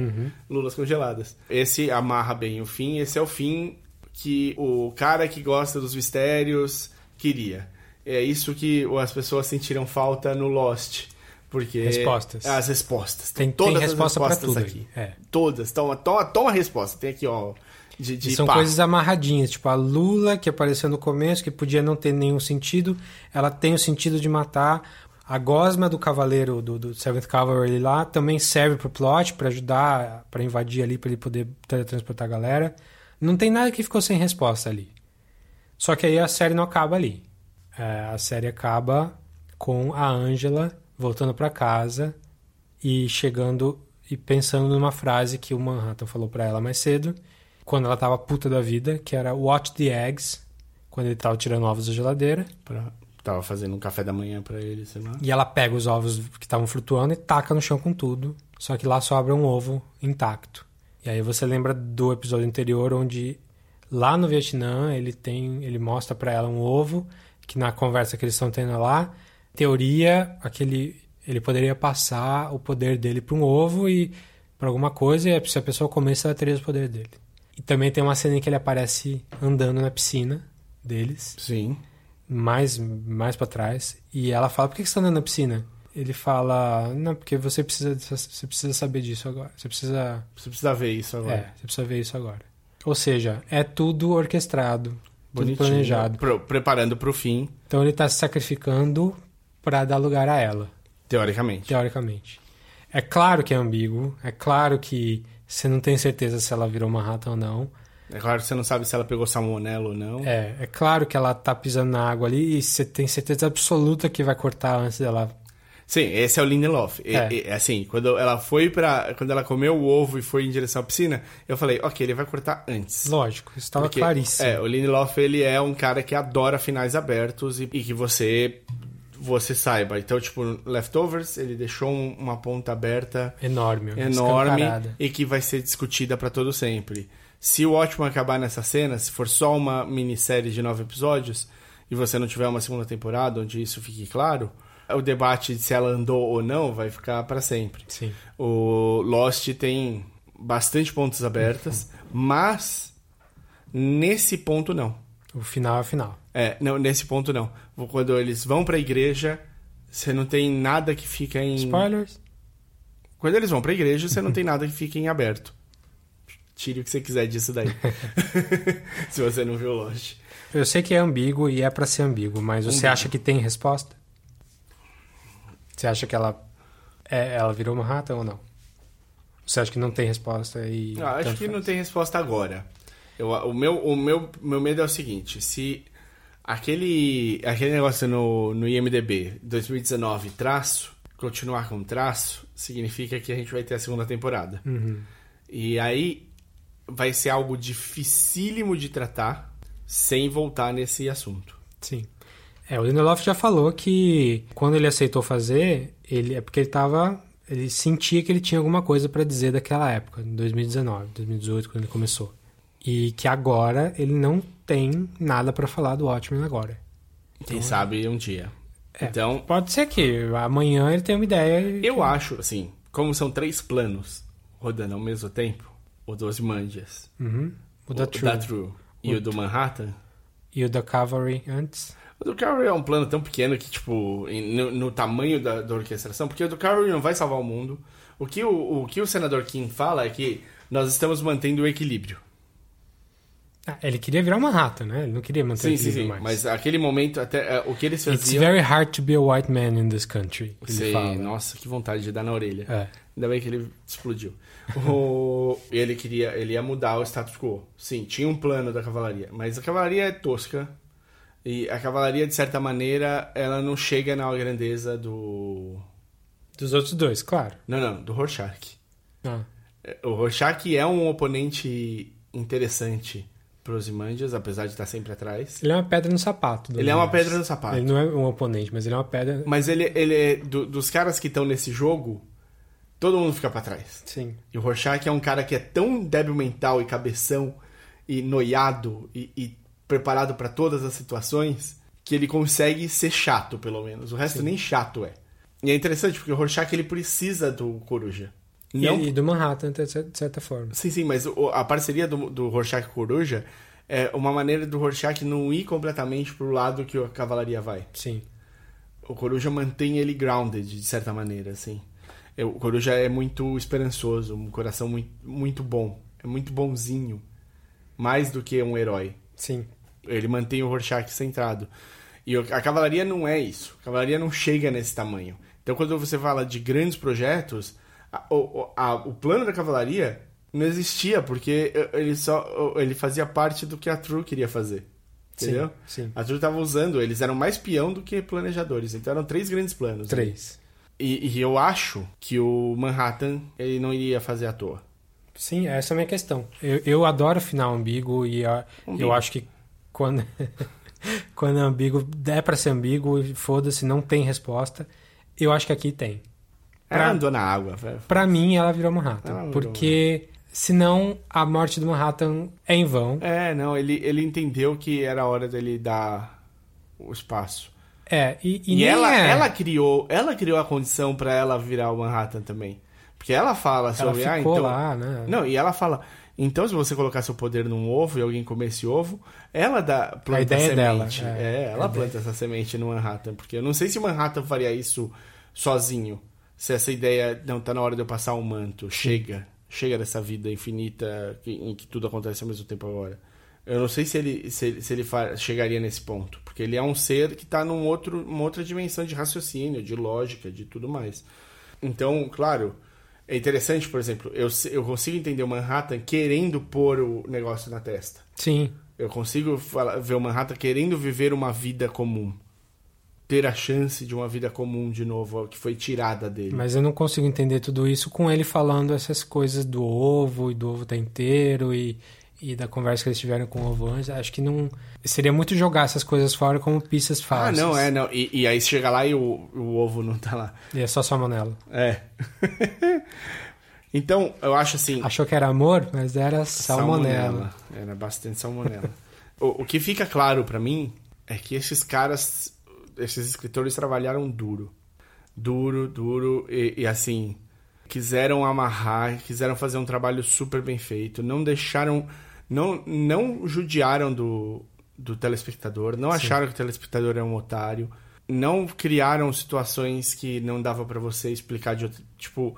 Lulas congeladas. Esse amarra bem o fim, esse é o fim que o cara que gosta dos mistérios queria. É isso que as pessoas sentiram falta no Lost. Porque Respostas. As respostas. Tem, tem todas resposta as pra respostas tudo aqui. É. Todas. Toma, toma, toma a resposta. Tem aqui, ó. De, de são pá. coisas amarradinhas, tipo a Lula, que apareceu no começo, que podia não ter nenhum sentido, ela tem o sentido de matar. A gosma do cavaleiro do, do Seventh Cavalry lá também serve pro plot, pra ajudar, pra invadir ali, pra ele poder teletransportar a galera. Não tem nada que ficou sem resposta ali. Só que aí a série não acaba ali. É, a série acaba com a Angela voltando pra casa e chegando e pensando numa frase que o Manhattan falou pra ela mais cedo, quando ela tava puta da vida, que era watch the eggs, quando ele tava tirando ovos da geladeira, Pra- Tava fazendo um café da manhã pra ele, sei lá. e ela pega os ovos que estavam flutuando e taca no chão com tudo, só que lá sobra um ovo intacto. E aí você lembra do episódio anterior onde lá no Vietnã ele tem, ele mostra pra ela um ovo que na conversa que eles estão tendo lá, teoria, aquele ele poderia passar o poder dele para um ovo e para alguma coisa e se a pessoa comesse ela teria os poderes dele. E também tem uma cena em que ele aparece andando na piscina deles Sim. mais mais para trás e ela fala por que que você tá andando na piscina ele fala, não, porque você precisa, você precisa saber disso agora. Você precisa. Você precisa ver isso agora. É, você precisa ver isso agora. Ou seja, é tudo orquestrado, tudo Bonitinho, planejado. pro- preparando pro fim, Então ele tá se sacrificando para dar lugar a ela, teoricamente. teoricamente. É claro que é ambíguo, é claro que você não tem certeza se ela virou Manhattan ou não. É claro que você não sabe se ela pegou salmonela ou não. É, é claro que ela tá pisando na água ali e você tem certeza absoluta que vai cortar antes dela. Sim, esse é o Lindelof. É. e, assim, quando ela foi para Quando ela comeu o ovo e foi em direção à piscina, eu falei, ok, ele vai cortar antes. Lógico, isso estava Porque, claríssimo. É, o Lindelof, ele é um cara que adora finais abertos e, e que você você saiba. Então, tipo, Leftovers, ele deixou um- uma ponta aberta Enorme, enorme e que vai ser discutida pra todo sempre. Se o ótimo acabar nessa cena, se for só uma minissérie de nove episódios e você não tiver uma segunda temporada onde isso fique claro, o debate de se ela andou ou não vai ficar pra sempre. Sim. O Lost tem bastante pontos abertas, mas nesse ponto não. O final é o final. É, não, nesse ponto não. Quando eles vão pra igreja, você não tem nada que fica em. Spoilers? Quando eles vão pra igreja, você não tem nada que fique em aberto. Tire o que você quiser disso daí. Se você não viu Lost. Eu sei que é ambíguo e é pra ser ambíguo, mas você Ambíguo. acha que tem resposta? Você acha que ela é, ela virou Manhattan ou não? Você acha que não tem resposta e Ah, acho que não faz? tem resposta agora. Eu, o meu, o meu, meu medo é o seguinte: se aquele, aquele negócio no, no IMDB 2019 traço, continuar com traço, significa que a gente vai ter a segunda temporada. Uhum. E aí vai ser algo dificílimo de tratar sem voltar nesse assunto. Sim. É, o Lindelof já falou que quando ele aceitou fazer, ele é porque ele tava. Ele sentia que ele tinha alguma coisa pra dizer daquela época, em 2019, 2018, quando ele começou. E que agora ele não tem nada pra falar do Watchmen agora. Quem sabe um dia. É, Então, Pode ser que amanhã ele tenha uma ideia. eu acho, assim, como são três planos rodando ao mesmo tempo, o dos Mandias, Uhum. O da o True. da True e O o do Manhattan, E o da Cavalry antes. O do Carol é um plano tão pequeno que, tipo, no, no tamanho da, da orquestração, porque o do Carol não vai salvar o mundo. O que o, o que o senador Kim fala é que nós estamos mantendo o equilíbrio. Ah, ele queria virar uma rata, né? Ele não queria manter Sim, o sim, equilíbrio sim. mais. Mas aquele momento, até é, o que eles It's faziam. very hard to be a white man in this country. Ele Sim, fala. nossa, que vontade de dar na orelha. É. Ainda bem que ele explodiu. O- ele queria, ele ia mudar o status quo. Sim, tinha um plano da cavalaria, mas a cavalaria é tosca e a cavalaria de certa maneira ela não chega na grandeza do Dos outros dois, claro. não não do Rorschach. Ah, O Rorschach é um oponente interessante para os Imandias, apesar de estar sempre atrás. Ele é uma pedra no sapato. Ele é uma pedra no sapato. Ele não é um oponente, mas ele é uma pedra. Mas ele, ele é do- dos caras que estão nesse jogo, todo mundo fica para trás. Sim. E o Rorschach é um cara que é tão débil mental e cabeção e noiado e, e preparado para todas as situações que ele consegue ser chato, pelo menos. O resto nem chato é. E é interessante porque o Rorschach ele precisa do Coruja. Não E, e do Manhattan, de cer- de certa forma. Sim, sim, mas a parceria do, do Rorschach Coruja é uma maneira do Rorschach não ir completamente pro lado que a cavalaria vai. Sim. O Coruja mantém ele grounded, de certa maneira, assim. Eu- O Coruja é muito esperançoso, um coração muito, muito bom. É muito bonzinho. Mais do que um herói. Sim. Ele mantém o Rorschach centrado. E a cavalaria não é isso. A cavalaria não chega nesse tamanho. Então, quando você fala de grandes projetos, a- o, o- a- o plano da cavalaria não existia, porque ele só ele fazia parte do que a True queria fazer. Entendeu? Sim. sim. A True estava usando, eles eram mais peão do que planejadores. Então, eram três grandes planos. né? Três. E, e eu acho que o Manhattan ele não iria fazer à toa. Sim, essa é a minha questão. Eu, eu adoro final ambíguo e a- Ambíguo. eu acho que quando, quando é ambíguo, é pra ser ambíguo, foda-se, não tem resposta. Eu acho que aqui tem. Ela Pra- andou na água. velho. Pra mim, ela virou Manhattan. Ela virou porque senão a morte do Manhattan é em vão. É, não, ele, ele entendeu que era a hora dele dar o espaço. É, e, e E, ela, é. ela criou, ela criou a condição pra ela virar o Manhattan também. Porque ela fala Ela sobre, ah, ficou então, lá, né? Não, e ela fala, então se você colocar seu poder num ovo e alguém comer esse ovo, ela dá planta ideia é semente. dela, é. É, ela A planta essa semente no Manhattan, porque eu não sei se o Manhattan faria isso sozinho. Se essa ideia não tá na hora de eu passar o manto, chega, chega dessa vida infinita em que tudo acontece ao mesmo tempo agora. Eu não sei se ele, se, ele- se ele chegaria nesse ponto, porque ele é um ser que está num outro, uma outra dimensão de raciocínio, de lógica, de tudo mais. Então, claro, é interessante, por exemplo, eu, eu consigo entender o Manhattan querendo pôr o negócio na testa. Sim. Eu consigo fala- ver o Manhattan querendo viver uma vida comum. Ter a chance de uma vida comum de novo, que foi tirada dele. Mas eu não consigo entender tudo isso com ele falando essas coisas do ovo e do ovo tá inteiro e, e da conversa que eles tiveram com o ovo antes. Acho que não. Seria muito jogar essas coisas fora como pistas ah, falsas. não, é, não. E, e aí chega lá e o, o ovo não tá lá. E é só salmonela. É. então, eu acho assim. Achou que era amor, mas era salmonela. Era bastante salmonela. o, o que fica claro pra mim é que esses caras, esses escritores trabalharam duro. Duro, duro e, e assim, quiseram amarrar, quiseram fazer um trabalho super bem feito, não deixaram, não, não judiaram do, do telespectador, não acharam que o telespectador é um otário, não criaram situações que não dava pra você explicar de outro, tipo,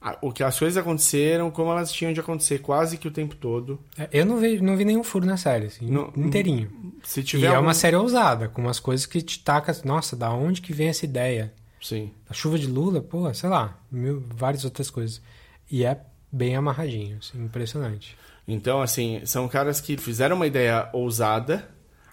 a- o que as coisas aconteceram, como elas tinham de acontecer quase que o tempo todo. É, Eu não vi, não vi nenhum furo na série, assim, Não- inteirinho. Se E tiver é algum- uma série ousada, com umas coisas que te taca. Nossa, da onde que vem essa ideia? Sim. A chuva de Lula, pô, sei lá, mil, várias outras coisas. E é bem amarradinho, assim, impressionante. Então, assim, são caras que fizeram uma ideia ousada,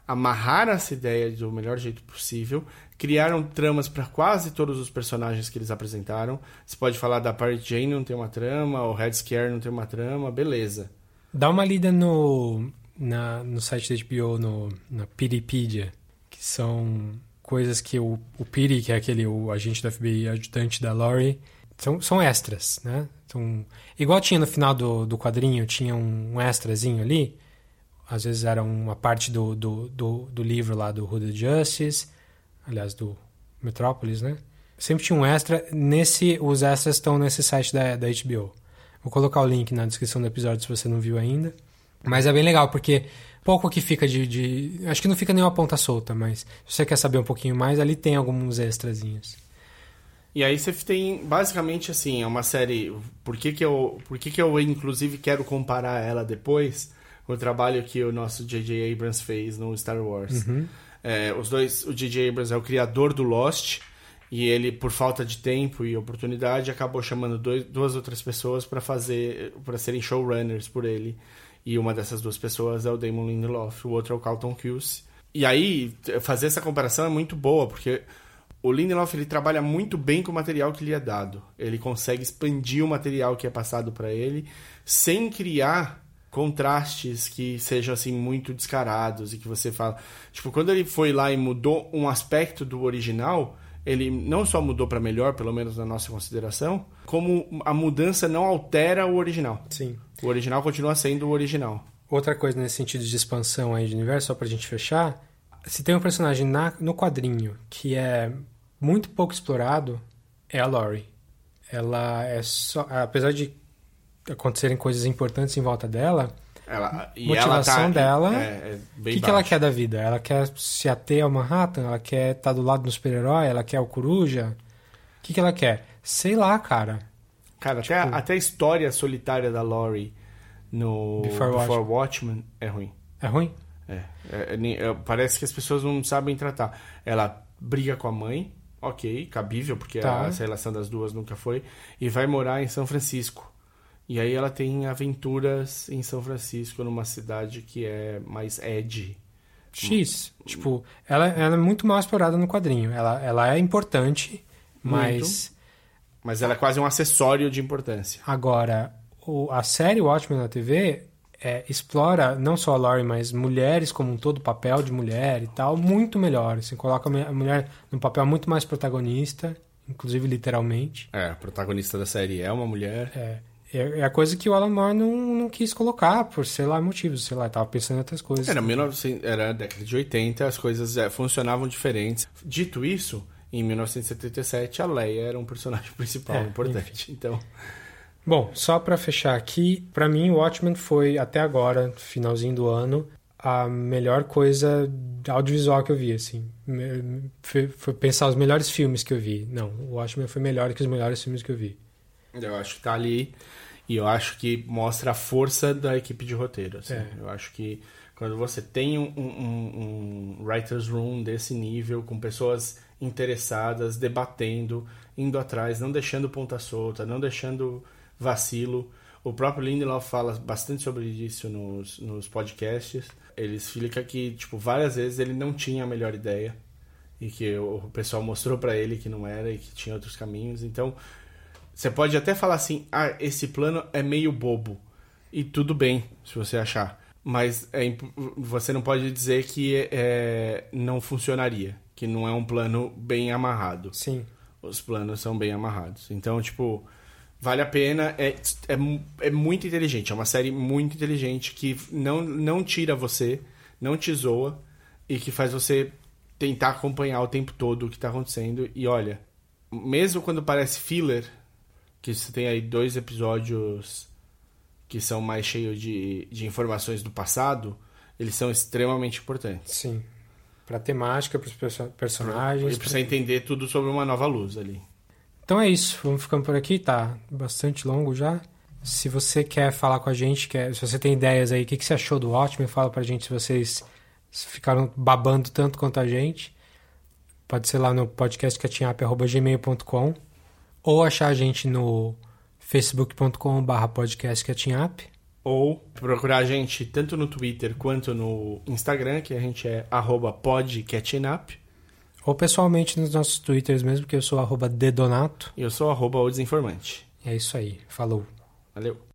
amarraram essa ideia do melhor jeito possível, criaram tramas para quase todos os personagens que eles apresentaram. Você pode falar da Party Jane não tem uma trama, o Red Scare não tem uma trama, beleza. Dá uma lida no, na, no site da HBO, no, na Piripedia, que são coisas que o, o Piri, que é aquele o agente da FBI, ajudante da Laurie, são, são extras, né? São, igual tinha no final do, do quadrinho, tinha um, um extrazinho ali, às vezes era uma parte do, do, do, do livro lá do Hooded Justice, aliás, do Metrópolis, né? Sempre tinha um extra. Nesse, os extras estão nesse site da, da HBO. Vou colocar o link na descrição do episódio se você não viu ainda. Mas é bem legal, porque pouco que fica de, de- Acho que não fica nenhuma ponta solta, mas se você quer saber um pouquinho mais, ali tem alguns extrazinhos. E aí você tem, basicamente assim, é uma série... Por que que eu, por que que eu inclusive, quero comparar ela depois com o trabalho que o nosso J.J. Abrams fez no Star Wars? É, os dois, o J.J. Abrams é o criador do Lost e ele, por falta de tempo e oportunidade, acabou chamando dois, duas outras pessoas para fazer, para serem showrunners por ele. E uma dessas duas pessoas é o Damon Lindelof, o outro é o Carlton Cuse. E aí fazer essa comparação é muito boa porque o Lindelof ele trabalha muito bem com o material que lhe é dado. Ele consegue expandir o material que é passado para ele sem criar contrastes que sejam assim muito descarados e que você fala, tipo, quando ele foi lá e mudou um aspecto do original, ele não só mudou para melhor, pelo menos na nossa consideração, como a mudança não altera o original. Sim. O original continua sendo o original. Outra coisa nesse sentido de expansão aí de universo, só pra gente fechar, se tem um personagem na, no quadrinho que é muito pouco explorado, é a Laurie. Ela é só. Apesar de acontecerem coisas importantes em volta dela, Ela, e Motivação ela tá, dela, é, é o bem que, que ela quer da vida? Ela quer se ater ao Manhattan? Ela quer estar do lado do super-herói? Ela quer o Coruja? O que, que ela quer? Sei lá, cara. Cara, até, a, até a história solitária da Laurie no Before Before, Watchmen é ruim. É ruim? É, é, é, é, parece que as pessoas não sabem tratar. Ela briga com a mãe, ok, cabível, porque Tá. a, essa relação das duas nunca foi, e vai morar em São Francisco. E aí ela tem aventuras em São Francisco, numa cidade que é mais edgy. X. Tipo, ela, ela é muito mal explorada no quadrinho. Ela, ela é importante, mas Mas ela é quase um acessório de importância. agora o, a série Watchmen na TV é, explora não só a Laurie, mas mulheres como um todo, papel de mulher e tal, muito melhor. Assim, coloca a mulher num papel muito mais protagonista, inclusive literalmente. É, a protagonista da série é uma mulher. É, é é a coisa que o Alan Moore não, não quis colocar, por sei lá motivos, sei lá, tava pensando em outras coisas. Era, 1900, era a década de 80, as coisas é, funcionavam diferentes. Dito isso, em 1977, a Leia era um personagem principal É, importante. Então, Bom, só pra fechar aqui, pra mim o Watchmen foi até agora, finalzinho do ano, a melhor coisa audiovisual que eu vi, assim. Foi, foi, pensar os melhores filmes que eu vi. Não, o Watchmen foi melhor que os melhores filmes que eu vi. Eu acho que tá ali e eu acho que mostra a força da equipe de roteiro. Assim. É. Eu acho que quando você tem um, um, um writer's room desse nível, com pessoas interessadas, debatendo, indo atrás, não deixando ponta solta, não deixando vacilo. O próprio Lindelof fala bastante sobre isso nos, nos podcasts. Ele explica que, tipo, várias vezes ele não tinha a melhor ideia e que o pessoal mostrou para ele que não era e que tinha outros caminhos. Então, você pode até falar assim: ah, esse plano é meio bobo. E tudo bem, se você achar. Mas é, você não pode dizer que é, não funcionaria. Que não é um plano bem amarrado. Sim. Os planos são bem amarrados. Então, tipo, vale a pena. É, é, é muito inteligente. É uma série muito inteligente que não, não tira você, não te zoa e que faz você tentar acompanhar o tempo todo o que está acontecendo. E olha, mesmo quando parece filler, que você tem aí dois episódios que são mais cheios de, de informações do passado, eles são extremamente importantes. Sim. Pra temática, pros perso personagens. E pra você entender tudo sobre uma nova luz ali. Então é isso. Vamos ficando por aqui, tá bastante longo já. Se você quer falar com a gente, quer, se você tem ideias aí, o que, que você achou do Watchmen, fala pra gente se vocês ficaram babando tanto quanto a gente. Pode ser lá no podcastcatchingup.gmail.com ou achar a gente no facebook.com.br podcastcatchingup. Ou procurar a gente tanto no Twitter quanto no Instagram, que a gente é podcatchingup. Ou pessoalmente nos nossos Twitters mesmo, que eu sou arroba dedonato. E eu sou arroba o desinformante. É isso aí. Falou. Valeu.